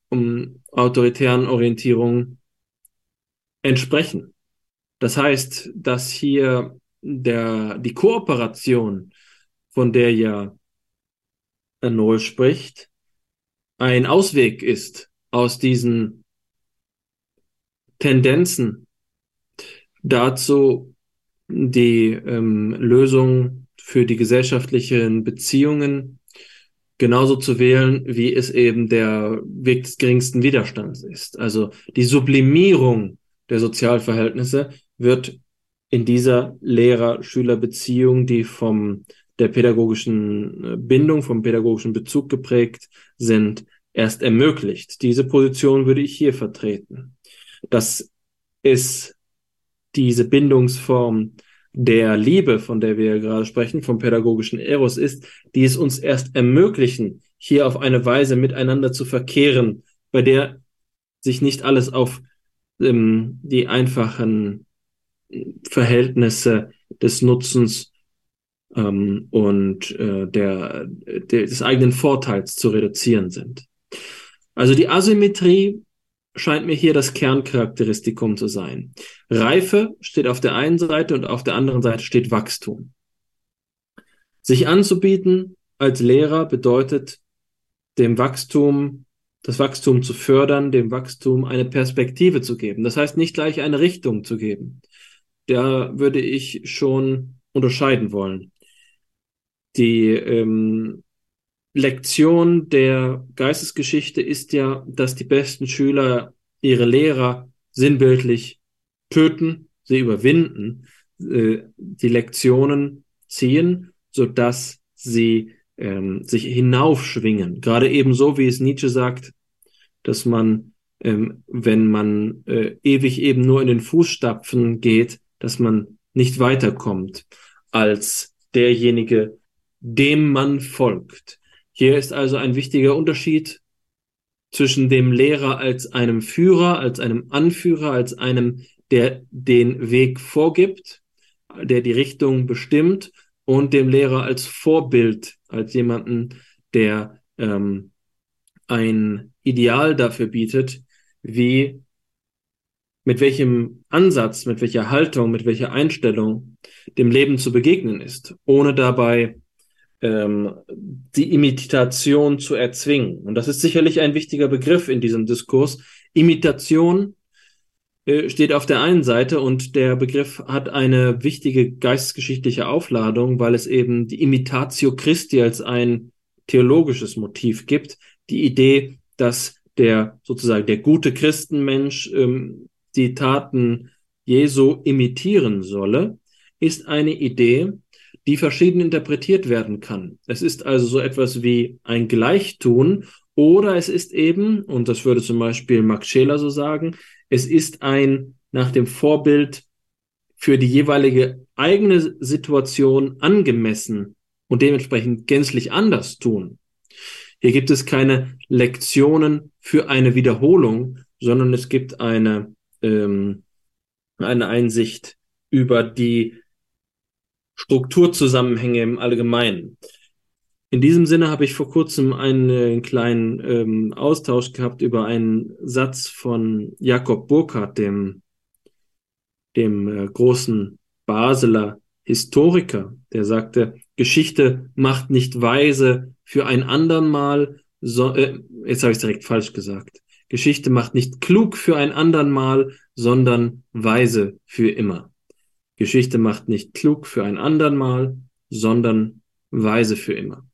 um autoritären Orientierungen entsprechen. Das heißt, dass hier der, die Kooperation, von der ja Nohl spricht, ein Ausweg ist aus diesen Tendenzen dazu, die ähm, Lösung für die gesellschaftlichen Beziehungen genauso zu wählen, wie es eben der Weg des geringsten Widerstands ist. Also die Sublimierung der Sozialverhältnisse wird in dieser Lehrer-Schüler-Beziehung, die vom der pädagogischen äh, Bindung, vom pädagogischen Bezug geprägt sind, erst ermöglicht. Diese Position würde ich hier vertreten. Das ist diese Bindungsform der Liebe, von der wir gerade sprechen, vom pädagogischen Eros ist, die es uns erst ermöglichen, hier auf eine Weise miteinander zu verkehren, bei der sich nicht alles auf ähm, die einfachen Verhältnisse des Nutzens ähm, und äh, der, der, des eigenen Vorteils zu reduzieren sind. Also die Asymmetrie scheint mir hier das Kerncharakteristikum zu sein. Reife steht auf der einen Seite und auf der anderen Seite steht Wachstum. Sich anzubieten als Lehrer bedeutet dem Wachstum, das Wachstum zu fördern, dem Wachstum eine Perspektive zu geben. Das heißt nicht gleich eine Richtung zu geben. Da würde ich schon unterscheiden wollen. Die ähm, Lektion der Geistesgeschichte ist ja, dass die besten Schüler ihre Lehrer sinnbildlich töten, sie überwinden, äh, die Lektionen ziehen, so dass sie ähm, sich hinaufschwingen. Gerade ebenso, wie es Nietzsche sagt, dass man, ähm, wenn man äh, ewig eben nur in den Fußstapfen geht, dass man nicht weiterkommt als derjenige, dem man folgt. Hier ist also ein wichtiger Unterschied zwischen dem Lehrer als einem Führer, als einem Anführer, als einem, der den Weg vorgibt, der die Richtung bestimmt und dem Lehrer als Vorbild, als jemanden, der ähm, ein Ideal dafür bietet, wie mit welchem Ansatz, mit welcher Haltung, mit welcher Einstellung dem Leben zu begegnen ist, ohne dabei ähm, die Imitation zu erzwingen. Und das ist sicherlich ein wichtiger Begriff in diesem Diskurs. Imitation äh, steht auf der einen Seite und der Begriff hat eine wichtige geistesgeschichtliche Aufladung, weil es eben die Imitatio Christi als ein theologisches Motiv gibt. Die Idee, dass der sozusagen der gute Christenmensch ähm, die Taten Jesu imitieren solle, ist eine Idee, die verschieden interpretiert werden kann. Es ist also so etwas wie ein Gleichtun oder es ist eben, und das würde zum Beispiel Max Scheler so sagen, es ist ein nach dem Vorbild für die jeweilige eigene Situation angemessen und dementsprechend gänzlich anders tun. Hier gibt es keine Lektionen für eine Wiederholung, sondern es gibt eine ähm, eine Einsicht über die Strukturzusammenhänge im Allgemeinen. In diesem Sinne habe ich vor kurzem einen kleinen ähm, Austausch gehabt über einen Satz von Jakob Burckhardt, dem, dem äh, großen Basler Historiker, der sagte, Geschichte macht nicht weise für ein andern Mal, so, äh, jetzt habe ich es direkt falsch gesagt. Geschichte macht nicht klug für ein andern Mal, sondern weise für immer. Geschichte macht nicht klug für ein andern Mal, sondern weise für immer.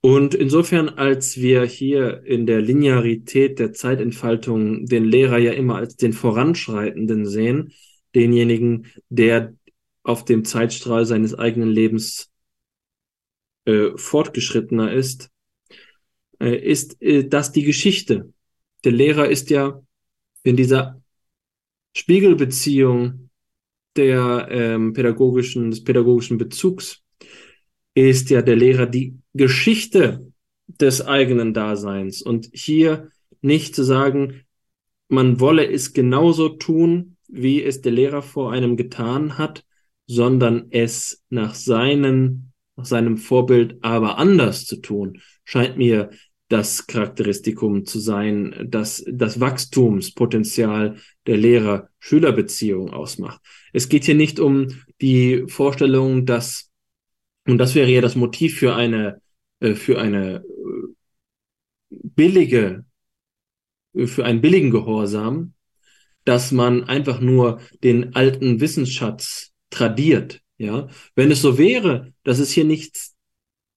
Und insofern, als wir hier in der Linearität der Zeitentfaltung den Lehrer ja immer als den Voranschreitenden sehen, denjenigen, der auf dem Zeitstrahl seines eigenen Lebens äh, fortgeschrittener ist, äh, ist äh, das die Geschichte, der Lehrer ist ja in dieser Spiegelbeziehung der ähm, pädagogischen, des pädagogischen Bezugs ist ja der Lehrer die Geschichte des eigenen Daseins. Und hier nicht zu sagen, man wolle es genauso tun, wie es der Lehrer vor einem getan hat, sondern es nach seinem, nach seinem Vorbild aber anders zu tun, scheint mir das Charakteristikum zu sein, das das Wachstumspotenzial der Lehrer-Schüler-Beziehung ausmacht. Es geht hier nicht um die Vorstellung, dass, und das wäre ja das Motiv für eine, äh, für eine billige, für einen billigen Gehorsam, dass man einfach nur den alten Wissensschatz tradiert. Ja, wenn es so wäre, dass es hier nichts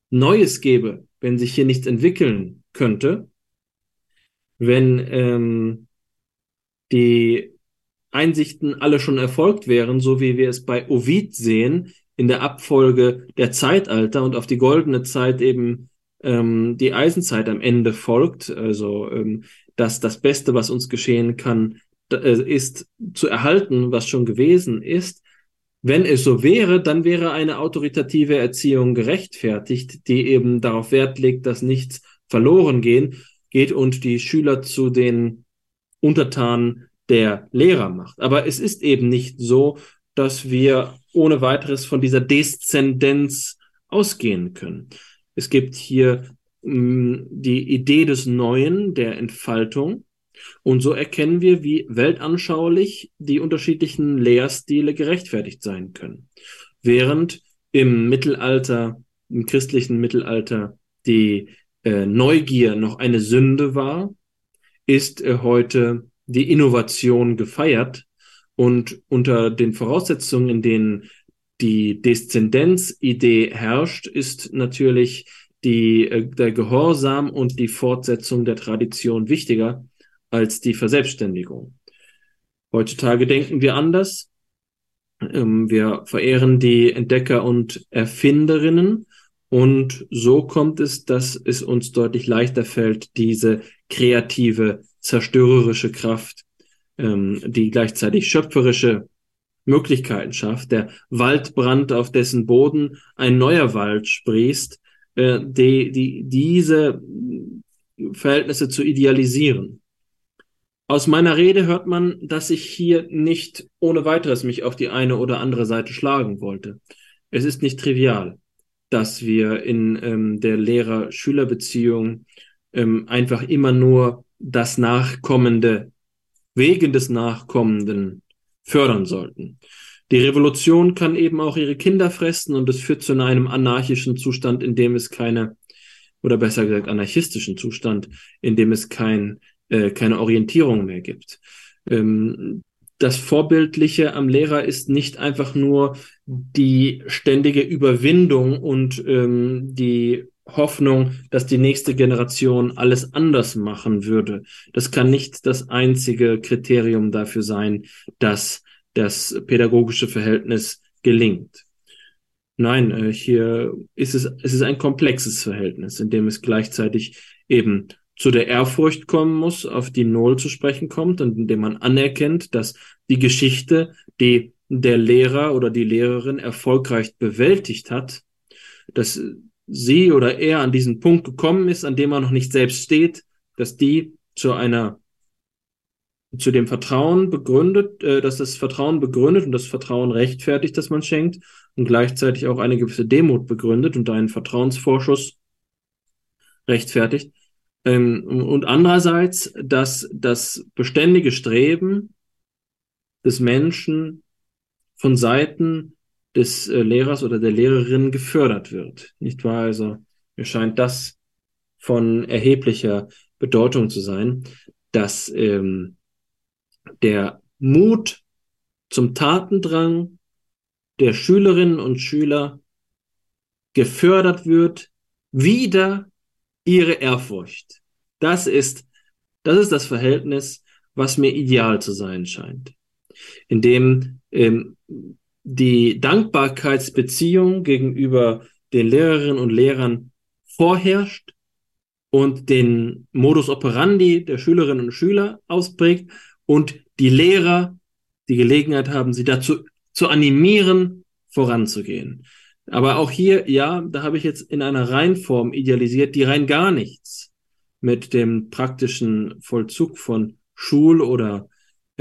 Neues gäbe, wenn sich hier nichts entwickeln könnte, wenn ähm, die Einsichten alle schon erfolgt wären, so wie wir es bei Ovid sehen, in der Abfolge der Zeitalter und auf die goldene Zeit eben ähm, die Eisenzeit am Ende folgt, also ähm, dass das Beste, was uns geschehen kann, äh, ist zu erhalten, was schon gewesen ist. Wenn es so wäre, dann wäre eine autoritative Erziehung gerechtfertigt, die eben darauf Wert legt, dass nichts verloren gehen, geht und die Schüler zu den Untertanen der Lehrer macht. Aber es ist eben nicht so, dass wir ohne weiteres von dieser Deszendenz ausgehen können. Es gibt hier mh, mm, die Idee des Neuen, der Entfaltung. Und so erkennen wir, wie weltanschaulich die unterschiedlichen Lehrstile gerechtfertigt sein können. Während im Mittelalter, im christlichen Mittelalter, die äh, Neugier noch eine Sünde war, ist äh, heute die Innovation gefeiert und unter den Voraussetzungen, in denen die Deszendenzidee herrscht, ist natürlich die, äh, der Gehorsam und die Fortsetzung der Tradition wichtiger als die Verselbstständigung. Heutzutage denken wir anders. Ähm, wir verehren die Entdecker und Erfinderinnen und so kommt es, dass es uns deutlich leichter fällt, diese kreative, zerstörerische Kraft, ähm, die gleichzeitig schöpferische Möglichkeiten schafft. Der Waldbrand, auf dessen Boden ein neuer Wald sprießt, äh, die, die, diese Verhältnisse zu idealisieren. Aus meiner Rede hört man, dass ich hier nicht ohne weiteres mich auf die eine oder andere Seite schlagen wollte. Es ist nicht trivial, dass wir in ähm, der Lehrer-Schüler-Beziehung ähm, einfach immer nur das Nachkommende wegen des Nachkommenden fördern sollten. Die Revolution kann eben auch ihre Kinder fressen und es führt zu einem anarchischen Zustand, in dem es keine, oder besser gesagt anarchistischen Zustand, in dem es kein, äh, keine Orientierung mehr gibt. Ähm, das Vorbildliche am Lehrer ist nicht einfach nur die ständige Überwindung und ähm, die Hoffnung, dass die nächste Generation alles anders machen würde. Das kann nicht das einzige Kriterium dafür sein, dass das pädagogische Verhältnis gelingt. Nein, äh, hier ist es, es ist ein komplexes Verhältnis, in dem es gleichzeitig eben zu der Ehrfurcht kommen muss, auf die Null zu sprechen kommt und in dem man anerkennt, dass die Geschichte, die der Lehrer oder die Lehrerin erfolgreich bewältigt hat, dass sie oder er an diesen Punkt gekommen ist, an dem er noch nicht selbst steht, dass die zu einer zu dem Vertrauen begründet, äh, dass das Vertrauen begründet und das Vertrauen rechtfertigt, das man schenkt und gleichzeitig auch eine gewisse Demut begründet und einen Vertrauensvorschuss rechtfertigt. Ähm, und andererseits, dass das beständige Streben des Menschen von Seiten des äh, Lehrers oder der Lehrerin gefördert wird. Nicht wahr? Also mir scheint das von erheblicher Bedeutung zu sein, dass ähm, der Mut zum Tatendrang der Schülerinnen und Schüler gefördert wird, wieder ihre Ehrfurcht. Das ist, das ist das Verhältnis, was mir ideal zu sein scheint, in dem ähm, die Dankbarkeitsbeziehung gegenüber den Lehrerinnen und Lehrern vorherrscht und den Modus operandi der Schülerinnen und Schüler ausprägt und die Lehrer die Gelegenheit haben, sie dazu zu animieren, voranzugehen. Aber auch hier, ja, da habe ich jetzt in einer Reinform idealisiert, die rein gar nichts mit dem praktischen Vollzug von Schul- oder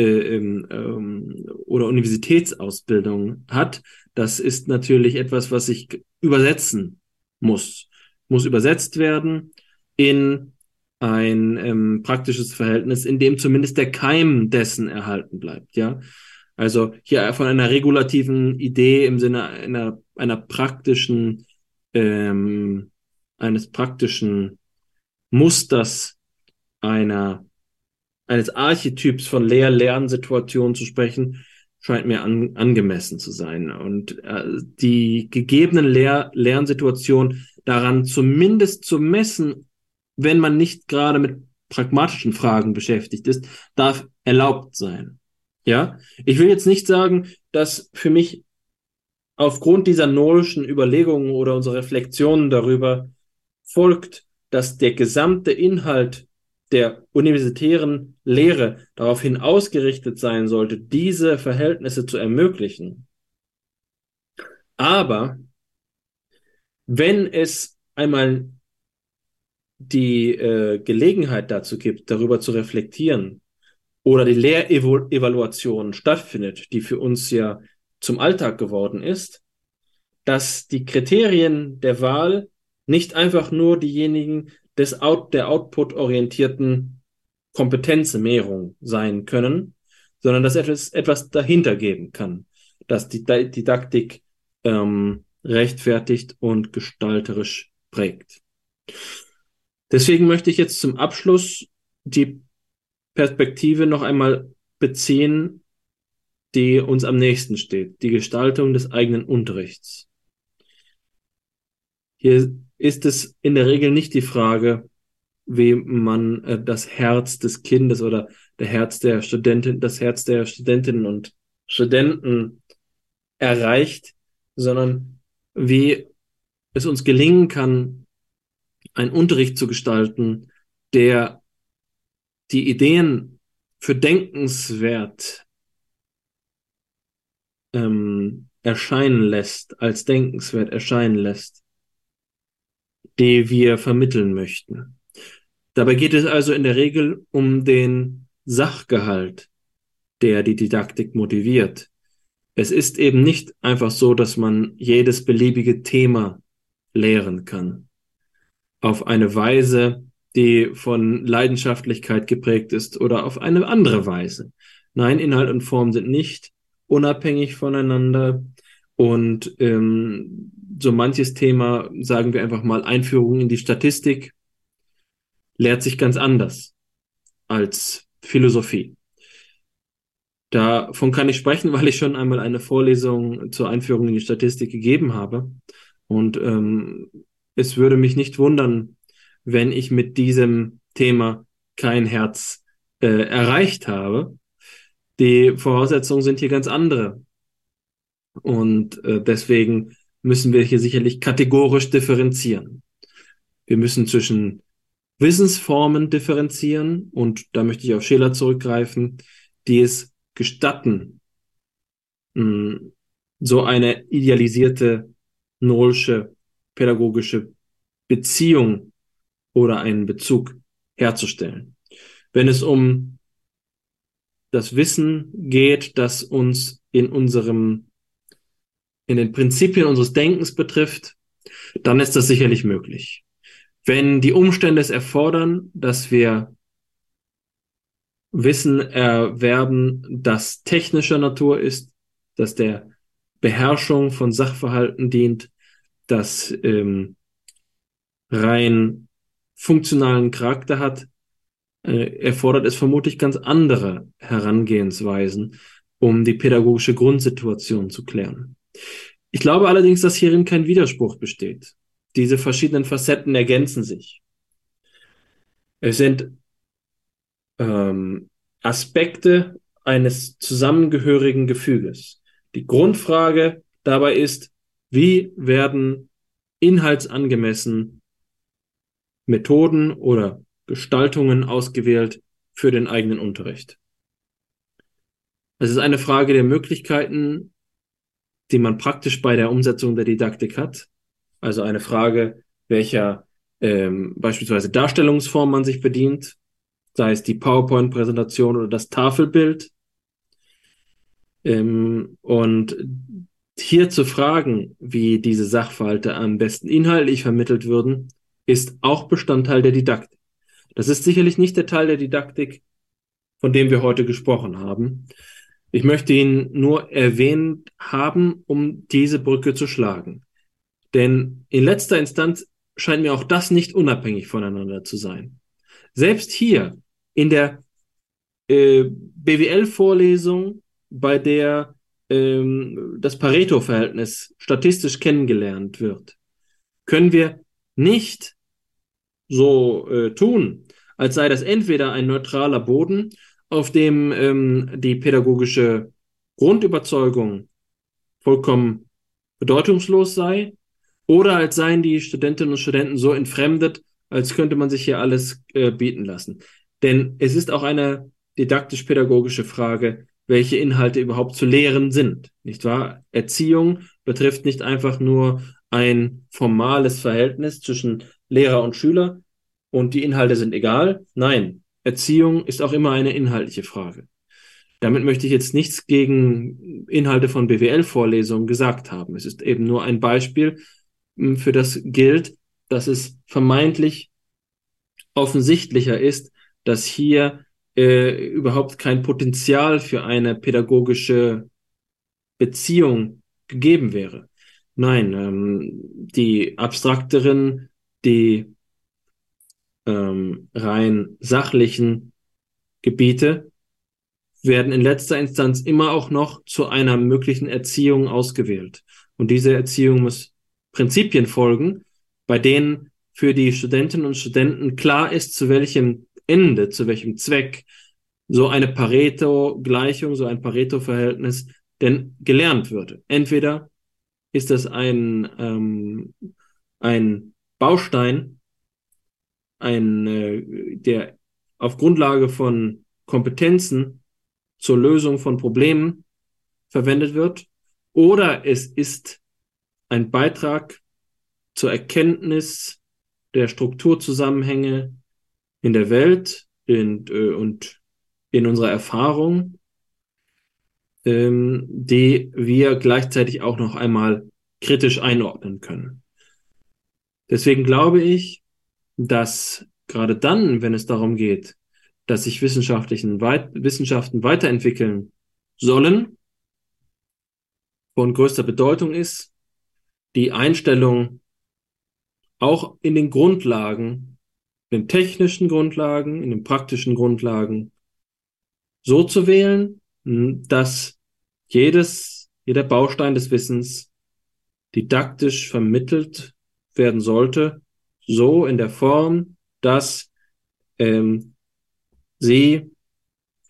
äh, ähm, oder Universitätsausbildung hat, das ist natürlich etwas, was ich übersetzen muss. Muss übersetzt werden in ein ähm, praktisches Verhältnis, in dem zumindest der Keim dessen erhalten bleibt, ja. Also hier von einer regulativen Idee im Sinne einer, einer praktischen, ähm, eines praktischen Musters einer, eines Archetyps von Lehr-Lernsituationen zu sprechen, scheint mir an, angemessen zu sein. Und äh, die gegebenen Lehr Lernsituationen daran zumindest zu messen, wenn man nicht gerade mit pragmatischen Fragen beschäftigt ist, darf erlaubt sein. Ja, ich will jetzt nicht sagen, dass für mich aufgrund dieser nolischen Überlegungen oder unserer Reflexionen darüber folgt, dass der gesamte Inhalt der universitären Lehre daraufhin ausgerichtet sein sollte, diese Verhältnisse zu ermöglichen. Aber wenn es einmal die äh, Gelegenheit dazu gibt, darüber zu reflektieren oder die Lehrevaluation stattfindet, die für uns ja zum Alltag geworden ist, dass die Kriterien der Wahl nicht einfach nur diejenigen des Out der output-orientierten Kompetenzmehrung sein können, sondern dass etwas, etwas dahinter geben kann, dass die Didaktik ähm, rechtfertigt und gestalterisch prägt. Deswegen möchte ich jetzt zum Abschluss die Perspektive noch einmal beziehen, die uns am nächsten steht, die Gestaltung des eigenen Unterrichts. Hier ist es in der Regel nicht die Frage, wie man äh, das Herz des Kindes oder der Herz der Studentin, das Herz der Studentinnen und Studenten erreicht, sondern wie es uns gelingen kann, einen Unterricht zu gestalten, der die Ideen für denkenswert ähm, erscheinen lässt, als denkenswert erscheinen lässt, die wir vermitteln möchten. Dabei geht es also in der Regel um den Sachgehalt, der die Didaktik motiviert. Es ist eben nicht einfach so, dass man jedes beliebige Thema lehren kann. Auf eine Weise, die von Leidenschaftlichkeit geprägt ist oder auf eine andere Weise. Nein, Inhalt und Form sind nicht unabhängig voneinander. Und ähm, so manches Thema, sagen wir einfach mal, Einführung in die Statistik, lehrt sich ganz anders als Philosophie. Davon kann ich sprechen, weil ich schon einmal eine Vorlesung zur Einführung in die Statistik gegeben habe. Und ähm, es würde mich nicht wundern, wenn ich mit diesem Thema kein Herz äh, erreicht habe. Die Voraussetzungen sind hier ganz andere. Und äh, deswegen müssen wir hier sicherlich kategorisch differenzieren. Wir müssen zwischen Wissensformen differenzieren und da möchte ich auf Scheler zurückgreifen, die es gestatten, mh, so eine idealisierte Nollsche pädagogische Beziehung oder einen Bezug herzustellen. Wenn es um das Wissen geht, das uns in unserem in den Prinzipien unseres Denkens betrifft, dann ist das sicherlich möglich. Wenn die Umstände es erfordern, dass wir Wissen erwerben, das technischer Natur ist, dass der Beherrschung von Sachverhalten dient, das ähm, rein funktionalen Charakter hat, äh, erfordert es vermutlich ganz andere Herangehensweisen, um die pädagogische Grundsituation zu klären. Ich glaube allerdings, dass hierin kein Widerspruch besteht. Diese verschiedenen Facetten ergänzen sich. Es sind ähm, Aspekte eines zusammengehörigen Gefüges. Die Grundfrage dabei ist, wie werden inhaltsangemessen Methoden oder Gestaltungen ausgewählt für den eigenen Unterricht. Es ist eine Frage der Möglichkeiten, die man praktisch bei der Umsetzung der Didaktik hat. Also eine Frage, welcher ähm, beispielsweise Darstellungsform man sich bedient, sei es die PowerPoint-Präsentation oder das Tafelbild. Ähm, und hier zu fragen, wie diese Sachverhalte am besten inhaltlich vermittelt würden, ist auch Bestandteil der Didaktik. Das ist sicherlich nicht der Teil der Didaktik, von dem wir heute gesprochen haben. Ich möchte ihn nur erwähnt haben, um diese Brücke zu schlagen. Denn in letzter Instanz scheint mir auch das nicht unabhängig voneinander zu sein. Selbst hier in der äh, BWL-Vorlesung, bei der ähm, das Pareto-Verhältnis statistisch kennengelernt wird, können wir nicht so äh, tun, als sei das entweder ein neutraler Boden, auf dem ähm, die pädagogische Grundüberzeugung vollkommen bedeutungslos sei, oder als seien die Studentinnen und Studenten so entfremdet, als könnte man sich hier alles äh, bieten lassen. Denn es ist auch eine didaktisch-pädagogische Frage, welche Inhalte überhaupt zu lehren sind, nicht wahr? Erziehung betrifft nicht einfach nur ein formales Verhältnis zwischen Lehrer und Schüler und die Inhalte sind egal. Nein, Erziehung ist auch immer eine inhaltliche Frage. Damit möchte ich jetzt nichts gegen Inhalte von BWL-Vorlesungen gesagt haben. Es ist eben nur ein Beispiel, hm, für das gilt, dass es vermeintlich offensichtlicher ist, dass hier äh, überhaupt kein Potenzial für eine pädagogische Beziehung gegeben wäre. Nein, ähm, die abstrakteren, die ähm, rein sachlichen Gebiete werden in letzter Instanz immer auch noch zu einer möglichen Erziehung ausgewählt. Und diese Erziehung muss Prinzipien folgen, bei denen für die Studentinnen und Studenten klar ist, zu welchem Ende, zu welchem Zweck so eine Pareto-Gleichung, so ein Pareto-Verhältnis denn gelernt würde. Entweder ist das ein, ähm, ein Baustein, ein, äh, der auf Grundlage von Kompetenzen zur Lösung von Problemen verwendet wird, oder es ist ein Beitrag zur Erkenntnis der Strukturzusammenhänge in der Welt in, äh, und in unserer Erfahrung, ähm, die wir gleichzeitig auch noch einmal kritisch einordnen können. Deswegen glaube ich, dass gerade dann, wenn es darum geht, dass sich wissenschaftlichen Weit Wissenschaften weiterentwickeln sollen, von größter Bedeutung ist, die Einstellung auch in den Grundlagen, in den technischen Grundlagen, in den praktischen Grundlagen so zu wählen, dass jedes, jeder Baustein des Wissens didaktisch vermittelt werden sollte, so in der Form, dass ähm, sie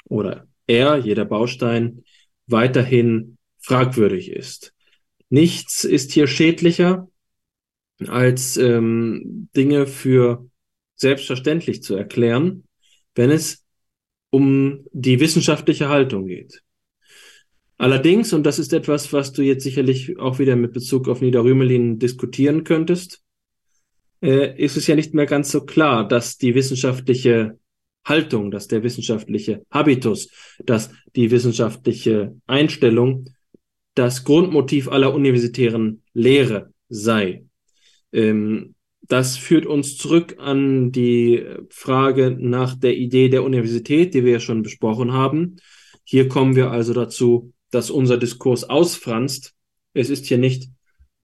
oder er, jeder Baustein, weiterhin fragwürdig ist. Nichts ist hier schädlicher, als ähm, Dinge für selbstverständlich zu erklären, wenn es um die wissenschaftliche Haltung geht. Allerdings, und das ist etwas, was du jetzt sicherlich auch wieder mit Bezug auf Niederrümelin diskutieren könntest, äh, ist es ja nicht mehr ganz so klar, dass die wissenschaftliche Haltung, dass der wissenschaftliche Habitus, dass die wissenschaftliche Einstellung das Grundmotiv aller universitären Lehre sei. Ähm, das führt uns zurück an die Frage nach der Idee der Universität, die wir ja schon besprochen haben. Hier kommen wir also dazu, dass unser Diskurs ausfranst. Es ist hier nicht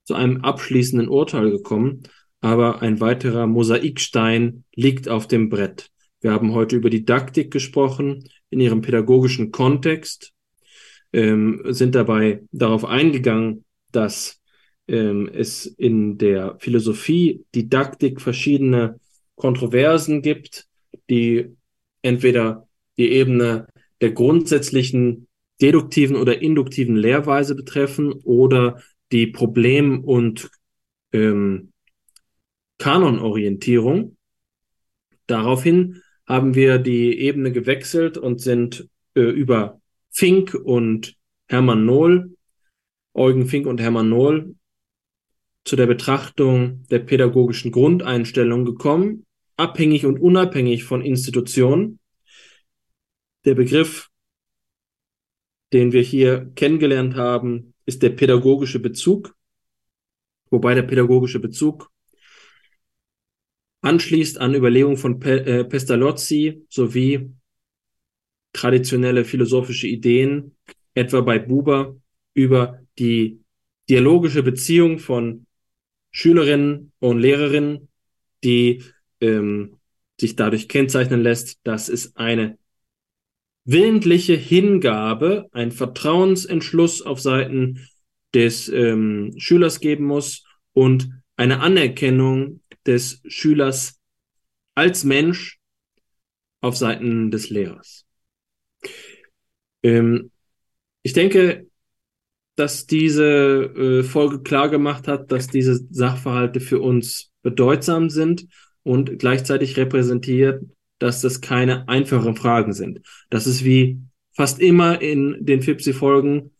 zu einem abschließenden Urteil gekommen, aber ein weiterer Mosaikstein liegt auf dem Brett. Wir haben heute über Didaktik gesprochen in ihrem pädagogischen Kontext, ähm, sind dabei darauf eingegangen, dass ähm, es in der Philosophie Didaktik verschiedene Kontroversen gibt, die entweder die Ebene der grundsätzlichen deduktiven oder induktiven Lehrweise betreffen oder die Problem- und ähm, Kanonorientierung. Daraufhin haben wir die Ebene gewechselt und sind äh, über Fink und Hermann Nohl, Eugen Fink und Hermann Nohl, zu der Betrachtung der pädagogischen Grundeinstellung gekommen, abhängig und unabhängig von Institutionen. Der Begriff, den wir hier kennengelernt haben, ist der pädagogische Bezug, wobei der pädagogische Bezug anschließt an Überlegungen von Pe äh, Pestalozzi sowie traditionelle philosophische Ideen, etwa bei Buber, über die dialogische Beziehung von Schülerinnen und Lehrerinnen, die ähm, sich dadurch kennzeichnen lässt, dass es eine willentliche Hingabe, ein Vertrauensentschluss auf Seiten des ähm, Schülers geben muss und eine Anerkennung des Schülers als Mensch auf Seiten des Lehrers. Ähm, ich denke, dass diese äh, Folge klar gemacht hat, dass diese Sachverhalte für uns bedeutsam sind und gleichzeitig repräsentiert, dass das keine einfachen Fragen sind. Das ist wie fast immer in den FIPSI-Folgen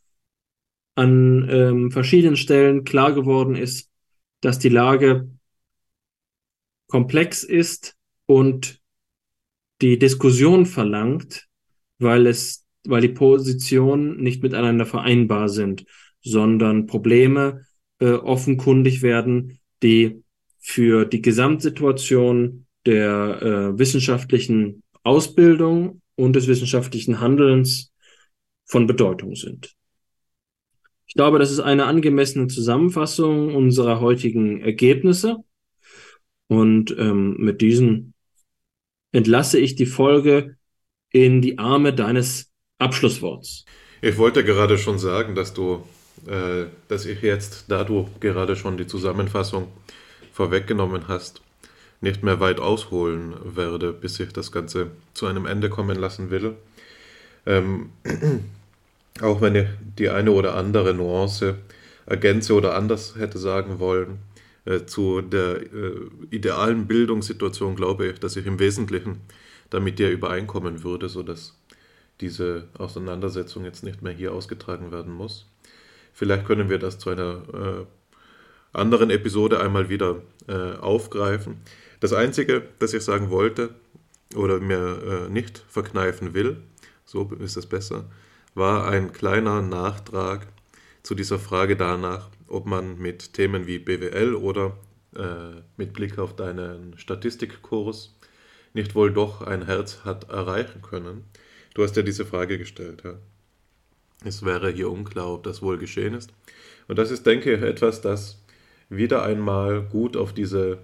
an ähm, verschiedenen Stellen klar geworden ist, dass die Lage komplex ist und die Diskussion verlangt, weil es, weil die Positionen nicht miteinander vereinbar sind, sondern Probleme äh, offenkundig werden, die für die Gesamtsituation der äh, wissenschaftlichen Ausbildung und des wissenschaftlichen Handelns von Bedeutung sind. Ich glaube, das ist eine angemessene Zusammenfassung unserer heutigen Ergebnisse. Und ähm, mit diesen entlasse ich die Folge in die Arme deines Abschlussworts.
Ich wollte gerade schon sagen, dass du, äh, dass ich jetzt, da du gerade schon die Zusammenfassung vorweggenommen hast, nicht mehr weit ausholen werde, bis ich das Ganze zu einem Ende kommen lassen will. Ähm, auch wenn ich die eine oder andere Nuance ergänze oder anders hätte sagen wollen, zu der äh, idealen Bildungssituation glaube ich, dass ich im Wesentlichen damit dir übereinkommen würde, sodass diese Auseinandersetzung jetzt nicht mehr hier ausgetragen werden muss. Vielleicht können wir das zu einer äh, anderen Episode einmal wieder äh, aufgreifen. Das Einzige, das ich sagen wollte oder mir äh, nicht verkneifen will, so ist es besser, war ein kleiner Nachtrag zu dieser Frage danach, ob man mit Themen wie BWL oder äh, mit Blick auf deinen Statistikkurs nicht wohl doch ein Herz hat erreichen können. Du hast ja diese Frage gestellt. Ja. Es wäre hier unklar, ob das wohl geschehen ist. Und das ist, denke ich, etwas, das wieder einmal gut auf diese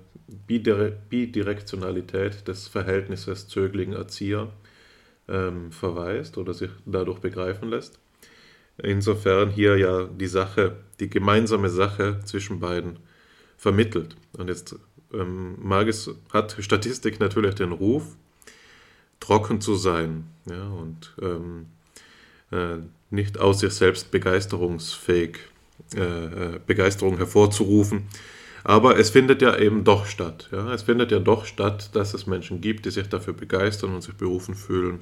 Bidirektionalität des Verhältnisses Zögling-Erzieher ähm, verweist oder sich dadurch begreifen lässt. Insofern hier ja die Sache, die gemeinsame Sache zwischen beiden vermittelt. Und jetzt ähm, mag es, hat Statistik natürlich den Ruf, trocken zu sein ja, und ähm, äh, nicht aus sich selbst begeisterungsfähig, äh, äh, Begeisterung hervorzurufen. Aber es findet ja eben doch statt. Ja? Es findet ja doch statt, dass es Menschen gibt, die sich dafür begeistern und sich berufen fühlen,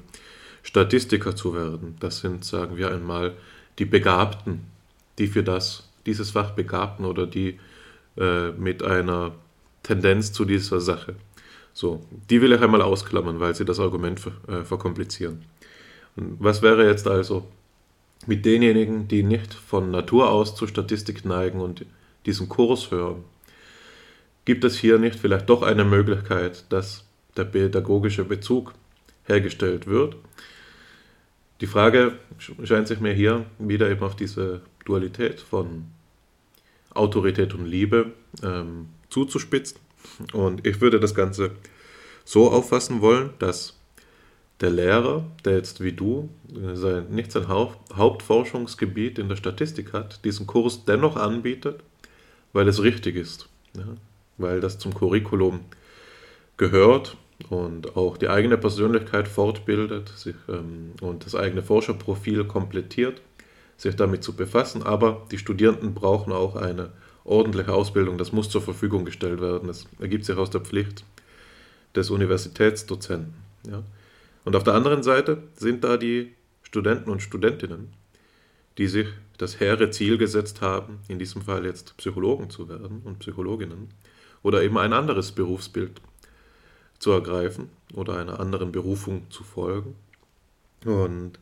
Statistiker zu werden. Das sind, sagen wir einmal, die Begabten, die für das, dieses Fach Begabten oder die äh, mit einer Tendenz zu dieser Sache. So, die will ich einmal ausklammern, weil sie das Argument ver, äh, verkomplizieren. Und was wäre jetzt also mit denjenigen, die nicht von Natur aus zur Statistik neigen und diesen Kurs hören? Gibt es hier nicht vielleicht doch eine Möglichkeit, dass der pädagogische Bezug hergestellt wird? Die Frage scheint sich mir hier wieder eben auf diese Dualität von Autorität und Liebe ähm, zuzuspitzen. Und ich würde das Ganze so auffassen wollen, dass der Lehrer, der jetzt wie du äh, sein, nicht sein Hauptforschungsgebiet in der Statistik hat, diesen Kurs dennoch anbietet, weil es richtig ist, ja? weil das zum Curriculum gehört und auch die eigene Persönlichkeit fortbildet sich, ähm, und das eigene Forscherprofil komplettiert, sich damit zu befassen. Aber die Studierenden brauchen auch eine ordentliche Ausbildung, das muss zur Verfügung gestellt werden. Das ergibt sich aus der Pflicht des Universitätsdozenten. Ja. Und auf der anderen Seite sind da die Studenten und Studentinnen, die sich das hehre Ziel gesetzt haben, in diesem Fall jetzt Psychologen zu werden und Psychologinnen oder eben ein anderes Berufsbild zu ergreifen oder einer anderen Berufung zu folgen. Und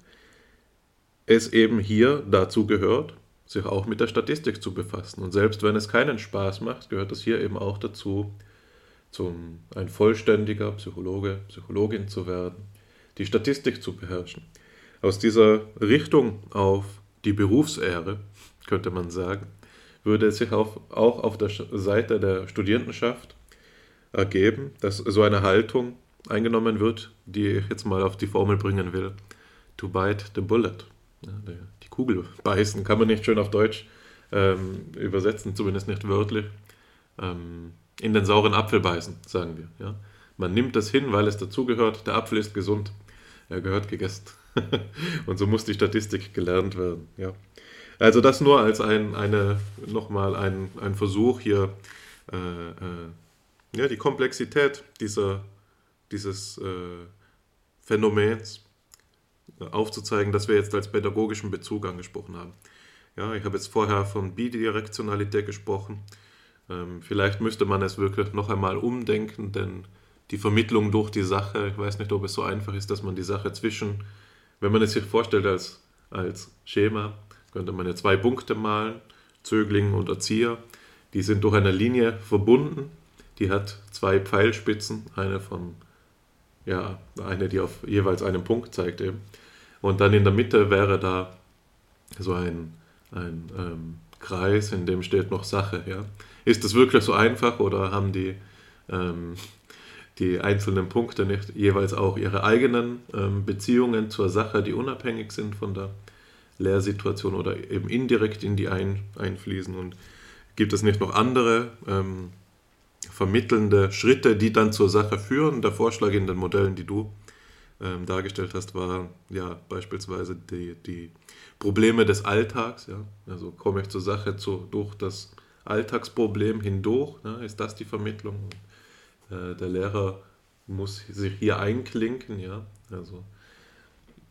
es eben hier dazu gehört, sich auch mit der Statistik zu befassen. Und selbst wenn es keinen Spaß macht, gehört es hier eben auch dazu, zum ein vollständiger Psychologe, Psychologin zu werden, die Statistik zu beherrschen. Aus dieser Richtung auf die Berufsehre, könnte man sagen, würde es sich auch, auf der Seite der Studierendenschaft ergeben, dass so eine Haltung eingenommen wird, die ich jetzt mal auf die Formel bringen will. To bite the bullet. Die Kugel beißen kann man nicht schön auf Deutsch ähm, übersetzen, zumindest nicht wörtlich. Ähm, in den sauren Apfel beißen, sagen wir. Ja? Man nimmt das hin, weil es dazugehört. Der Apfel ist gesund. Er gehört gegessen. Und so muss die Statistik gelernt werden. Ja. Also das nur als ein, eine, nochmal ein, ein Versuch hier, äh, äh, ja, die Komplexität dieser, dieses äh, Phänomens aufzuzeigen, das wir jetzt als pädagogischen Bezug angesprochen haben. Ja, ich habe jetzt vorher von Bidirektionalität gesprochen. Ähm, vielleicht müsste man es wirklich noch einmal umdenken, denn die Vermittlung durch die Sache, ich weiß nicht, ob es so einfach ist, dass man die Sache zwischen, wenn man es sich vorstellt als, als Schema, könnte man ja zwei Punkte malen, Zögling und Erzieher, die sind durch eine Linie verbunden, die hat zwei Pfeilspitzen, eine von, ja, eine, die auf jeweils einen Punkt zeigt eben. Und dann in der Mitte wäre da so ein, ein ähm, Kreis, in dem steht noch Sache. Ja. Ist das wirklich so einfach oder haben die, ähm, die einzelnen Punkte nicht jeweils auch ihre eigenen ähm, Beziehungen zur Sache, die unabhängig sind von der Lehrsituation oder eben indirekt in die ein, einfließen? Und gibt es nicht noch andere ähm, vermittelnde Schritte, die dann zur Sache führen? Der Vorschlag in den Modellen, die du ähm, dargestellt hast, war ja beispielsweise die, die Probleme des Alltags. Ja? Also komme ich zur Sache zu, durch das Alltagsproblem hindurch? Ne? Ist das die Vermittlung? Äh, der Lehrer muss sich hier einklinken. Ja? Also,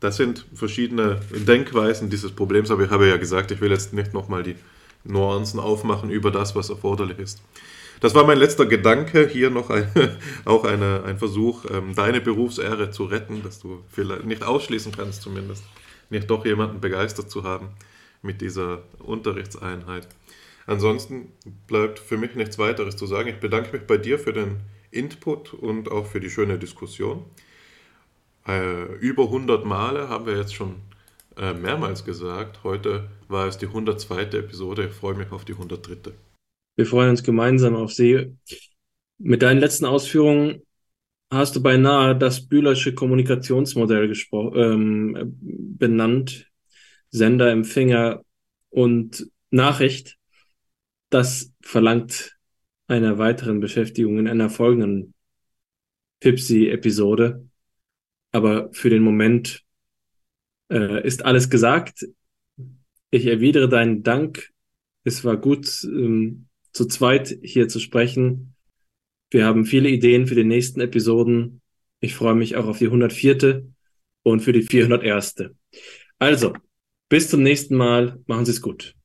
das sind verschiedene Denkweisen dieses Problems, aber ich habe ja gesagt, ich will jetzt nicht nochmal die Nuancen aufmachen über das, was erforderlich ist. Das war mein letzter Gedanke. Hier noch ein, auch eine, ein Versuch, ähm, deine Berufsehre zu retten, dass du vielleicht nicht ausschließen kannst, zumindest, nicht doch jemanden begeistert zu haben mit dieser Unterrichtseinheit. Ansonsten bleibt für mich nichts weiteres zu sagen. Ich bedanke mich bei dir für den Input und auch für die schöne Diskussion. Äh, über 100 Male haben wir jetzt schon äh, mehrmals gesagt. Heute war es die 102. Episode. Ich freue mich auf die 103.
Wir freuen uns gemeinsam auf Sie. Mit deinen letzten Ausführungen hast du beinahe das Bühlersche Kommunikationsmodell ähm, benannt. Sender, Empfänger und Nachricht das verlangt einer weiteren Beschäftigung in einer folgenden Pipsi-Episode. Aber für den Moment äh, ist alles gesagt. Ich erwidere deinen Dank. Es war gut, ähm, zu zweit hier zu sprechen. Wir haben viele Ideen für die nächsten Episoden. Ich freue mich auch auf die 104. und für die 401. Also, bis zum nächsten Mal. Machen Sie es gut.